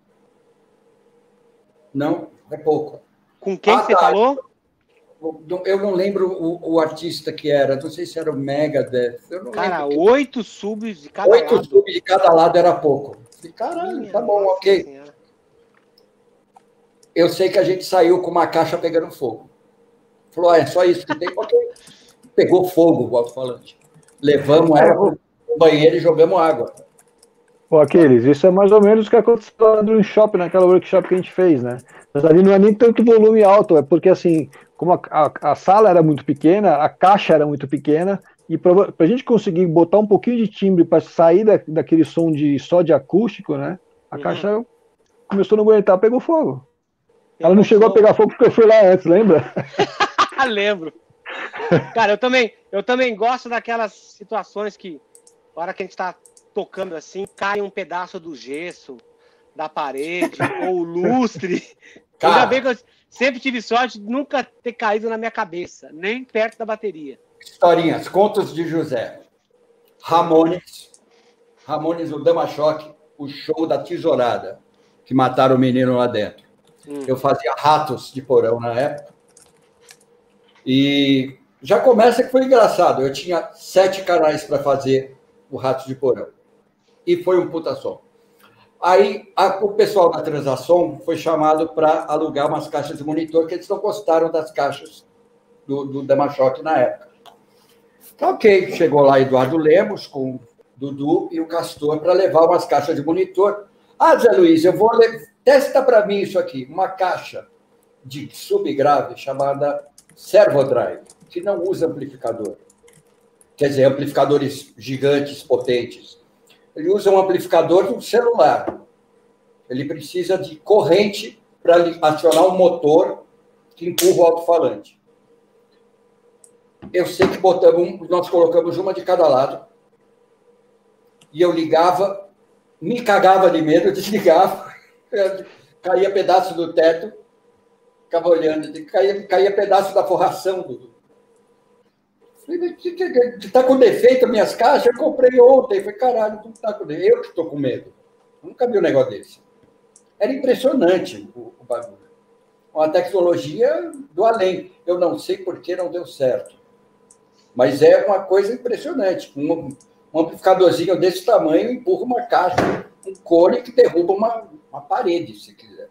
Não, é pouco. Com quem ah, você tá. falou? Eu não lembro o, o, artista que era, não sei se era o Megadeth. Cara, oito subs de cada oito lado. Oito subs de cada lado era pouco. Caralho, Minha tá bom, ok. Senhora. Eu sei que a gente saiu com uma caixa pegando fogo. Falou, ah, é só isso que tem, porque pegou fogo o alto-falante. Levamos ela para o banheiro e jogamos água. Pô, Aquiles, isso é mais ou menos o que aconteceu lá no shopping, naquela workshop que a gente fez, né? Mas ali não é nem tanto volume alto, é porque assim, como a, a, a sala era muito pequena, a caixa era muito pequena, e para a gente conseguir botar um pouquinho de timbre para sair da, daquele som de só de acústico, né? A uhum. caixa começou a não aguentar, pegou fogo. Ela não chegou fogo. a pegar fogo porque eu fui lá antes, lembra? Lembro. Cara, eu também, eu também gosto daquelas situações que, na hora que a gente está tocando assim, cai um pedaço do gesso da parede ou lustre. Cara, Ainda bem que eu sempre tive sorte de nunca ter caído na minha cabeça, nem perto da bateria. Historinhas, contos de José. Ramones, Ramones, o Dama Choque, o show da tesourada, que mataram o menino lá dentro. Hum. Eu fazia ratos de porão na época. E já começa que foi engraçado. Eu tinha sete canais para fazer o Ratos de Porão. E foi um puta som. Aí a, o pessoal da Transação foi chamado para alugar umas caixas de monitor, que eles não gostaram das caixas do, do Damachoque na época. Então, ok, chegou lá Eduardo Lemos com Dudu e o Castor para levar umas caixas de monitor. Ah, Zé Luiz, eu vou. Le... Testa para mim isso aqui, uma caixa de subgrave chamada Servodrive, que não usa amplificador. Quer dizer, amplificadores gigantes, potentes ele usa um amplificador do celular. Ele precisa de corrente para acionar um motor que empurra o alto-falante. Eu sei que botamos, nós colocamos uma de cada lado. E eu ligava, me cagava de medo, desligava, caía pedaço do teto, ficava olhando, caía, caía pedaço da forração do, Está com defeito minhas caixas? Eu comprei ontem. Falei, caralho, tu tá com defeito. Eu que estou com medo. nunca vi um negócio desse. Era impressionante o, o bagulho. Uma tecnologia do além. Eu não sei por que não deu certo. Mas é uma coisa impressionante. Um, um amplificadorzinho desse tamanho empurra uma caixa, um cone que derruba uma, uma parede, se quiser.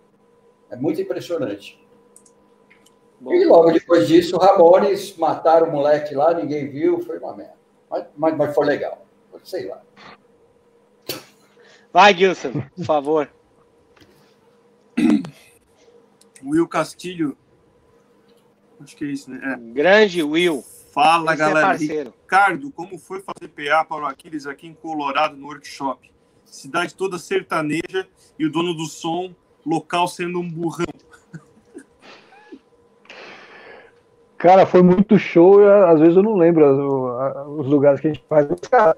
É muito impressionante. E logo depois disso, Ramones mataram o moleque lá, ninguém viu, foi uma merda. Mas, mas, mas foi legal, sei lá. Vai, Gilson, por favor. Will Castilho. Acho que é isso, né? É. Grande Will. Fala, Esse é galera. É Ricardo, como foi fazer PA para o Aquiles aqui em Colorado no workshop? Cidade toda sertaneja e o dono do som local sendo um burrão. Cara, foi muito show e às vezes eu não lembro os lugares que a gente faz. Mas, cara,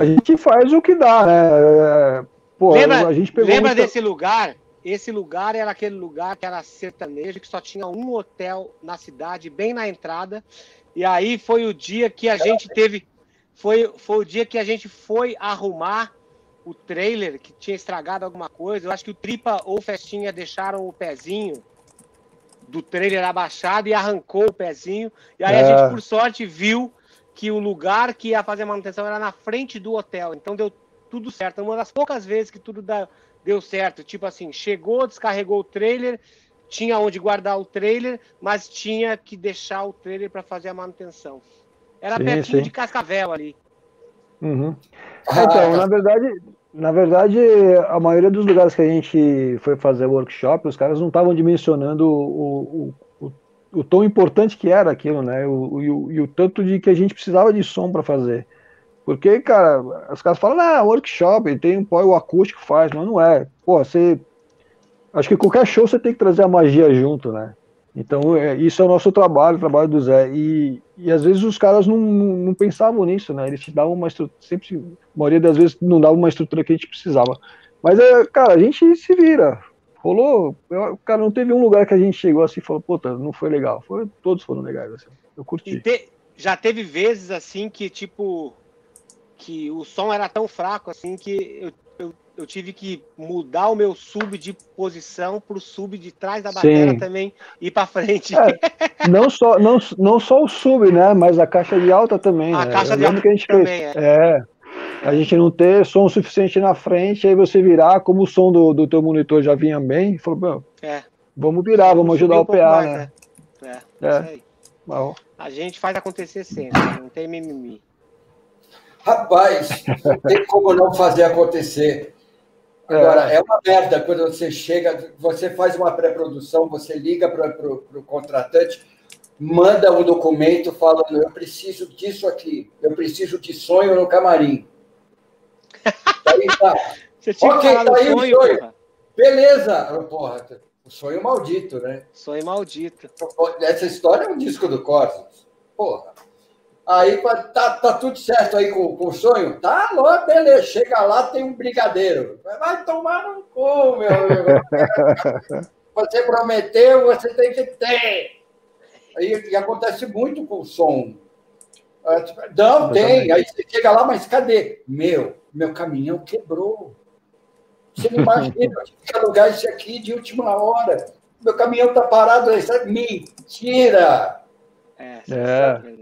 a gente faz o que dá, né? É, pô, lembra, a gente pegou lembra muita... desse lugar? Esse lugar era aquele lugar que era sertanejo, que só tinha um hotel na cidade, bem na entrada. E aí foi o dia que a gente teve. Foi, foi o dia que a gente foi arrumar o trailer, que tinha estragado alguma coisa. Eu acho que o Tripa ou Festinha deixaram o pezinho do trailer abaixado e arrancou o pezinho. E aí é. a gente, por sorte, viu que o lugar que ia fazer a manutenção era na frente do hotel. Então deu tudo certo. Uma das poucas vezes que tudo deu certo. Tipo assim, chegou, descarregou o trailer, tinha onde guardar o trailer, mas tinha que deixar o trailer para fazer a manutenção. Era sim, pertinho sim. de Cascavel ali. Uhum. Ah, então, na verdade, na verdade, a maioria dos lugares que a gente foi fazer workshop, os caras não estavam dimensionando o, o, o, o, tão importante que era aquilo, né? O, o, e o tanto de que a gente precisava de som para fazer. Porque, cara, os caras falam, ah, workshop, tem um o acústico faz, mas não é. Pô, você. Acho que qualquer show você tem que trazer a magia junto, né? Então, é, isso é o nosso trabalho, o trabalho do Zé. E, e às vezes os caras não, não, não pensavam nisso, né? Eles te davam uma estrutura, sempre, a maioria das vezes não davam uma estrutura que a gente precisava. Mas, é, cara, a gente se vira. Rolou, eu, cara, não teve um lugar que a gente chegou assim e falou, puta, não foi legal. Foi, todos foram legais, assim. Eu curti. Te, já teve vezes assim que, tipo, que o som era tão fraco assim que eu eu tive que mudar o meu sub de posição para o sub de trás da bateria também ir para frente. É, não, só, não, não só o sub, né? Mas a caixa de alta também. A né? caixa de alta que a gente também, fez. É. é. A gente não ter som suficiente na frente, aí você virar, como o som do, do teu monitor já vinha bem, falou, é. vamos virar, vamos ajudar um o PA, mais, né? É, é. é. Isso aí. Bom. A gente faz acontecer sempre, não tem mimimi. Rapaz, não tem como não fazer acontecer. Agora, é. é uma merda quando você chega, você faz uma pré-produção, você liga para o contratante, manda um documento falando: eu preciso disso aqui, eu preciso de sonho no camarim. Aí tá. Você tinha ok, tá aí sonho, o sonho. Porra. Beleza, porra, o sonho maldito, né? Sonho maldito. Essa história é um disco do Cosmos. Porra. Aí tá, tá tudo certo aí com, com o sonho? Tá, logo, beleza. Chega lá, tem um brigadeiro. Vai tomar no cu, meu amigo. Você prometeu, você tem que ter. Aí, e acontece muito com o som. É, não, tem. Aí você chega lá, mas cadê? Meu, meu caminhão quebrou. Você não imagina que alugar isso aqui de última hora. Meu caminhão tá parado. Mentira! É, é.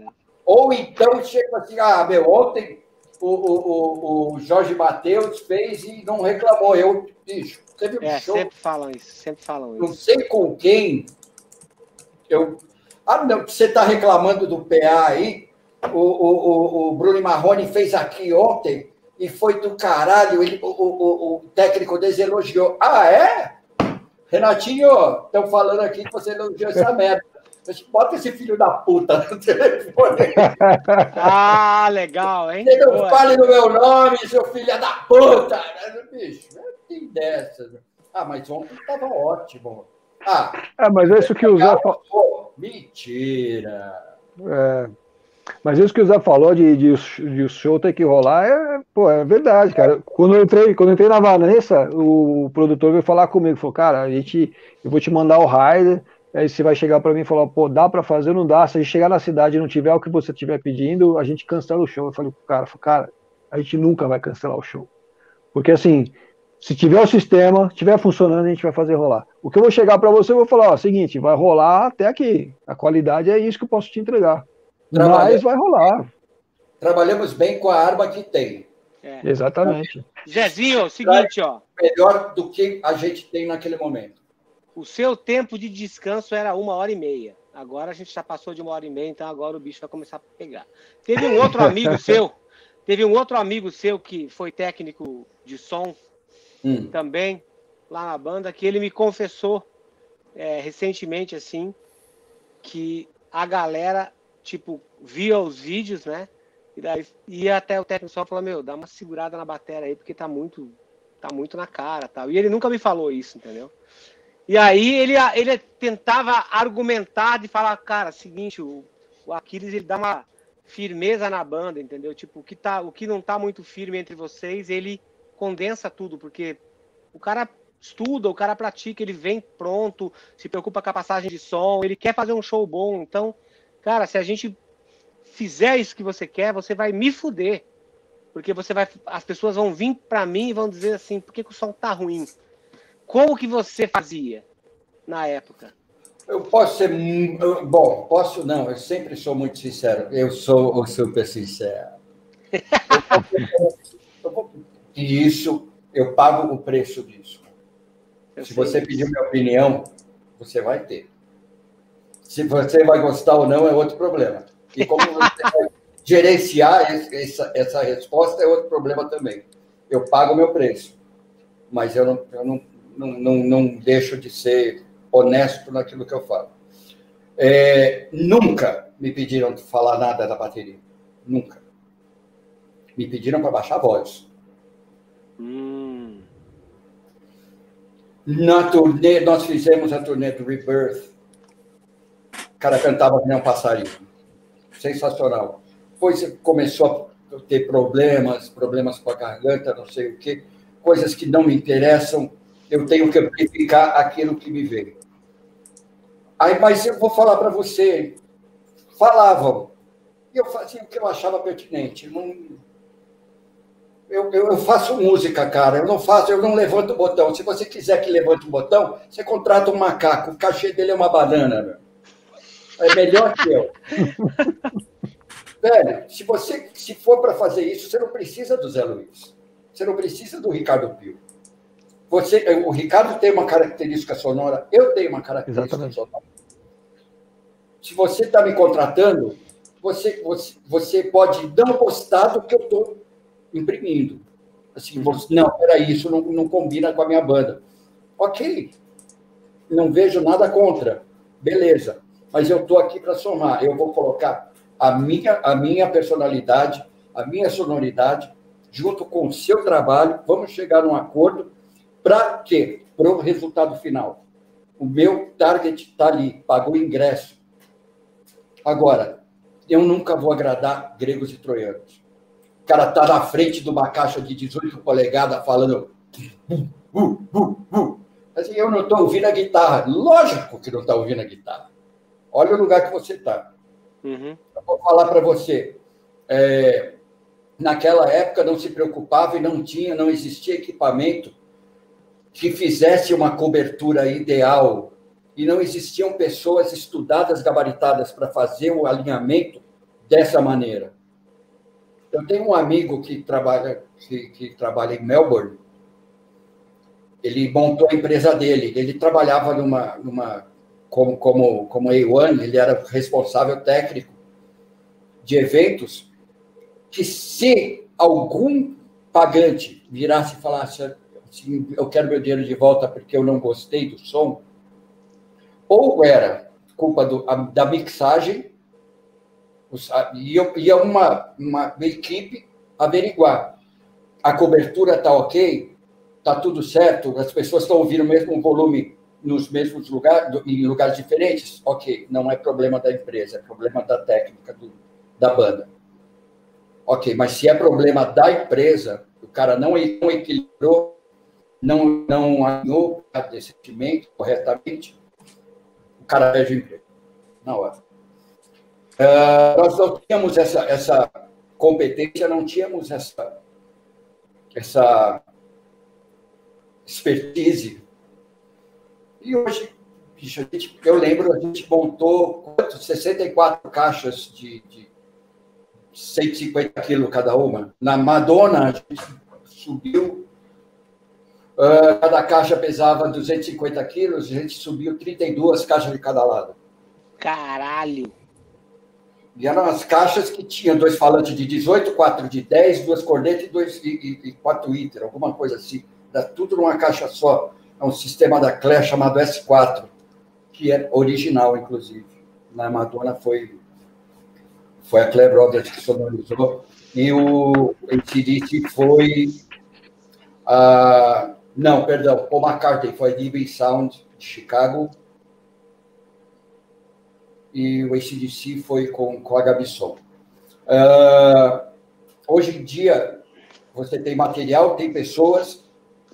Ou então chega assim, ah, meu, ontem o, o, o Jorge Matheus fez e não reclamou. Eu, bicho, teve um é, show. Sempre falam isso, sempre falam isso. Não sei com quem. Eu, ah, não, você está reclamando do PA aí. O, o, o, Bruno Marrone fez aqui ontem e foi do caralho. Ele, o, o, o técnico deselogiou. Ah, é? Renatinho, estão falando aqui que você elogiou essa merda. Bota esse filho da puta no telefone. Ah, legal, hein? Você não Boa. fale no meu nome, seu filho da puta. Bicho, tem dessas. Ah, mas ontem estava ótimo. Ah, é, mas é isso que o Zé falou. Mentira. É. Mas isso que o Zé falou de, de, de o show ter que rolar é, pô, é verdade, cara. Quando eu entrei, quando eu entrei na Vanessa, o produtor veio falar comigo, falou, cara, a gente, eu vou te mandar o rider, Aí você vai chegar para mim e falar, pô, dá para fazer ou não dá? Se a gente chegar na cidade e não tiver o que você estiver pedindo, a gente cancela o show. Eu falei pro cara, cara, a gente nunca vai cancelar o show. Porque assim, se tiver o sistema, estiver funcionando, a gente vai fazer rolar. O que eu vou chegar para você, eu vou falar, ó, seguinte, vai rolar até aqui. A qualidade é isso que eu posso te entregar. Mas vai rolar. Trabalhamos bem com a arma que tem. É. Exatamente. Zezinho, seguinte, ó. Melhor do que a gente tem naquele momento. O seu tempo de descanso era uma hora e meia. Agora a gente já passou de uma hora e meia, então agora o bicho vai começar a pegar. Teve um outro amigo seu, teve um outro amigo seu que foi técnico de som hum. também lá na banda, que ele me confessou é, recentemente assim que a galera tipo via os vídeos, né? E daí ia até o técnico só falar, meu, dá uma segurada na bateria aí porque tá muito tá muito na cara, tal. E ele nunca me falou isso, entendeu? E aí ele, ele tentava argumentar de falar, cara, seguinte, o, o Aquiles ele dá uma firmeza na banda, entendeu? Tipo, o que, tá, o que não tá muito firme entre vocês, ele condensa tudo, porque o cara estuda, o cara pratica, ele vem pronto, se preocupa com a passagem de som, ele quer fazer um show bom. Então, cara, se a gente fizer isso que você quer, você vai me fuder. Porque você vai. As pessoas vão vir para mim e vão dizer assim, por que, que o som tá ruim? Como que você fazia na época? Eu posso ser. Bom, posso não, eu sempre sou muito sincero. Eu sou o super sincero. e isso, eu pago o preço disso. Eu Se você isso. pedir minha opinião, você vai ter. Se você vai gostar ou não, é outro problema. E como você vai, gerenciar essa, essa resposta é outro problema também. Eu pago o meu preço, mas eu não, eu não, não, não, não deixo de ser honesto naquilo que eu falo. É, nunca me pediram falar nada da bateria. Nunca. Me pediram para baixar a voz. Hum. Na turnê, nós fizemos a turnê do Rebirth. O cara cantava que nem um passarinho. Sensacional. Depois começou a ter problemas, problemas com a garganta, não sei o quê, coisas que não me interessam. Eu tenho que amplificar aquilo que me veio. Aí, mas eu vou falar para você, falavam, e eu fazia o que eu achava pertinente. Não, eu, eu, eu, faço música, cara. Eu não faço, eu não levanto o botão. Se você quiser que levante o botão, você contrata um macaco. O cachê dele é uma banana, meu. É melhor que eu. Velho, se você se for para fazer isso, você não precisa do Zé Luiz. Você não precisa do Ricardo Pio. Você, o Ricardo tem uma característica sonora, eu tenho uma característica Exatamente. sonora. Se você está me contratando, você, você, você pode não gostar do que eu estou imprimindo. Assim, você, não, peraí, isso não, não combina com a minha banda. Ok, não vejo nada contra, beleza. Mas eu estou aqui para somar. Eu vou colocar a minha, a minha personalidade, a minha sonoridade, junto com o seu trabalho. Vamos chegar num acordo para quê? Para o resultado final. O meu target está ali, pagou ingresso. Agora, eu nunca vou agradar gregos e troianos. O cara está na frente de uma caixa de 18 polegadas falando. Uh, uh, uh, uh. Assim, eu não estou ouvindo a guitarra. Lógico que não está ouvindo a guitarra. Olha o lugar que você está. Uhum. Eu vou falar para você. É, naquela época não se preocupava e não tinha, não existia equipamento que fizesse uma cobertura ideal e não existiam pessoas estudadas, gabaritadas para fazer o alinhamento dessa maneira. Eu tenho um amigo que trabalha que, que trabalha em Melbourne. Ele montou a empresa dele. Ele trabalhava numa, numa como como como A1, ele era responsável técnico de eventos. Que se algum pagante virasse e falasse assim, eu quero meu dinheiro de volta porque eu não gostei do som, ou era culpa do, a, da mixagem, ia, ia uma, uma equipe averiguar. A cobertura está ok? Está tudo certo? As pessoas estão ouvindo o mesmo volume nos mesmos lugares, em lugares diferentes? Ok, não é problema da empresa, é problema da técnica do, da banda. Ok, mas se é problema da empresa, o cara não, não equilibrou não, não alinhou esse sentimento corretamente, o cara perde o emprego, na hora. Uh, nós não tínhamos essa, essa competência, não tínhamos essa, essa expertise. E hoje, eu lembro, a gente montou quanto? 64 caixas de, de 150 quilos cada uma. Na Madonna, a gente subiu Uh, cada caixa pesava 250 quilos, a gente subiu 32 caixas de cada lado. Caralho! E eram as caixas que tinham dois falantes de 18, quatro de 10, duas cornetas e, dois, e, e, e quatro iter, alguma coisa assim. Era tudo numa caixa só. É um sistema da Claire chamado S4, que é original, inclusive. Na Madonna foi, foi a Claire Roberts que sonorizou. E o ACDC foi a não, perdão, Paul McCartney foi DB Sound de Chicago. E o ACDC foi com, a Gabson. Uh, hoje em dia, você tem material, tem pessoas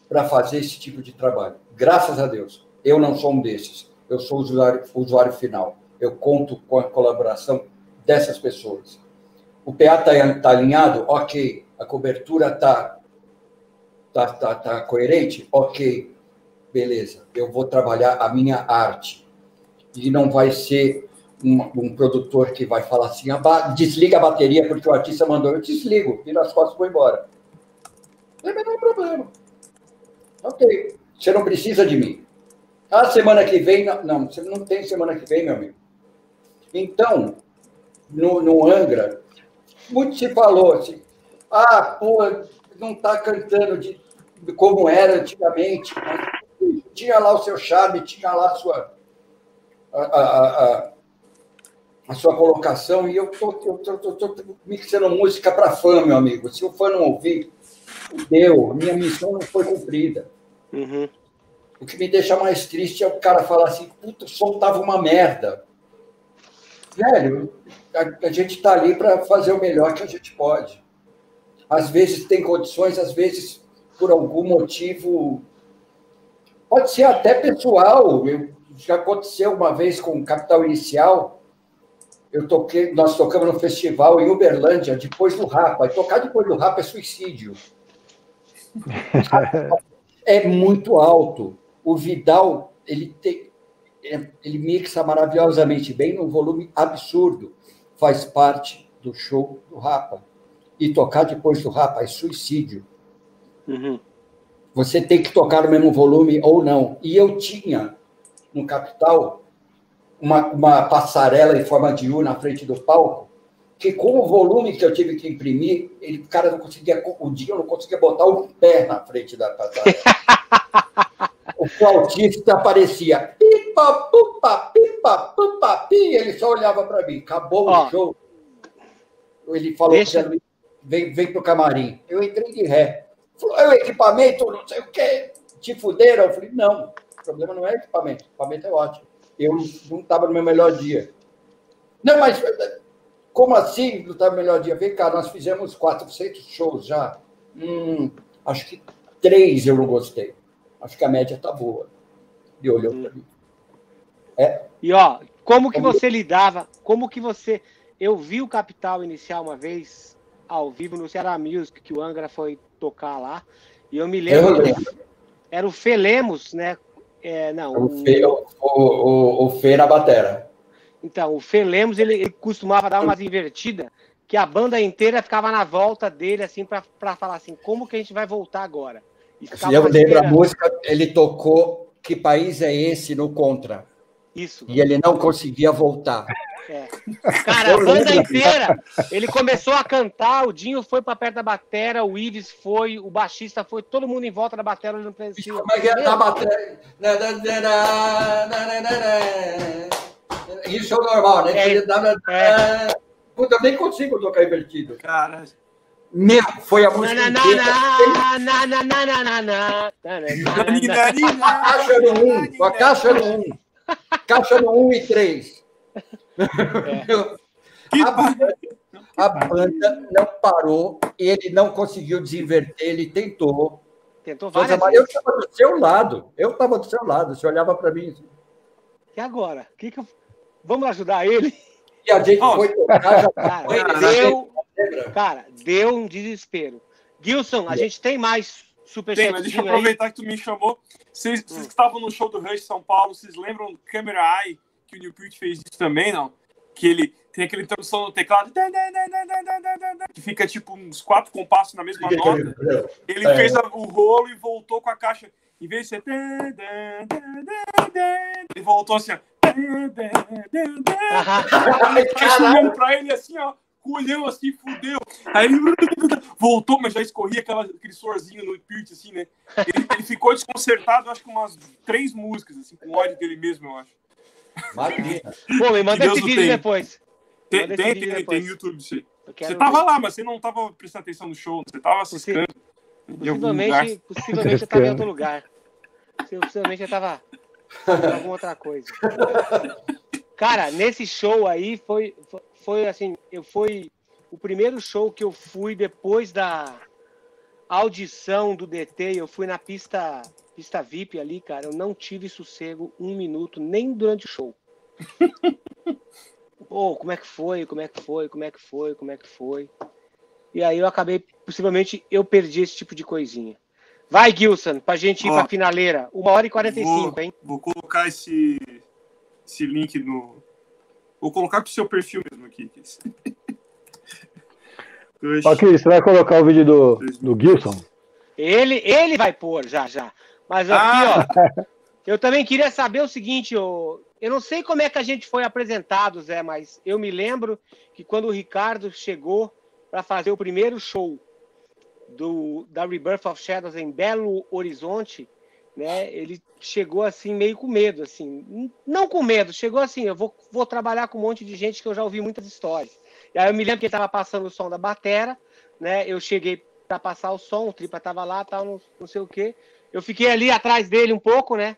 para fazer esse tipo de trabalho. Graças a Deus. Eu não sou um desses. Eu sou usuário, usuário final. Eu conto com a colaboração dessas pessoas. O PA está tá alinhado? Ok. A cobertura está Tá, tá, tá coerente? Ok, beleza. Eu vou trabalhar a minha arte. E não vai ser um, um produtor que vai falar assim, desliga a bateria porque o artista mandou. Eu desligo, vira as costas e vou embora. Não é menor problema. Ok. Você não precisa de mim. Ah, semana que vem. Não, não, você não tem semana que vem, meu amigo. Então, no, no Angra, muito se falou assim, ah, pô, não está cantando de, de, como era antigamente, tinha lá o seu charme, tinha lá a sua, a, a, a, a sua colocação, e eu estou mixando música para fã, meu amigo. Se o fã não ouvir, deu, minha missão não foi cumprida. Uhum. O que me deixa mais triste é o cara falar assim, puta, o som tava uma merda. Velho, a, a gente está ali para fazer o melhor que a gente pode. Às vezes tem condições, às vezes por algum motivo pode ser até pessoal. Eu, já aconteceu uma vez com Capital Inicial. Eu toquei, nós tocamos no festival em Uberlândia, depois do Rapa. E tocar depois do Rapa é suicídio. é muito alto. O Vidal, ele tem, é, ele mixa maravilhosamente bem num volume absurdo. Faz parte do show do Rapa. E tocar depois do Rapa é suicídio. Uhum. Você tem que tocar no mesmo volume ou não. E eu tinha, no Capital, uma, uma passarela em forma de U na frente do palco, que com o volume que eu tive que imprimir, ele, o cara não conseguia, o dia eu não conseguia botar um pé na frente da passarela. o flautista aparecia pipa, pupa, pipa, pupa, pi, ele só olhava para mim. Acabou Ó, o show. Ele falou deixa... que vem, vem pro camarim. Eu entrei de ré. Falou, é o equipamento, não sei o quê. Te fuderam? Eu falei, não, o problema não é equipamento. O equipamento é ótimo. Eu não estava no meu melhor dia. Não, mas como assim não estava no melhor dia? Vem cá, nós fizemos 400 shows já. Hum, acho que três eu não gostei. Acho que a média está boa. E olhou para mim. É. E ó, como que você lidava? Como que você. Eu vi o Capital inicial uma vez ao vivo no Ceará Music, que o Angra foi tocar lá. E eu me lembro. Eu lembro. Era o Felemos, né? É, não. O, Fê, o, o, o Fê na batera. Então, o Felemos, ele, ele costumava dar umas invertidas, que a banda inteira ficava na volta dele, assim, para falar assim, como que a gente vai voltar agora? Eu lembro a música, ele tocou Que País é Esse no Contra. Isso. E ele não conseguia voltar. É. Cara, a banda inteira. Ele começou a cantar, o Dinho foi para perto da batera, o Ives foi, o baixista foi, todo mundo em volta da batera olhando pra ele. Como é que é na batera? Isso é o normal, né? É, é. Puta, eu nem consigo tocar invertido. Cara. Meu, foi a música inteira. A caixa no 1, a caixa no 1. Caixa no 1 e 3. É. A, banda, a banda não parou, ele não conseguiu desinverter, ele tentou. Tentou várias vezes. Eu estava do seu lado, eu estava do seu lado, você olhava para mim. Assim. E agora? Que que eu... Vamos ajudar ele? E a gente oh, foi tocar, já cara, deu, cara, deu um desespero. Gilson, a gente tem mais superchat. Tem, mas deixa eu aproveitar aí. que tu me chamou. Vocês, vocês hum. estavam no show do Rush São Paulo, vocês lembram do Camera Eye? Que o Neil Peart fez isso também, não? Que ele tem aquela introdução no teclado que fica tipo uns quatro compassos na mesma nota. Ele é. fez o rolo e voltou com a caixa. Em vez de ser. Ele voltou assim, ó. Aí olhando pra ele assim, ó. Colheu assim, fudeu. Aí ele voltou, mas já escorria aquela, aquele sorzinho no Peart, assim, né? Ele, ele ficou desconcertado, acho que umas três músicas, assim, com ódio dele mesmo, eu acho. Maravilha. Pô, me manda esse vídeo depois. Tem, tem, tem, tem, tem YouTube. Você, você tava lá, mas você não tava prestando atenção no show, você tava assistindo. Possivelmente, possivelmente eu tava em outro lugar. Possivelmente eu tava em alguma outra coisa. Cara, nesse show aí foi, foi, foi assim, eu fui o primeiro show que eu fui depois da audição do DT, eu fui na pista pista VIP ali, cara, eu não tive sossego um minuto, nem durante o show. Pô, como é que foi? Como é que foi? Como é que foi? Como é que foi? E aí eu acabei, possivelmente, eu perdi esse tipo de coisinha. Vai, Gilson, pra gente ir Ó, pra finaleira. Uma hora e 45, vou, hein? Vou colocar esse, esse link no. Vou colocar pro seu perfil mesmo aqui. Ok, você vai colocar o vídeo do, do Gilson? Ele, ele vai pôr já, já. Mas aqui, ah. ó, eu também queria saber o seguinte, ó, eu não sei como é que a gente foi apresentado, Zé, mas eu me lembro que quando o Ricardo chegou, para fazer o primeiro show do, da Rebirth of Shadows em Belo Horizonte, né? Ele chegou assim meio com medo, assim, não com medo, chegou assim, eu vou, vou trabalhar com um monte de gente que eu já ouvi muitas histórias. E aí eu me lembro que ele estava passando o som da batera, né? Eu cheguei para passar o som, o Tripa estava lá, tal, não, não sei o quê. Eu fiquei ali atrás dele um pouco, né?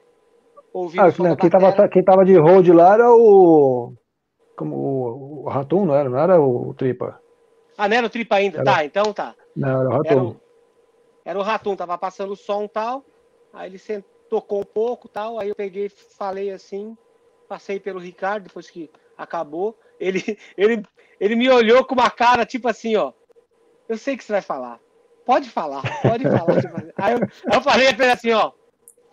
Ouvindo ah, o som né, quem, estava quem tava de hold lá era o como o, o Ratum, não era, não era o Tripa. Ah, não era o Tripa ainda? Era... Tá, então tá. Não, era o Ratum. Era o, era o Ratum, tava passando o som e tal. Aí ele sent, tocou um pouco tal. Aí eu peguei, falei assim, passei pelo Ricardo depois que acabou. Ele, ele, ele me olhou com uma cara tipo assim, ó. Eu sei que você vai falar. Pode falar, pode falar. Aí, eu, aí eu falei pra ele assim, ó.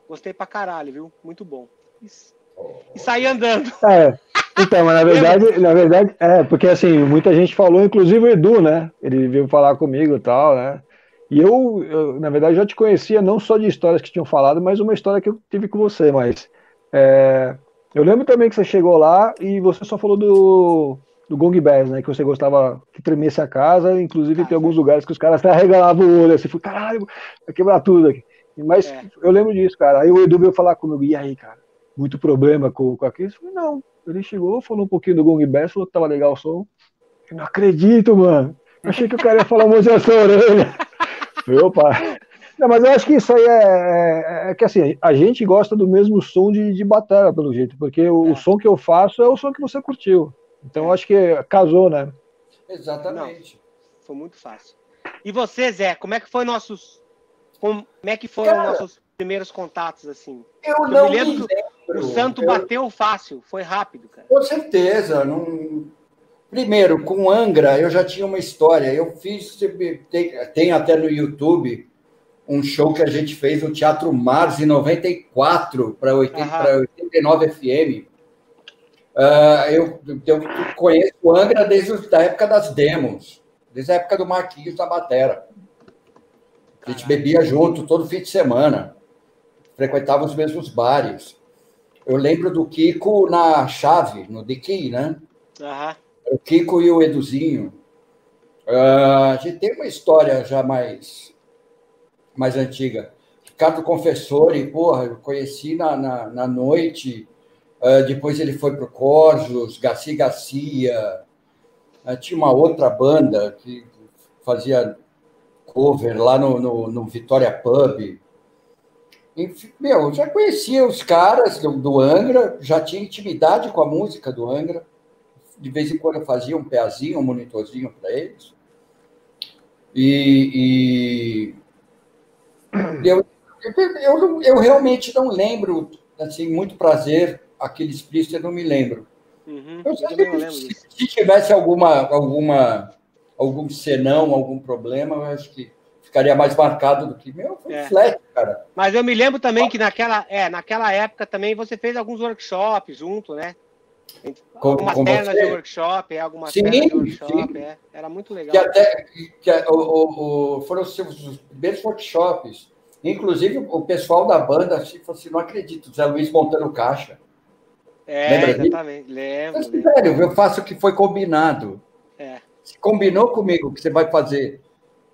Gostei pra caralho, viu? Muito bom. Isso. E saí andando. É. Então, mas na verdade, na verdade, é, porque assim, muita gente falou, inclusive o Edu, né? Ele veio falar comigo e tal, né? E eu, eu, na verdade, já te conhecia não só de histórias que tinham falado, mas uma história que eu tive com você, mas é, eu lembro também que você chegou lá e você só falou do, do Gong Bass, né? Que você gostava que tremesse a casa, inclusive ah, tem alguns lugares que os caras até arregalavam o olho, assim, foi caralho, vai quebrar tudo aqui. Mas é. eu lembro disso, cara. Aí o Edu veio falar comigo, e aí, cara, muito problema com, com aquilo? Eu falei, não. Ele chegou, falou um pouquinho do Gong Bass, falou que tava legal o som. Eu não acredito, mano. Eu achei que o cara ia falar uma sua orelha. Meu pai. Não, mas eu acho que isso aí é, é, é, que assim, a gente gosta do mesmo som de, de bateria, pelo jeito, porque o, é. o, som que eu faço é o som que você curtiu. Então acho que casou, né? Exatamente. Não, foi muito fácil. E você, Zé, como é que foi nossos. Como é que foram Cara, nossos primeiros contatos, assim? Eu, eu não me lembro, me lembro. O santo eu... bateu fácil, foi rápido, cara. Com certeza. Não Primeiro, com Angra, eu já tinha uma história. Eu fiz, tem, tem até no YouTube, um show que a gente fez no Teatro Mars em 94 para 89 FM. Uh, eu, eu conheço o Angra desde a época das demos, desde a época do Marquinhos da Batera. A gente bebia junto todo fim de semana, frequentava os mesmos bares. Eu lembro do Kiko na Chave, no Diqui, né? Uhum o Kiko e o Eduzinho. Uh, a gente tem uma história já mais, mais antiga. Ricardo Confessori, porra, eu conheci na, na, na noite, uh, depois ele foi para o Corjos, Garcia Garcia, uh, tinha uma outra banda que fazia cover lá no, no, no Vitória Pub. Enfim, meu, já conhecia os caras do, do Angra, já tinha intimidade com a música do Angra de vez em quando eu fazia um pezinho, um monitorzinho para eles. E, e eu, eu, eu, realmente não lembro, assim, muito prazer, aquele explícito eu não me lembro. Uhum, eu, eu lembro se, se, tivesse alguma, alguma, algum senão, algum problema, eu acho que ficaria mais marcado do que meu, foi é. flat, cara. Mas eu me lembro também que naquela, é, naquela época também você fez alguns workshops junto, né? Com, alguma com tela de workshop, é, alguma sim, tela de workshop, é, era muito legal. Que até, que, o, o, o, foram os, os primeiros workshops. Inclusive, o pessoal da banda assim, falou assim: não acredito, Zé Luiz montando caixa. É, Lembra exatamente, lembro. Mas, velho, eu faço o que foi combinado. É. Se combinou comigo que você vai fazer,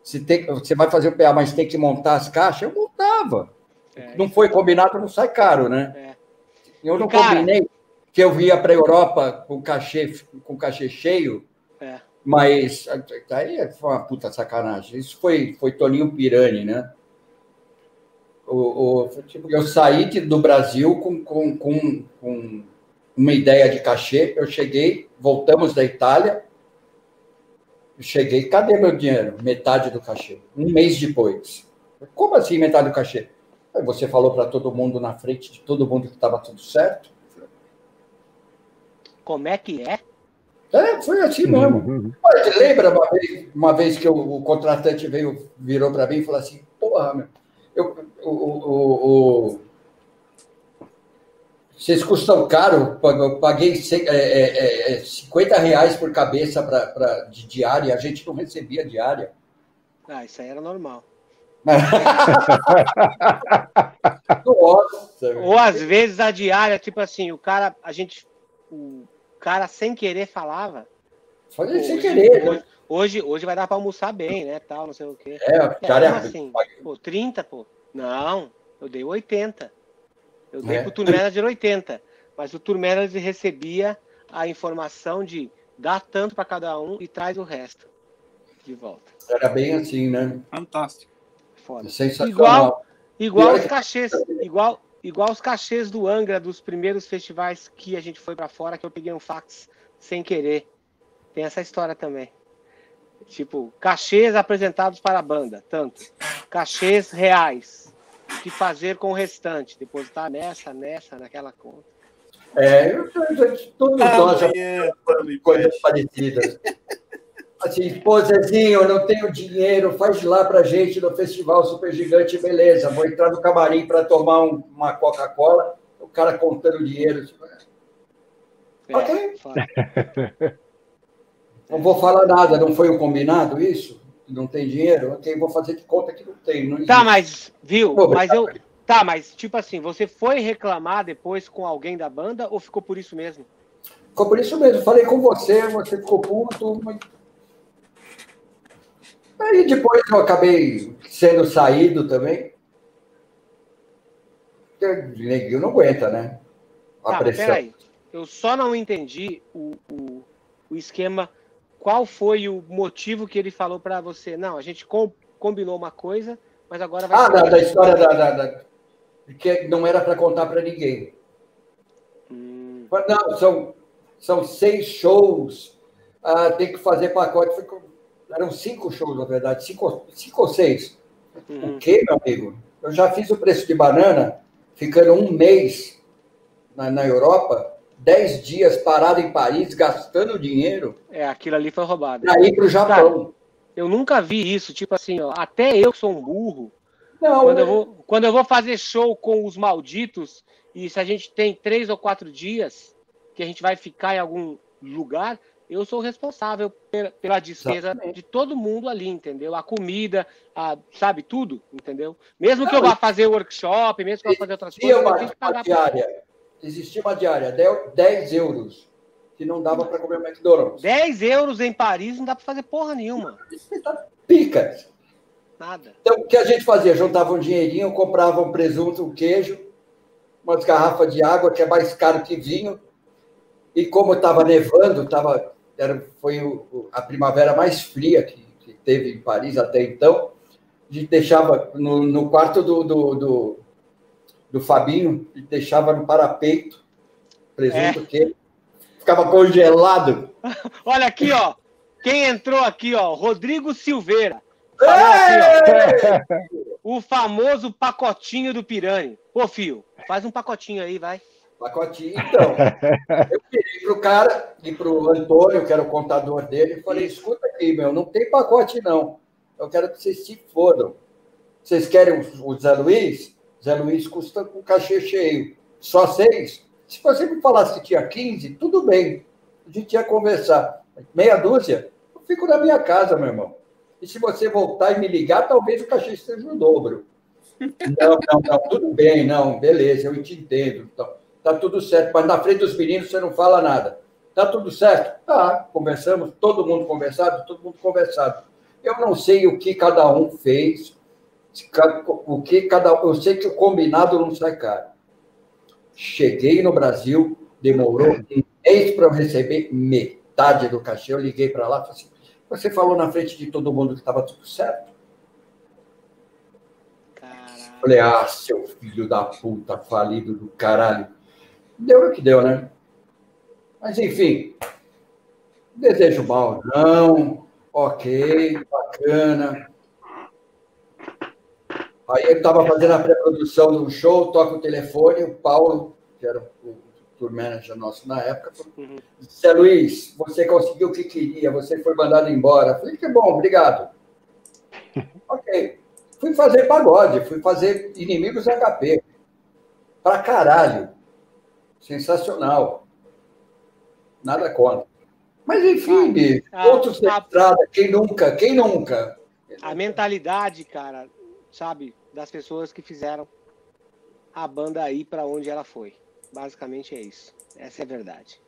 se tem, você vai fazer o PA, mas tem que montar as caixas, eu montava. É, não foi combinado, não sai caro, né? É. Eu não cara, combinei que eu via para a Europa com cachê, com cachê cheio, é. mas aí foi uma puta sacanagem. Isso foi, foi Toninho Pirani, né? O, o, eu saí do Brasil com, com, com, com uma ideia de cachê, eu cheguei, voltamos da Itália, cheguei, cadê meu dinheiro? Metade do cachê. Um mês depois. Como assim metade do cachê? Você falou para todo mundo na frente de todo mundo que estava tudo certo. Como é que é? É, foi assim mesmo. Uhum. lembra uma vez, uma vez que o, o contratante veio, virou para mim e falou assim: Porra, meu, eu, o, o, o, vocês custam caro, eu paguei é, é, 50 é, reais por cabeça pra, pra, de diária, a gente não recebia diária. Ah, isso aí era normal. Nossa, Ou às vezes a diária, tipo assim, o cara, a gente, o, cara sem querer falava, Fazer sem querer. Hoje, né? hoje, hoje, vai dar para almoçar bem, né? Tal, não sei o quê. É, cara, é, assim, pô, 30, pô. Não, eu dei 80. Eu dei é. pro Tour Manager 80. Mas o Tour Manager recebia a informação de dá tanto para cada um e traz o resto de volta. Era bem assim, né? Fantástico. Foda. Sensacional. Igual, igual os cachês, igual, igual os cachês do Angra dos primeiros festivais que a gente foi para fora, que eu peguei um fax sem querer. Tem essa história também. Tipo, cachês apresentados para a banda, tanto. Cachês reais. O que fazer com o restante? Depositar nessa, nessa, naquela conta. É, eu, todos ah, nós já é, coisas parecidas. Assim, pô, Zezinho, eu não tenho dinheiro, faz lá pra gente no Festival Super Gigante, beleza. Vou entrar no camarim para tomar um, uma Coca-Cola, o cara contando dinheiro. Tipo, é, ok. não vou falar nada, não foi o combinado isso? Não tem dinheiro? Ok, vou fazer de conta que não tem. Não tá, mas, viu? Pô, mas eu. Tá, mas tipo assim, você foi reclamar depois com alguém da banda ou ficou por isso mesmo? Ficou por isso mesmo. Falei com você, você ficou puto. Mas... Aí depois eu acabei sendo saído também. Neguinho não aguenta, né? A tá, pressão. Peraí. Eu só não entendi o, o, o, esquema. Qual foi o motivo que ele falou para você? Não, a gente com, combinou uma coisa, mas agora vai Ah, da, da, história da, da, da, que não era para contar para ninguém. Hum. Não, são, são seis shows. Ah, tem que fazer pacote. Eram cinco shows, na verdade, cinco, cinco ou seis. Uhum. O quê, meu amigo? Eu já fiz o preço de banana, ficando um mês na, na Europa, dez dias parado em Paris, gastando dinheiro. É, aquilo ali foi roubado. Para ir para o Japão. eu nunca vi isso, tipo assim, ó, até eu que sou um burro, não, quando, eu é- vou, quando eu vou fazer show com os malditos, e se a gente tem três ou quatro dias que a gente vai ficar em algum lugar, eu sou responsável pela despesa Exatamente. de todo mundo ali, entendeu? A comida, a, sabe, tudo, entendeu? Mesmo não, que eu vá fazer workshop, mesmo que eu vá fazer outras coisas, uma, eu tenho que pagar. Diária, existia uma diária, 10 euros, que não dava para comer McDonald's. 10 euros em Paris não dá para fazer porra nenhuma. Pica. Nada. Então, o que a gente fazia? Juntava um dinheirinho, comprava um presunto, um queijo, umas garrafas de água, que é mais caro que vinho, e como estava nevando, tava, era, foi o, a primavera mais fria que, que, teve em Paris até então. A gente deixava no, no quarto do, do, do, do Fabinho, e deixava no parapeito, presunto, é. que ficava congelado. Olha aqui, ó. Quem entrou aqui, ó, Rodrigo Silveira. Aqui, ó, o famoso pacotinho do Pirani. Pô, Fio, faz um pacotinho aí, vai. Pacotinho, então. eu pedi para o cara e para o Antônio, que era o contador dele, e falei: escuta aqui, meu, não tem pacote, não. Eu quero que vocês se fodam. Vocês querem o Zé Luiz? Zé Luiz custa com cachê cheio. Só seis? Se você me falasse que tinha 15, tudo bem. A gente ia conversar. Meia dúzia? Eu fico na minha casa, meu irmão. E se você voltar e me ligar, talvez o cachê esteja no dobro. Não, não, não, tudo bem, não, beleza, eu te entendo. Então, tá tudo certo, mas na frente dos meninos você não fala nada. Tá tudo certo? Tá, conversamos, todo mundo conversado, todo mundo conversado. Eu não sei o que cada um fez, o que cada eu sei que o combinado não sai caro. Cheguei no Brasil, demorou um mês para eu receber metade do cachê. Eu liguei para lá e falei assim: você falou na frente de todo mundo que estava tudo certo? Caralho. Falei, ah, seu filho da puta, falido do caralho. Deu o que deu, né? Mas, enfim, desejo mal, não. Ok, bacana. Aí eu estava fazendo a pré-produção do show, toca o telefone, o Paulo, que era o tour manager nosso na época, uhum. disse, Luiz, você conseguiu o que queria, você foi mandado embora. falei, que bom, obrigado. ok. Fui fazer pagode, fui fazer inimigos HP. Pra caralho. Sensacional. Nada contra. Mas enfim, ah, outros da estrada, quem nunca, quem nunca? A mentalidade, cara, sabe, das pessoas que fizeram a banda ir para onde ela foi. Basicamente é isso. Essa é a verdade.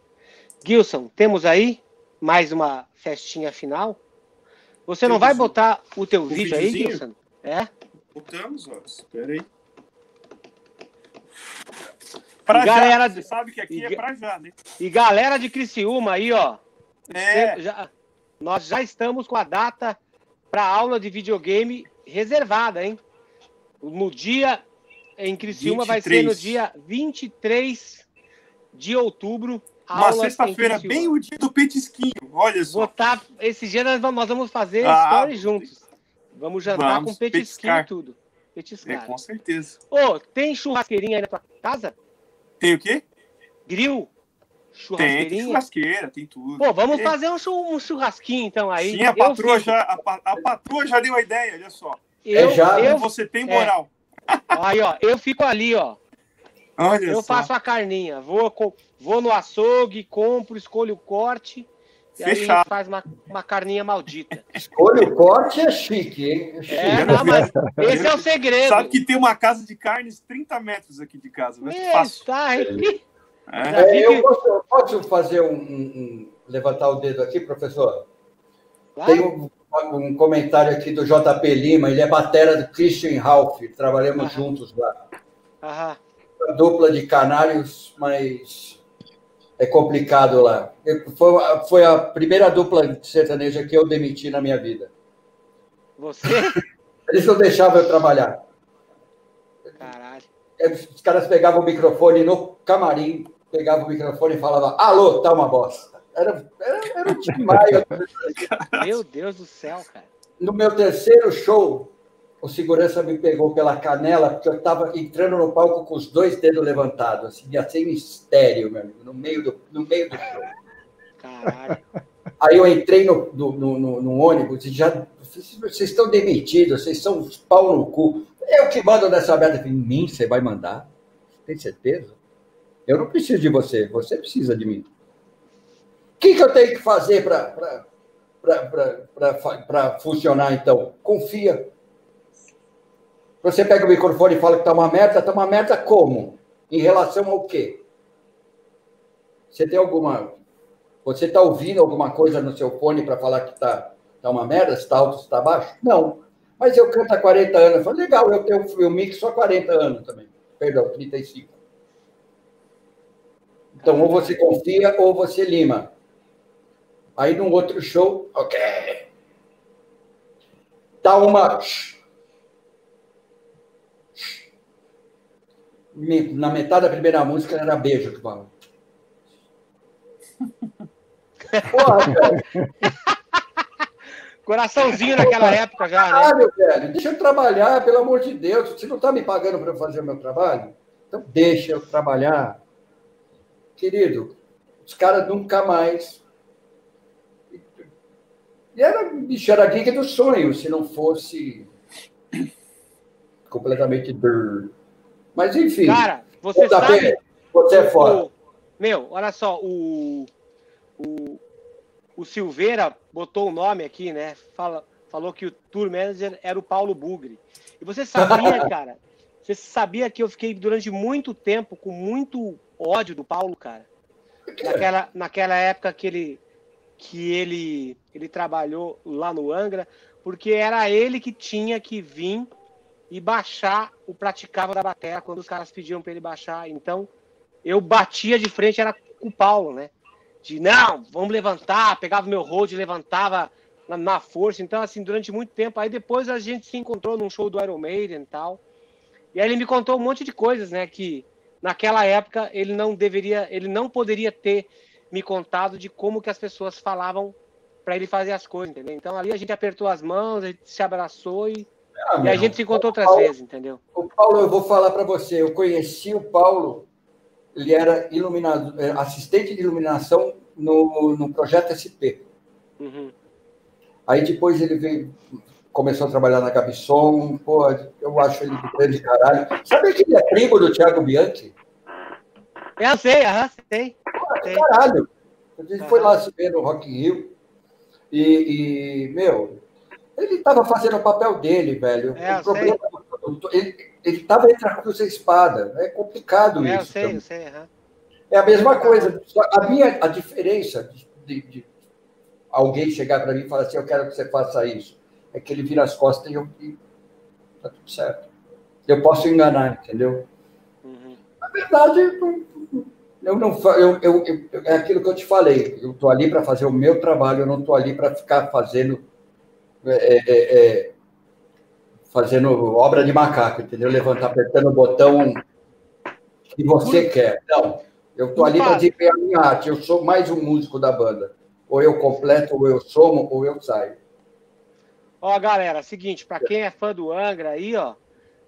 Gilson, temos aí? mais uma festinha final. Você não vai botar o teu o vídeo aí, Gilson? É? Botamos, ó. Espera aí. Pra galera, já, você sabe que aqui e, é pra já, né? E galera de Criciúma aí, ó. É. Já, nós já estamos com a data para aula de videogame reservada, hein? No dia em Criciúma 23. vai ser no dia 23 de outubro. Uma sexta-feira, bem o dia do petisquinho. Olha só. Botar, esse dia nós, nós vamos fazer ah, story juntos. Vamos jantar vamos, com petisquinho e tudo. Petiscar. É, com certeza. Ô, tem churrasqueirinha aí na tua casa? Tem o quê? Grill? Churrasqueirinha? Tem, tem churrasqueira, tem tudo. Pô, vamos fazer um, churrasquinho então aí. Sim, a patroa, já, a, a, patroa já deu a ideia, olha só. Eu, é já, eu, você tem moral. É. Aí, ó, eu fico ali, ó. Olha eu só. faço a carninha. Vou, vou no açougue, compro, escolho o corte. E Fechado. aí faz uma, uma carninha maldita. Escolha o corte é chique, hein? É, é não, mas esse é o segredo. Sabe que tem uma casa de carnes 30 metros aqui de casa, né? Tá, é. É, eu posso, posso fazer um, um, levantar o dedo aqui, professor? Claro. Tem um, um, comentário aqui do JP Lima, ele é batera do Christian Ralph, trabalhamos Aham. juntos lá. Aham. Dupla de canários, mas é complicado lá. Foi, foi a primeira dupla sertaneja que eu demiti na minha vida. Você? Eles não deixavam eu trabalhar. Caralho. Os caras pegavam o microfone no camarim, pegavam o microfone e falavam: Alô, tá uma bosta. Era, era, era um time maio. Meu Deus do céu, cara. No meu terceiro show, o segurança me pegou pela canela, porque eu estava entrando no palco com os dois dedos levantados, assim, ia ser mistério, meu amigo, no meio do, no meio do show. Caralho. Aí eu entrei no, no, no, no ônibus e já. Vocês estão demitidos, vocês são uns pau no cu. Eu que mando nessa merda. Em mim você vai mandar? Tem certeza? Eu não preciso de você, você precisa de mim. O que, que eu tenho que fazer para funcionar então? Confia você pega o microfone e fala que está uma merda, está uma merda como? Em relação ao quê? Você tem alguma. Você está ouvindo alguma coisa no seu fone para falar que está tá uma merda, se está alto, se está baixo? Não. Mas eu canto há 40 anos. Eu falei, legal, eu tenho eu só 40 anos também. Perdão, 35. Então, ou você confia ou você lima. Aí, num outro show, ok. Dá uma na metade da primeira música era beijo que fala. Porra, velho. Coraçãozinho naquela época já, né? Caralho, velho, deixa eu trabalhar, pelo amor de Deus. Você não está me pagando para eu fazer o meu trabalho? Então deixa eu trabalhar. Querido, os caras nunca mais. E era, bicho, era a gig do sonho, se não fosse completamente mas enfim. Cara, você sabe. Bem, você é foda. O, meu, olha só, o, o, o Silveira botou o nome aqui, né? Fala, falou que o tour manager era o Paulo Bugre. E você sabia, cara? Você sabia que eu fiquei durante muito tempo com muito ódio do Paulo, cara? Naquela, naquela época que ele, que ele, ele trabalhou lá no Angra, porque era ele que tinha que vir e baixar o praticava da bateria quando os caras pediam para ele baixar. Então, eu batia de frente, era com o Paulo, né? De não, vamos levantar, pegava meu road, levantava na, na, força. Então, assim, durante muito tempo. Aí depois a gente se encontrou num show do Iron Maiden e tal. E aí ele me contou um monte de coisas, né? Que naquela época ele não deveria, ele não poderia ter me contado de como que as pessoas falavam para ele fazer as coisas, entendeu? Então ali a gente apertou as mãos, a gente se abraçou e ah, e a gente se encontrou outras Paulo, vezes, entendeu? O Paulo, eu vou falar para você, eu conheci o Paulo, ele era iluminado, é, assistente de iluminação no, no projeto SP. Uhum. Aí depois ele veio, começou a trabalhar na Gabisson, pô, eu acho ele de grande caralho. Sabe que ele é primo do Thiago Bianchi? Eu sei, aham, sei. Pô, caralho. A gente uhum. foi lá se ver no Rock in Rio e, e meu, ele estava fazendo o papel dele, velho. É, o problema do, ele estava entre a cruz e a espada. É complicado é, isso. Eu sei, eu sei. Uhum. É a mesma coisa. A minha a diferença de, de, alguém chegar para mim e falar assim, eu quero que você faça isso. É que ele vira as costas e eu tá tudo certo. Eu posso enganar, entendeu? Uhum. Na verdade, eu não eu, eu, eu, é aquilo que eu te falei. Eu estou ali para fazer o meu trabalho, eu não estou ali para ficar fazendo é, é, é, fazendo obra de macaco, entendeu? Levantar, apertando o botão que você quer. Não, eu estou ali para desempenhar a minha arte. Eu sou mais um músico da banda. Ou eu completo, ou eu somo, ou eu saio. Ó, galera, seguinte, para quem é fã do Angra aí, ó,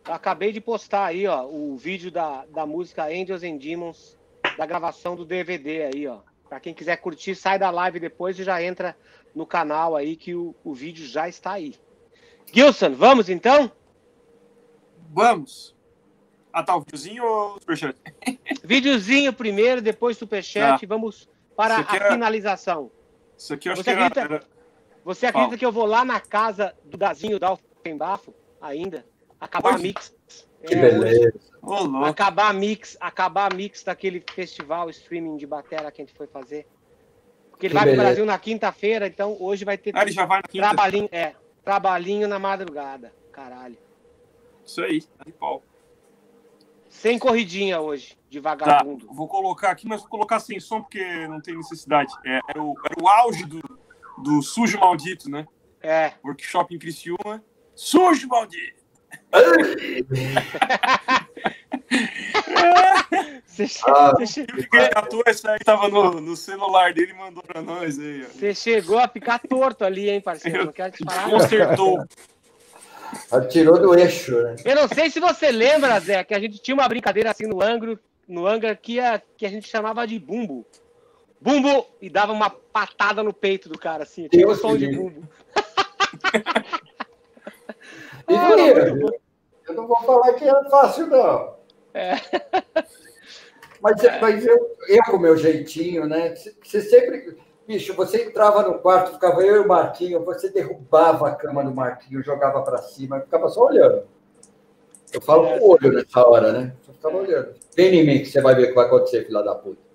eu acabei de postar aí, ó, o vídeo da, da música Angels and Demons, da gravação do DVD aí, ó. Para quem quiser curtir, sai da live depois e já entra no canal aí que o, o vídeo já está aí. Gilson, vamos então? Vamos. Ah, tá, o videozinho ou o superchat? Videozinho primeiro, depois superchat. Tá. Vamos para a era... finalização. Isso aqui eu acho você que era... Você acredita que eu vou lá na casa do Dazinho da Alfenbafo ainda? Acabar a mix. Que é, beleza. acabar a mix, acabar a mix daquele festival streaming de batera que a gente foi fazer. Porque ele que vai beleza. pro Brasil na quinta-feira, então hoje vai ter ah, ele já vai na quinta. trabalhinho, é, trabalhinho na madrugada. Caralho. Isso aí, tá de pau. Sem corridinha hoje, de vagabundo. Tá, vou colocar aqui, mas vou colocar sem som porque não tem necessidade. É, era, o, era o auge do, do sujo maldito, né? É. Workshop em Criciúma. Sujo maldito! Você ah, essa aí tava no, no celular dele e mandou pra nós aí. Você chegou a ficar torto ali, hein, parceiro? Eu, não quero te falar. Consertou. Tirou do eixo, né? Eu não sei se você lembra, Zé, que a gente tinha uma brincadeira assim no Angro, no Angra que a, que a gente chamava de bumbo. Bumbo! E dava uma patada no peito do cara, assim. Tinha um som de bumbo. E ah, eu não vou falar que é fácil, não. É. Mas, mas eu, eu, com o meu jeitinho, né? Você sempre. Bicho, você entrava no quarto, ficava eu e o Marquinho, você derrubava a cama do Marquinho, jogava para cima, ficava só olhando. Eu falo com o olho nessa hora, né? Eu ficava olhando. Vem em mim que você vai ver o que vai acontecer, filha da puta.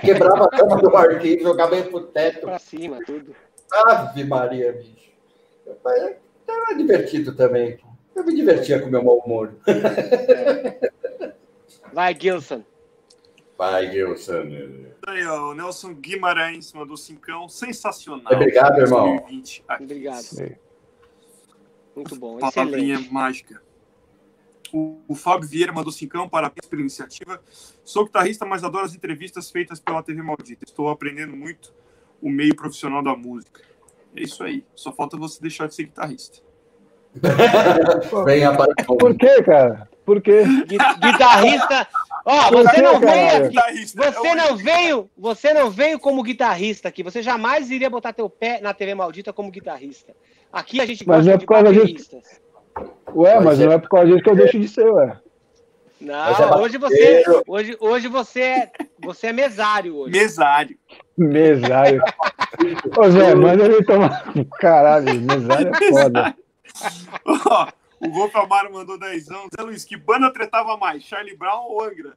Quebrava a cama do Marquinho, jogava ele pro teto. Pra cima, tudo. Ave Maria, bicho. Era divertido também. Eu me divertia com o meu mau humor. Vai, Gilson. Vai, Gilson. Aí, ó, o Nelson Guimarães mandou cincão. Sensacional. Obrigado, irmão. 2020. Obrigado. Muito bom. Palavrinha excelente. mágica. O, o Fábio Vieira mandou cincão. Parabéns pela iniciativa. Sou guitarrista, mas adoro as entrevistas feitas pela TV Maldita. Estou aprendendo muito o meio profissional da música. É isso aí. Só falta você deixar de ser guitarrista. Venha para Por que, cara? Por quê? Guitarrista. Ó, oh, você não veio aqui. Você não veio, você não veio como guitarrista aqui. Você jamais iria botar teu pé na TV maldita como guitarrista. Aqui a gente mas gosta é por causa disso. Ué, mas não é por causa disso que eu deixo de ser, ué. Não, é hoje você, hoje, hoje você é, você é mesário hoje. Mesário. Mesário. Ô Zé, manda ele tomar. Caralho, mesário é foda. o Golpe Amaro mandou dezão. Zé Luiz, que banda tretava mais? Charlie Brown ou Angra?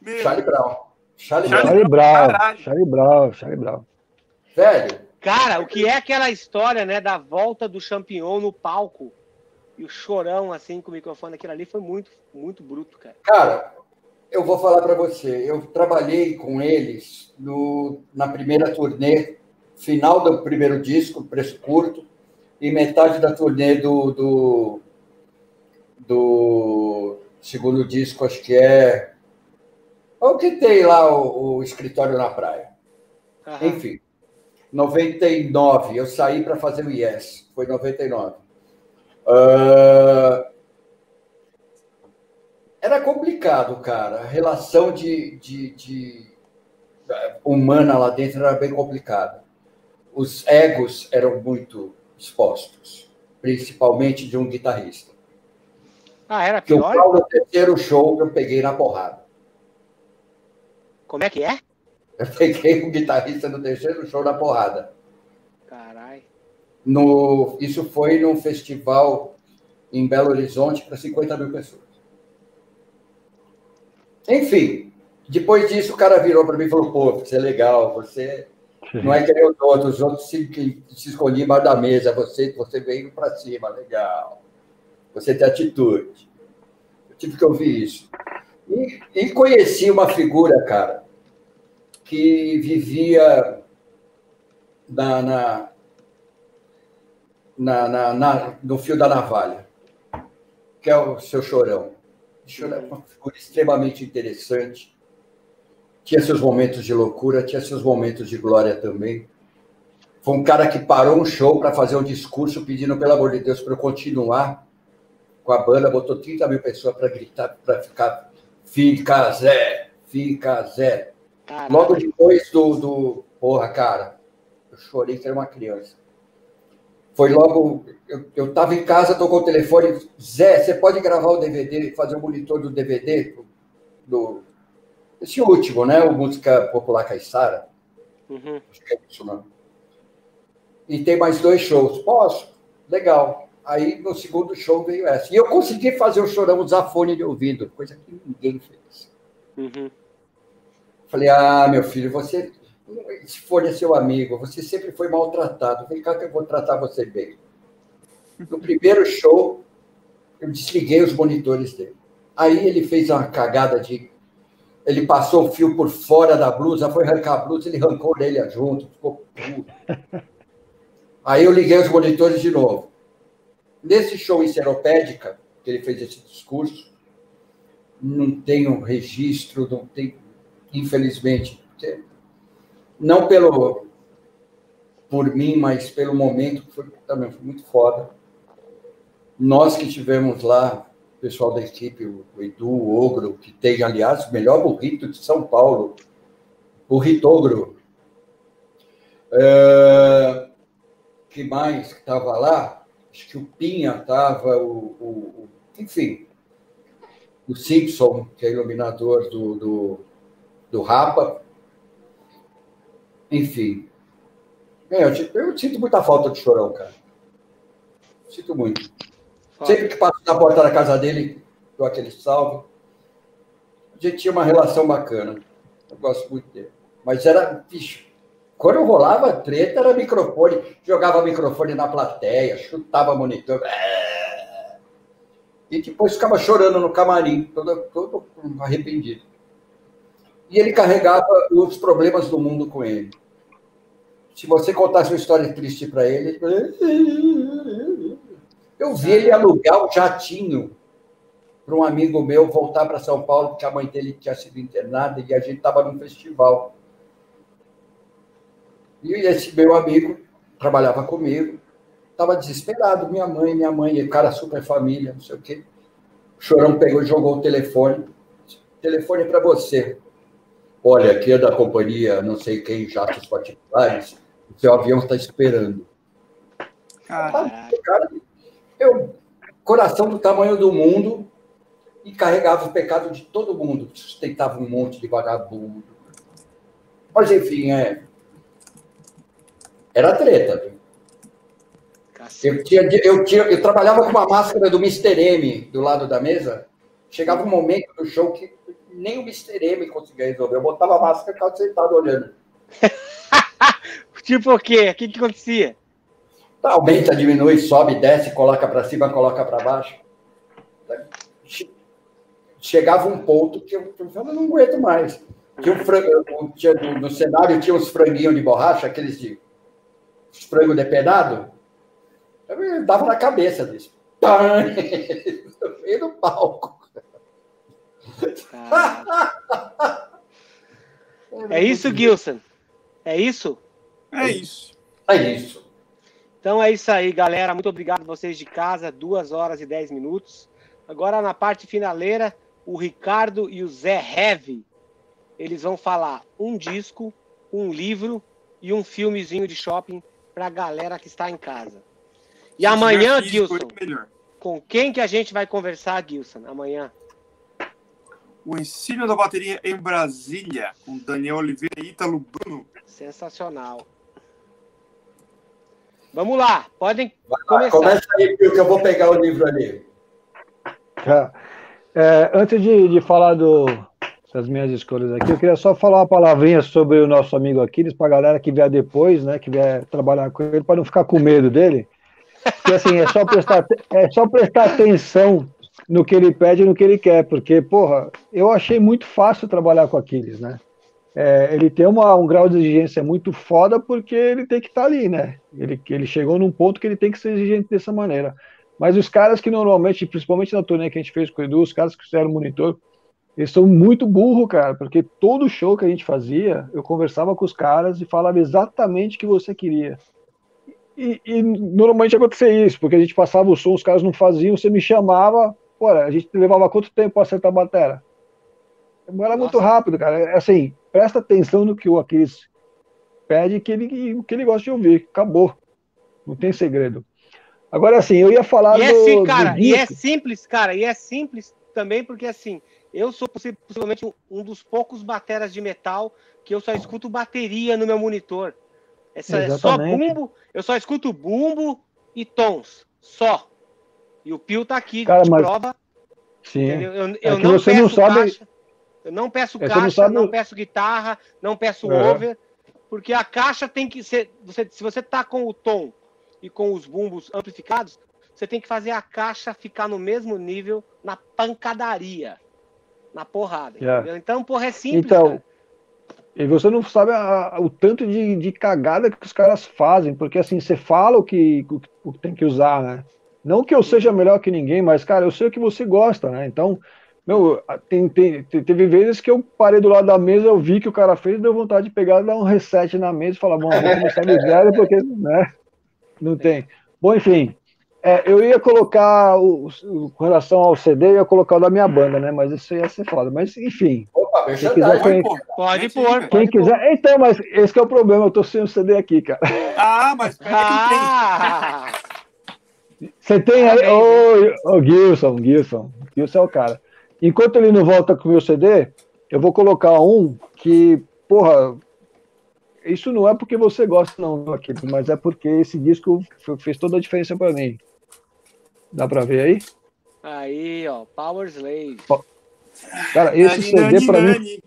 Meu. Charlie Brown. Charlie, Charlie Brown. Brown. Charlie Brown. Charlie Brown. Velho. Cara, o que é aquela história, né, da volta do Champignon no palco? E o chorão, assim, com o microfone, aquilo ali foi muito, muito bruto, cara. Cara, eu vou falar para você. Eu trabalhei com eles no, na primeira turnê, final do primeiro disco, Preço Curto, e metade da turnê do, do, do segundo disco, acho que é. O que tem lá o, o escritório na praia. Uhum. Enfim, 99, eu saí para fazer o Yes, foi 99. Uh, era complicado, cara. A relação de, de, de, humana lá dentro era bem complicada. Os egos eram muito expostos, principalmente de um guitarrista. Ah, era pior? Que o terceiro show eu peguei na porrada. Como é que é? Eu peguei um guitarrista no terceiro show na porrada. No, isso foi num festival em Belo Horizonte para 50 mil pessoas. Enfim, depois disso o cara virou para mim e falou: pô, você é legal, você Não é que os outros, os outros se, se escondiam embaixo da mesa, você, você veio para cima, legal. Você tem atitude. Eu tive que ouvir isso. E, e conheci uma figura, cara, que vivia na, na, na, na, na no fio da navalha, que é o seu chorão. O chorão é uma figura extremamente interessante tinha seus momentos de loucura, tinha seus momentos de glória também. Foi um cara que parou um show para fazer um discurso pedindo, pelo amor de Deus, para eu continuar com a banda. Botou 30 mil pessoas para gritar, para ficar fica Zé, fica Zé. Caramba. Logo depois do, do. Porra, cara, eu chorei que era uma criança. Foi logo. Eu estava em casa, tocou o telefone. Zé, você pode gravar o DVD, fazer o monitor do DVD do, esse último, né? O Música Popular Caissara. Uhum. Acho que é isso, não. E tem mais dois shows. Posso? Legal. Aí no segundo show veio essa. E eu consegui fazer o chorão usar fone de ouvido, coisa que ninguém fez. Uhum. Falei, ah, meu filho, você, se for seu amigo, você sempre foi maltratado. Vem cá que eu vou tratar você bem. No primeiro show, eu desliguei os monitores dele. Aí ele fez uma cagada de ele passou o fio por fora da blusa, foi arrancar a blusa, ele arrancou a orelha junto, ficou puto. Aí eu liguei os monitores de novo. Nesse show em Seropédica, que ele fez esse discurso, não tem um registro, não tem, infelizmente, não pelo por mim, mas pelo momento, que foi, também foi muito foda. Nós que estivemos lá, pessoal da equipe, o Edu, o Ogro, que tem, aliás, o melhor burrito de São Paulo, burrito Ogro. É, que mais que estava lá? Acho que o Pinha estava, o, o, o, enfim, o Simpson, que é iluminador do, do, do Rapa. Enfim. É, eu, eu sinto muita falta de chorão, cara. Sinto muito. Sempre que passo na porta da casa dele, dou aquele salve. A gente tinha uma relação bacana. Eu gosto muito dele. Mas era, bicho, quando rolava treta, era microfone. Jogava microfone na plateia, chutava monitor. E depois ficava chorando no camarim, todo, todo arrependido. E ele carregava os problemas do mundo com ele. Se você contasse uma história triste para ele, eu vi ele alugar um jatinho para um amigo meu voltar para São Paulo, porque a mãe dele tinha sido internada e a gente estava num festival. E esse meu amigo trabalhava comigo, estava desesperado, minha mãe, minha mãe, cara super família, não sei o quê. O chorão pegou e jogou o telefone. Telefone para você. Olha, aqui é da companhia, não sei quem, jatos particulares, o seu avião está esperando. Caraca. Cara, eu, coração do tamanho do mundo, e carregava o pecado de todo mundo, sustentava um monte de vagabundo. Mas, enfim, é. Era treta. Eu, tinha, eu, tinha, eu trabalhava com uma máscara do Mr. M do lado da mesa. Chegava um momento do show que nem o Mr. M conseguia resolver. Eu botava a máscara e ficava sentado olhando. tipo o quê? O que, que acontecia? Aumenta, diminui, sobe, desce, coloca para cima, coloca para baixo. Chegava um ponto que eu, eu não aguento mais. Tinha um frango, tinha, no cenário tinha uns franguinhos de borracha, aqueles de frango depenado. Eu dava na cabeça disso. No meio do palco. É isso, Gilson? É isso? É isso. É isso. Então é isso aí, galera. Muito obrigado vocês de casa. Duas horas e dez minutos. Agora na parte finaleira, o Ricardo e o Zé Heavy, eles vão falar um disco, um livro e um filmezinho de shopping para a galera que está em casa. E Se amanhã, Gilson, com quem que a gente vai conversar, Gilson, amanhã? O ensino da bateria em Brasília, com Daniel Oliveira e Ítalo Bruno. Sensacional. Vamos lá, podem começar. Começa aí, que eu vou pegar o livro ali. É, antes de, de falar do, essas minhas escolhas aqui. Eu queria só falar uma palavrinha sobre o nosso amigo Aquiles, para a galera que vier depois, né, que vier trabalhar com ele, para não ficar com medo dele. Porque assim, é só prestar, é só prestar atenção no que ele pede e no que ele quer, porque, porra, eu achei muito fácil trabalhar com Aquiles, né? É, ele tem uma, um grau de exigência muito foda porque ele tem que estar tá ali, né? Ele, ele chegou num ponto que ele tem que ser exigente dessa maneira. Mas os caras que normalmente, principalmente na turnê que a gente fez com o Edu, os caras que fizeram monitor, eles são muito burro, cara, porque todo show que a gente fazia, eu conversava com os caras e falava exatamente o que você queria. E, e normalmente acontecia isso, porque a gente passava o som, os caras não faziam, você me chamava, pô, a gente levava quanto tempo para acertar a bateria? Era muito rápido, cara. É assim, presta atenção no que o Aquiles pede que ele, que ele gosta de ouvir. Acabou. Não tem segredo. Agora, assim, eu ia falar e é do, cara, e é simples, cara, e é simples também porque, assim, eu sou possivelmente um dos poucos bateras de metal que eu só escuto bateria no meu monitor. Essa é só bumbo, eu só escuto bumbo e tons, só. E o Pio tá aqui Cara, de mas... prova. Sim. Eu, eu, eu é não peço não sabe... caixa, eu não peço é caixa, não, sabe... não, peço guitarra, não peço é. over, porque a caixa tem que ser, você, se você tá com o tom e com os bumbos amplificados, você tem que fazer a caixa ficar no mesmo nível na pancadaria, na porrada. Yeah. Então, porra, é simples. Então, cara. E você não sabe a, a, o tanto de, de cagada que os caras fazem, porque assim, você fala o que, o, o que tem que usar, né? Não que eu seja melhor que ninguém, mas, cara, eu sei o que você gosta, né? Então, meu, tem, tem, teve vezes que eu parei do lado da mesa, eu vi que o cara fez, deu vontade de pegar, dar um reset na mesa e falar, bom, vou começar do zero, porque, né? Não tem. Bom, enfim, é, eu ia colocar, o, o, com relação ao CD, eu ia colocar o da minha banda, né? Mas isso ia ser foda. Mas, enfim. Opa, quem quiser, quem, pode pôr. Quem quiser. Então, mas esse é o problema, eu tô sem o CD aqui, cara. Ah, mas ah. Você tem aí. Ô, ô, Gilson, Gilson. Gilson é o cara. Enquanto ele não volta com o meu CD, eu vou colocar um que, porra, isso não é porque você gosta, não, aqui, mas é porque esse disco fez toda a diferença para mim. Dá para ver aí? Aí, ó, Power Slave. Cara, esse CD para mim.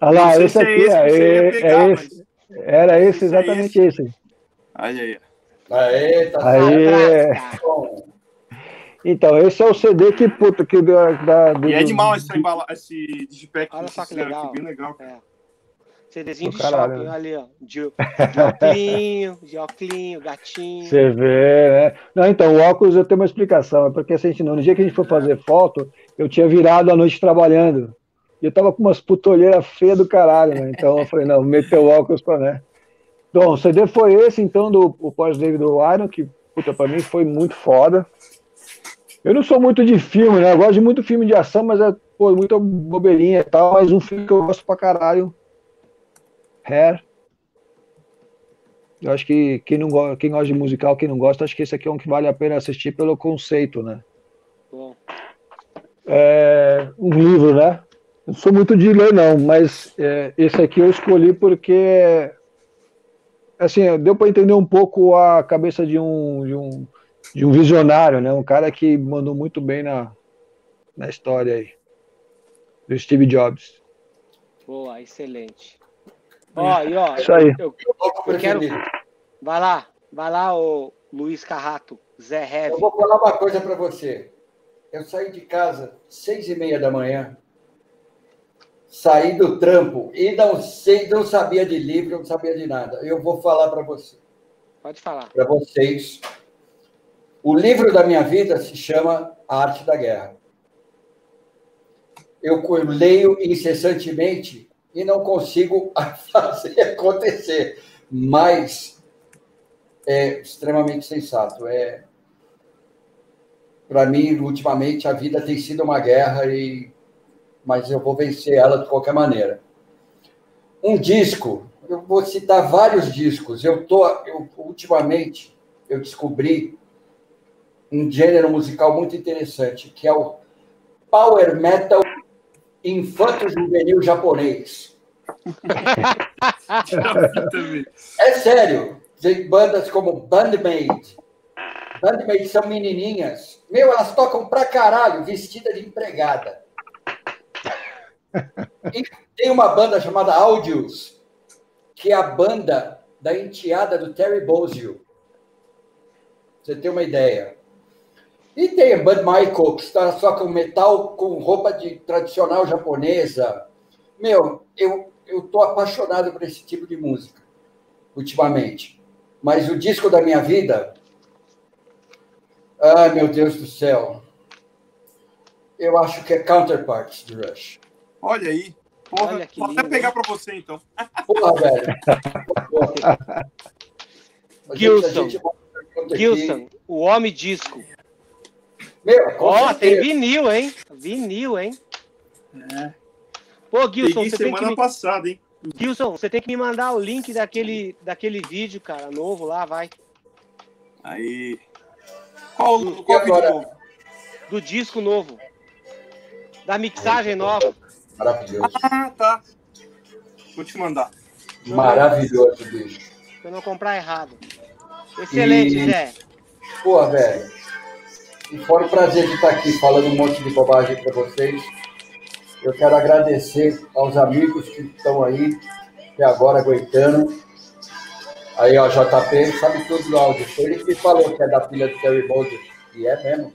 Olha lá, esse aqui, é, é, pegar, é esse. Mas... Era esse, exatamente esse. esse. Olha aí. Aê, tá aí. Então, esse é o CD que, puta, que da, da do, E é demais esse, esse digipack Olha só que legal. Aqui, bem legal. É. CDzinho de caralho, shopping, né? ali, ó. De, de óculinho, de óculinho, gatinho. Você vê, né? Não, então, o óculos eu tenho uma explicação. É porque assim, no dia que a gente foi fazer foto, eu tinha virado a noite trabalhando. E eu tava com umas putolheiras feias do caralho, né? Então eu falei, não, meteu o óculos pra, né? Bom, o CD foi esse, então, do pós-David do Iron, que, puta, pra mim foi muito foda. Eu não sou muito de filme, né? Eu gosto de muito filme de ação, mas é, pô, muita bobeirinha e tal. Mas um filme que eu gosto pra caralho Hair. Eu acho que quem, não gosta, quem gosta de musical, quem não gosta, acho que esse aqui é um que vale a pena assistir pelo conceito, né? Bom. É, um livro, né? Não sou muito de ler, não, mas é, esse aqui eu escolhi porque assim, deu para entender um pouco a cabeça de um, de um, de um visionário, né? Um cara que mandou muito bem na, na história aí, do Steve Jobs. Boa, excelente. Ó, e ó, Isso aí. Eu, eu, eu quero. Vai lá, vai lá, o Luiz Carrato, Zé Heavy. Eu vou falar uma coisa para você. Eu saí de casa seis e meia da manhã, saí do trampo e não sei, não sabia de livro, não sabia de nada. Eu vou falar para você. Pode falar. Para vocês. O livro da minha vida se chama A Arte da Guerra. Eu leio incessantemente e não consigo fazer acontecer. Mas é extremamente sensato. É para mim, ultimamente, a vida tem sido uma guerra e mas eu vou vencer ela de qualquer maneira. Um disco, eu vou citar vários discos. Eu tô, eu, ultimamente, eu descobri um gênero musical muito interessante, que é o power metal infanto juvenil japonês. é sério. Tem bandas como Bandmate. Bandmate são menininhas. Meu, elas tocam pra caralho, vestida de empregada. Tem uma banda chamada Audios, que é a banda da enteada do Terry Bozzio. Você tem uma ideia. E tem a Bud Michael, que está só com metal, com roupa de tradicional japonesa. Meu, eu eu tô apaixonado por esse tipo de música ultimamente. Mas o disco da minha vida, ai meu Deus do céu, eu acho que é Counterparts do Rush. Olha aí. Porra, Olha vou até pegar para você então. Porra, velho. Gilson. Gilson, o homem disco. Meu, Ó, oh, tem vinil, hein? Vinil, hein? É. Pô, Gilson, Peguei você semana tem que passada, hein? Gilson, você tem que me mandar o link daquele, daquele vídeo, cara, novo lá, vai. Aí. Qual, do, qual vídeo novo? Do disco novo. Da mixagem nova. Maravilhoso. Ah, tá. Vou te mandar. Maravilhoso, bicho. Pra eu não comprar errado. Excelente, e... Zé. Pô, velho. E fora o prazer de estar aqui falando um monte de bobagem para vocês. Eu quero agradecer aos amigos que estão aí, até agora aguentando. Aí, ó, JP, sabe tudo do áudio. Foi ele que falou que é da filha do Terry Boulder. E é mesmo,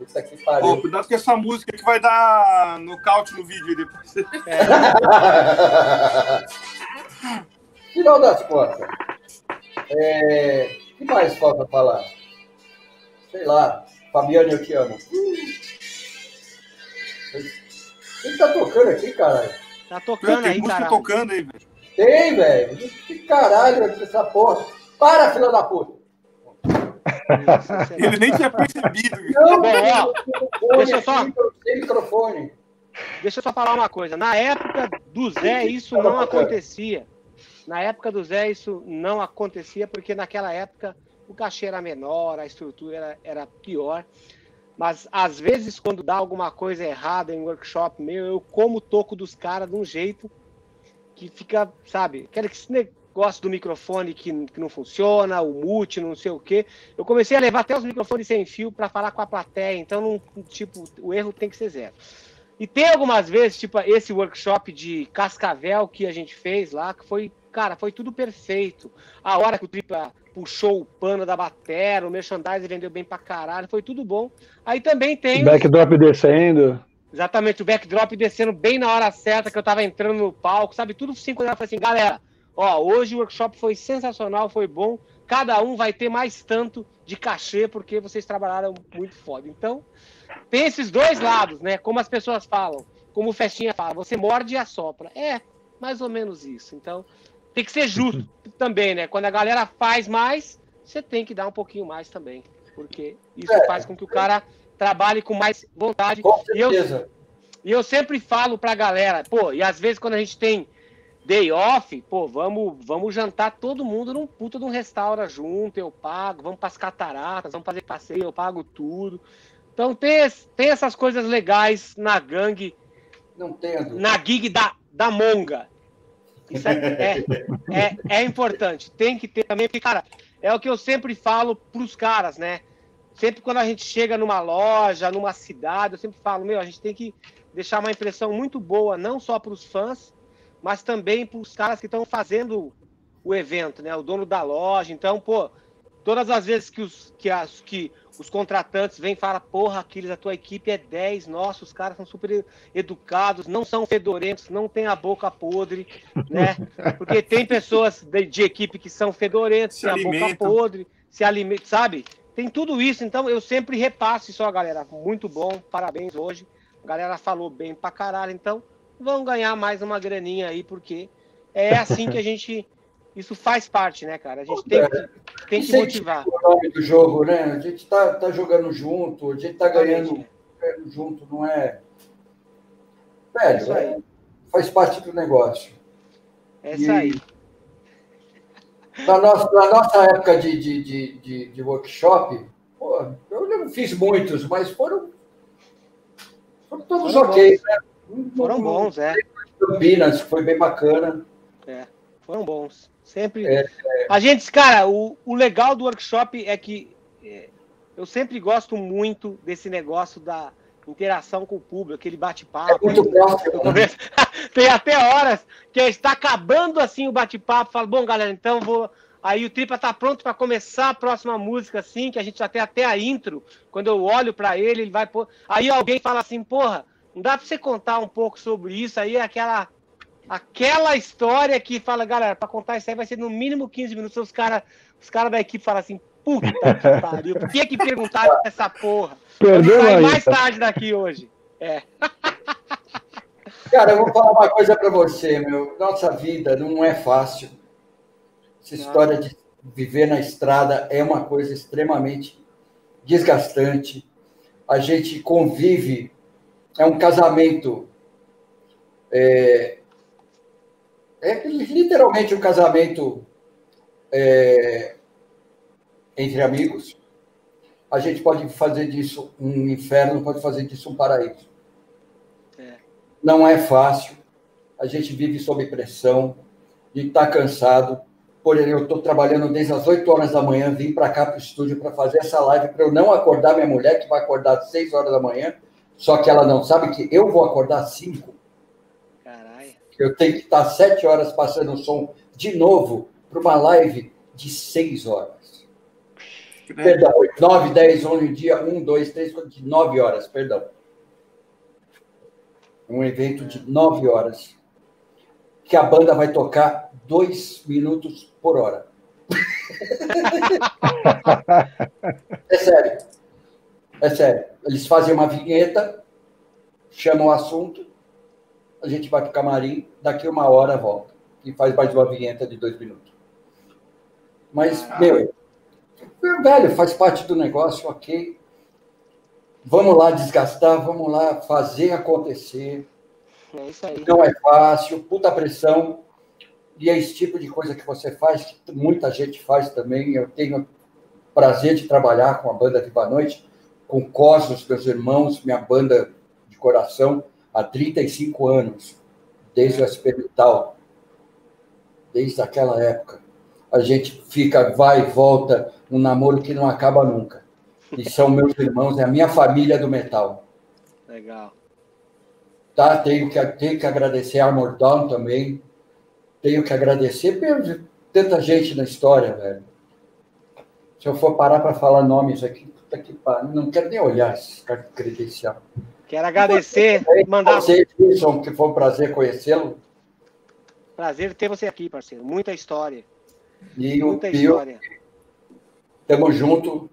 Isso aqui pariu. Pô, cuidado com essa música que vai dar nocaute no vídeo depois. É. Final das contas. É... O que mais falta falar? Sei lá. Fabiane, eu te amo. Quem tá tocando aqui, caralho? Tá tocando Tem aí, música tocando aí, velho. Tem, velho. Que caralho essa porra. Para, filha da puta. Ele nem tinha percebido. Não, Bom, ó, deixa eu só... Sem microfone. Deixa eu só falar uma coisa. Na época do Zé, isso não acontecia. Na época do Zé, isso não acontecia, porque naquela época o cachê era menor, a estrutura era, era pior. Mas às vezes, quando dá alguma coisa errada em workshop meu, eu como o toco dos caras de um jeito que fica, sabe, aquele negócio do microfone que, que não funciona, o mute, não sei o quê. Eu comecei a levar até os microfones sem fio para falar com a plateia, então, não, tipo, o erro tem que ser zero. E tem algumas vezes, tipo, esse workshop de Cascavel que a gente fez lá, que foi, cara, foi tudo perfeito. A hora que o tripla puxou o pano da batera, o merchandising vendeu bem pra caralho, foi tudo bom. Aí também tem. Backdrop os... descendo. Exatamente, o backdrop descendo bem na hora certa que eu tava entrando no palco, sabe? Tudo cinco eu falei assim, galera, ó, hoje o workshop foi sensacional, foi bom. Cada um vai ter mais tanto de cachê porque vocês trabalharam muito foda. Então, tem esses dois lados, né? Como as pessoas falam, como o Festinha fala, você morde e assopra. É, mais ou menos isso. Então, tem que ser justo também, né? Quando a galera faz mais, você tem que dar um pouquinho mais também. Porque isso é, faz com que o cara trabalhe com mais vontade. Com certeza. E eu, e eu sempre falo pra galera, pô, e às vezes quando a gente tem day off, pô, vamos, vamos jantar todo mundo num puta de um restaurante junto, eu pago, vamos pras cataratas, vamos fazer passeio, eu pago tudo. Então tem, tem essas coisas legais na gangue. Não. Na gig da, da Monga. Isso é, é, é, é, importante. Tem que ter também, porque, cara, é o que eu sempre falo pros caras, né? Sempre quando a gente chega numa loja, numa cidade, eu sempre falo, meu, a gente tem que deixar uma impressão muito boa, não só para os fãs, mas também para os caras que estão fazendo o evento, né? O dono da loja. Então, pô, todas as vezes que os, que as, que os contratantes vêm e falam, porra, Aquiles, a tua equipe é 10, nossa, os caras são super educados, não são fedorentos, não tem a boca podre, né? Porque tem pessoas de, de equipe que são fedorentos, têm a boca podre, se alimentam, sabe? Tem tudo isso, então eu sempre repasso isso, ó, galera. Muito bom, parabéns hoje. A galera falou bem pra caralho, então vão ganhar mais uma graninha aí, porque é assim que a gente isso faz parte, né, cara? A gente tem, é. que, tem que motivar. o nome do jogo, né? A gente tá, tá jogando junto, a gente tá ganhando junto, não é. Velho, é, faz parte do negócio. É isso aí. Na nossa, na nossa época de, de, de, de, de workshop, pô, eu não fiz muitos, mas foram, foram todos foram ok. Né? Foram bons, é. Campinas, foi bem bacana. É, foram bons. Sempre. É, é. A gente, cara, o, o legal do workshop é que é, eu sempre gosto muito desse negócio da, interação com o público, aquele bate-papo. É muito próximo. Né? Tem até horas que está acabando assim o bate-papo. Fala, bom, galera, então vou. Aí o Tripa tá pronto para começar a próxima música, assim, que a gente já tem até a intro. Quando eu olho para ele, ele vai pôr. Aí alguém fala assim, porra, dá para você contar um pouco sobre isso? Aí é aquela aquela história que fala, galera, para contar isso aí vai ser no mínimo 15 minutos. Os caras os cara da equipe falam assim, puta que pariu, por que que perguntaram essa porra? Perdeu aí. mais tarde daqui hoje. É. Cara, eu vou falar uma coisa para você, meu. Nossa vida não é fácil. Essa história de viver na estrada é uma coisa extremamente desgastante. A gente convive, é um casamento. É, é literalmente um casamento é, entre amigos. A gente pode fazer disso um inferno, pode fazer disso um paraíso. É. Não é fácil. A gente vive sob pressão, de estar tá cansado. Porém, eu estou trabalhando desde as 8 horas da manhã, vim para cá para o estúdio para fazer essa live, para eu não acordar minha mulher, que vai acordar às 6 horas da manhã, só que ela não sabe que eu vou acordar às 5. Caralho. Eu tenho que estar 7 horas passando o som de novo para uma live de 6 horas. Perdão, 9, 10, 11 dia, 1, 2, 3, 4, 9 horas, perdão. Um evento de 9 horas. Que a banda vai tocar 2 minutos por hora. é sério. É sério. Eles fazem uma vinheta, chamam o assunto, a gente vai para o camarim, daqui uma hora volta. E faz mais uma vinheta de dois minutos. Mas, meu, velho, faz parte do negócio, ok. Vamos lá desgastar, vamos lá fazer acontecer. É isso aí. Não é fácil, puta pressão. E é esse tipo de coisa que você faz, que muita gente faz também. Eu tenho prazer de trabalhar com a banda Viva Noite, com Cosmos, meus irmãos, minha banda de coração, há 35 anos, desde o Experimental, desde aquela época a gente fica, vai e volta, um namoro que não acaba nunca. E são meus irmãos, é a minha família do metal. Legal. Tá, tenho que, tenho que agradecer a Armor Down também. Tenho que agradecer por tanta gente na história, velho. Se eu for parar para falar nomes aqui, puta que pariu, não quero nem olhar esse credencial. Quero agradecer, mandar. Você, Wilson, que foi um prazer conhecê-lo. Prazer ter você aqui, parceiro. Muita história. E Muita o Pio, história. Tamo junto.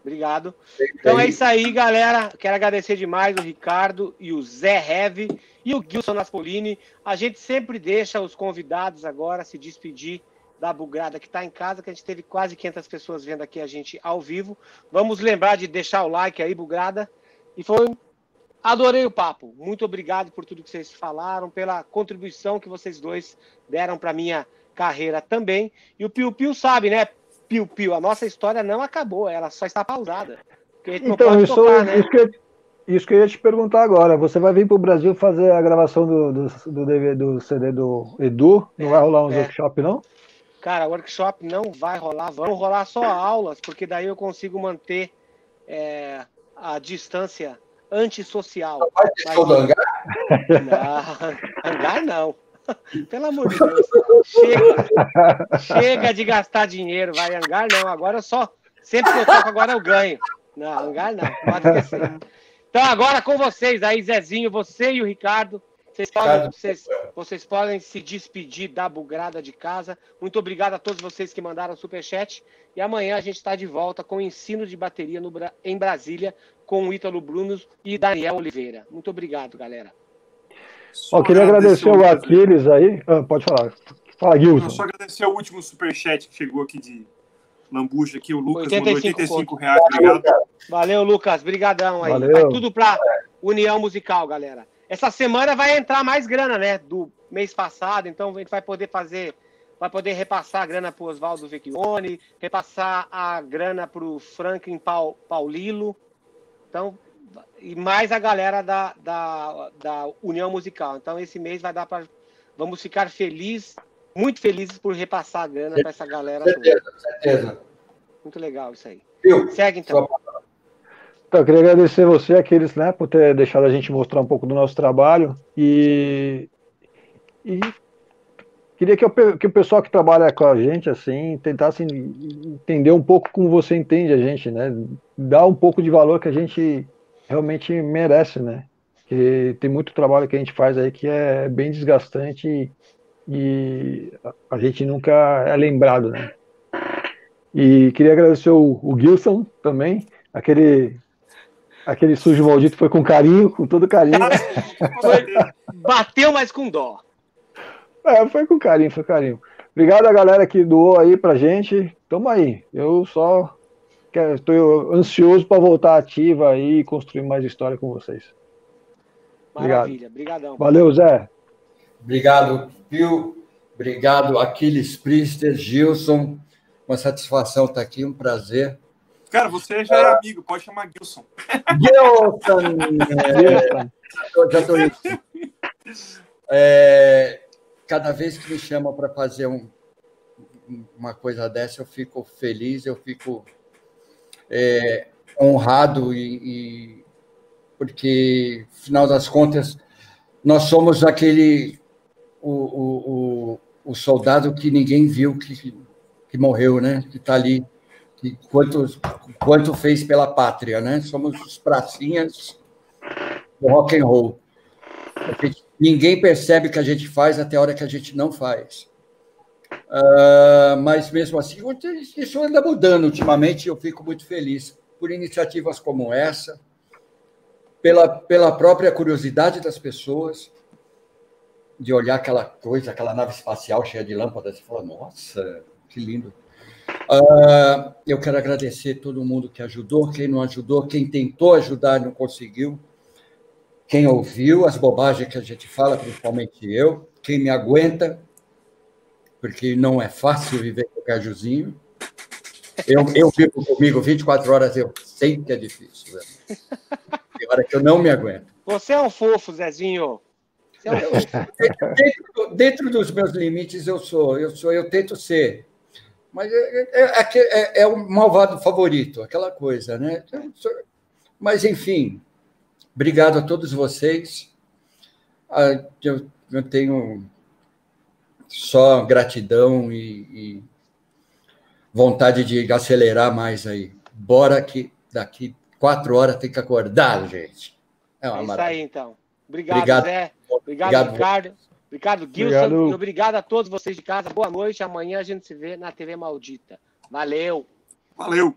Obrigado. Então é isso aí, galera. Quero agradecer demais o Ricardo e o Zé Heve e o Gilson Naspolini. A gente sempre deixa os convidados agora se despedir da Bugrada que está em casa, que a gente teve quase 500 pessoas vendo aqui a gente ao vivo. Vamos lembrar de deixar o like aí, Bugrada. E foi. Adorei o papo. Muito obrigado por tudo que vocês falaram, pela contribuição que vocês dois deram para minha carreira também. E o Piu Piu sabe, né? Piu Piu, a nossa história não acabou, ela só está pausada. Então, isso, tocar, né? isso, que eu, isso que eu ia te perguntar agora. Você vai vir para o Brasil fazer a gravação do, do, do, DVD, do CD do Edu? Não é, vai rolar um é. workshop, não? Cara, workshop não vai rolar. Vão rolar só aulas, porque daí eu consigo manter é, a distância antissocial. Não vai ter show do hangar? Não, hangar não. Pelo amor de Deus. Chega, chega de gastar dinheiro, vai hangar não. Agora só. Sempre que eu toco, agora eu ganho. Não, hangar não. Pode esquecer. Então, agora com vocês aí, Zezinho, você e o Ricardo. Vocês podem, vocês, vocês podem se despedir da bugrada de casa. Muito obrigado a todos vocês que mandaram superchat. E amanhã a gente está de volta com o ensino de bateria no, em Brasília com o Ítalo Bruno e Daniel Oliveira. Muito obrigado, galera. Ó, queria agradecer o Aquiles aí. Ah, pode falar. Fala, Gilson. Só agradecer o último superchat que chegou aqui de Lambuja, aqui, o Lucas 85 mandou 85 reais. Obrigado. Valeu, Lucas. Brigadão aí. Valeu. Vai tudo para União Musical, galera. Essa semana vai entrar mais grana, né? Do mês passado, então a gente vai poder fazer, vai poder repassar a grana para o Oswaldo Vecchione, repassar a grana para o Franklin Paulilo. Então, e mais a galera da, da, da União Musical. Então, esse mês vai dar para. Vamos ficar felizes, muito felizes por repassar a grana para essa galera. Certeza, toda. certeza. Muito legal isso aí. Segue então. Então, eu queria agradecer você, aqueles, né, por ter deixado a gente mostrar um pouco do nosso trabalho. E, e queria que, eu, que o pessoal que trabalha com a gente, assim, tentasse entender um pouco como você entende a gente, né, dar um pouco de valor que a gente realmente merece, né, que tem muito trabalho que a gente faz aí que é bem desgastante e, e a gente nunca é lembrado, né. E queria agradecer o, o Gilson também, aquele Aquele sujo maldito foi com carinho, com todo carinho. bateu, mas com dó. É, foi com carinho, foi com carinho. Obrigado a galera que doou aí pra gente. Tamo aí. Eu só estou ansioso para voltar ativa aí e construir mais história com vocês. Maravilha, obrigadão. Valeu, Zé. Obrigado, Pio. Obrigado, Aquiles Priester, Gilson. Uma satisfação estar aqui, um prazer. Cara, você já é amigo, pode chamar Gilson. Gilson! É, já tô é, cada vez que me chamam para fazer um, uma coisa dessa, eu fico feliz, eu fico é, honrado e, e porque, final das contas, nós somos aquele o, o, o, o soldado que ninguém viu que, que morreu, né? Que está ali e quanto, quanto fez pela pátria, né? Somos os pracinhas do rock and roll. Gente, ninguém percebe que a gente faz até a hora que a gente não faz. Uh, mas mesmo assim, isso anda mudando ultimamente. Eu fico muito feliz por iniciativas como essa, pela, pela própria curiosidade das pessoas de olhar aquela coisa, aquela nave espacial cheia de lâmpadas e falar: nossa, que lindo. Uh, eu quero agradecer todo mundo que ajudou, quem não ajudou, quem tentou ajudar e não conseguiu, quem ouviu as bobagens que a gente fala, principalmente eu, quem me aguenta, porque não é fácil viver com o Cajuzinho. Eu, eu vivo comigo 24 horas, eu sei que é difícil. Né? Tem hora que eu não me aguento. Você é um fofo, Zezinho. É um fofo. Dentro, dentro, dos meus limites, eu sou, eu sou, eu tento ser mas é, é, é, é, é o malvado favorito, aquela coisa, né? Mas, enfim, obrigado a todos vocês. Ah, eu, eu tenho só gratidão e, e, vontade de acelerar mais aí. Bora que daqui quatro horas tem que acordar, gente. É, uma é isso aí, então. Obrigado, obrigado Zé. Obrigado, obrigado Ricardo. Obrigado, Gilson. Obrigado. E obrigado a todos vocês de casa. Boa noite. Amanhã a gente se vê na TV Maldita. Valeu. Valeu.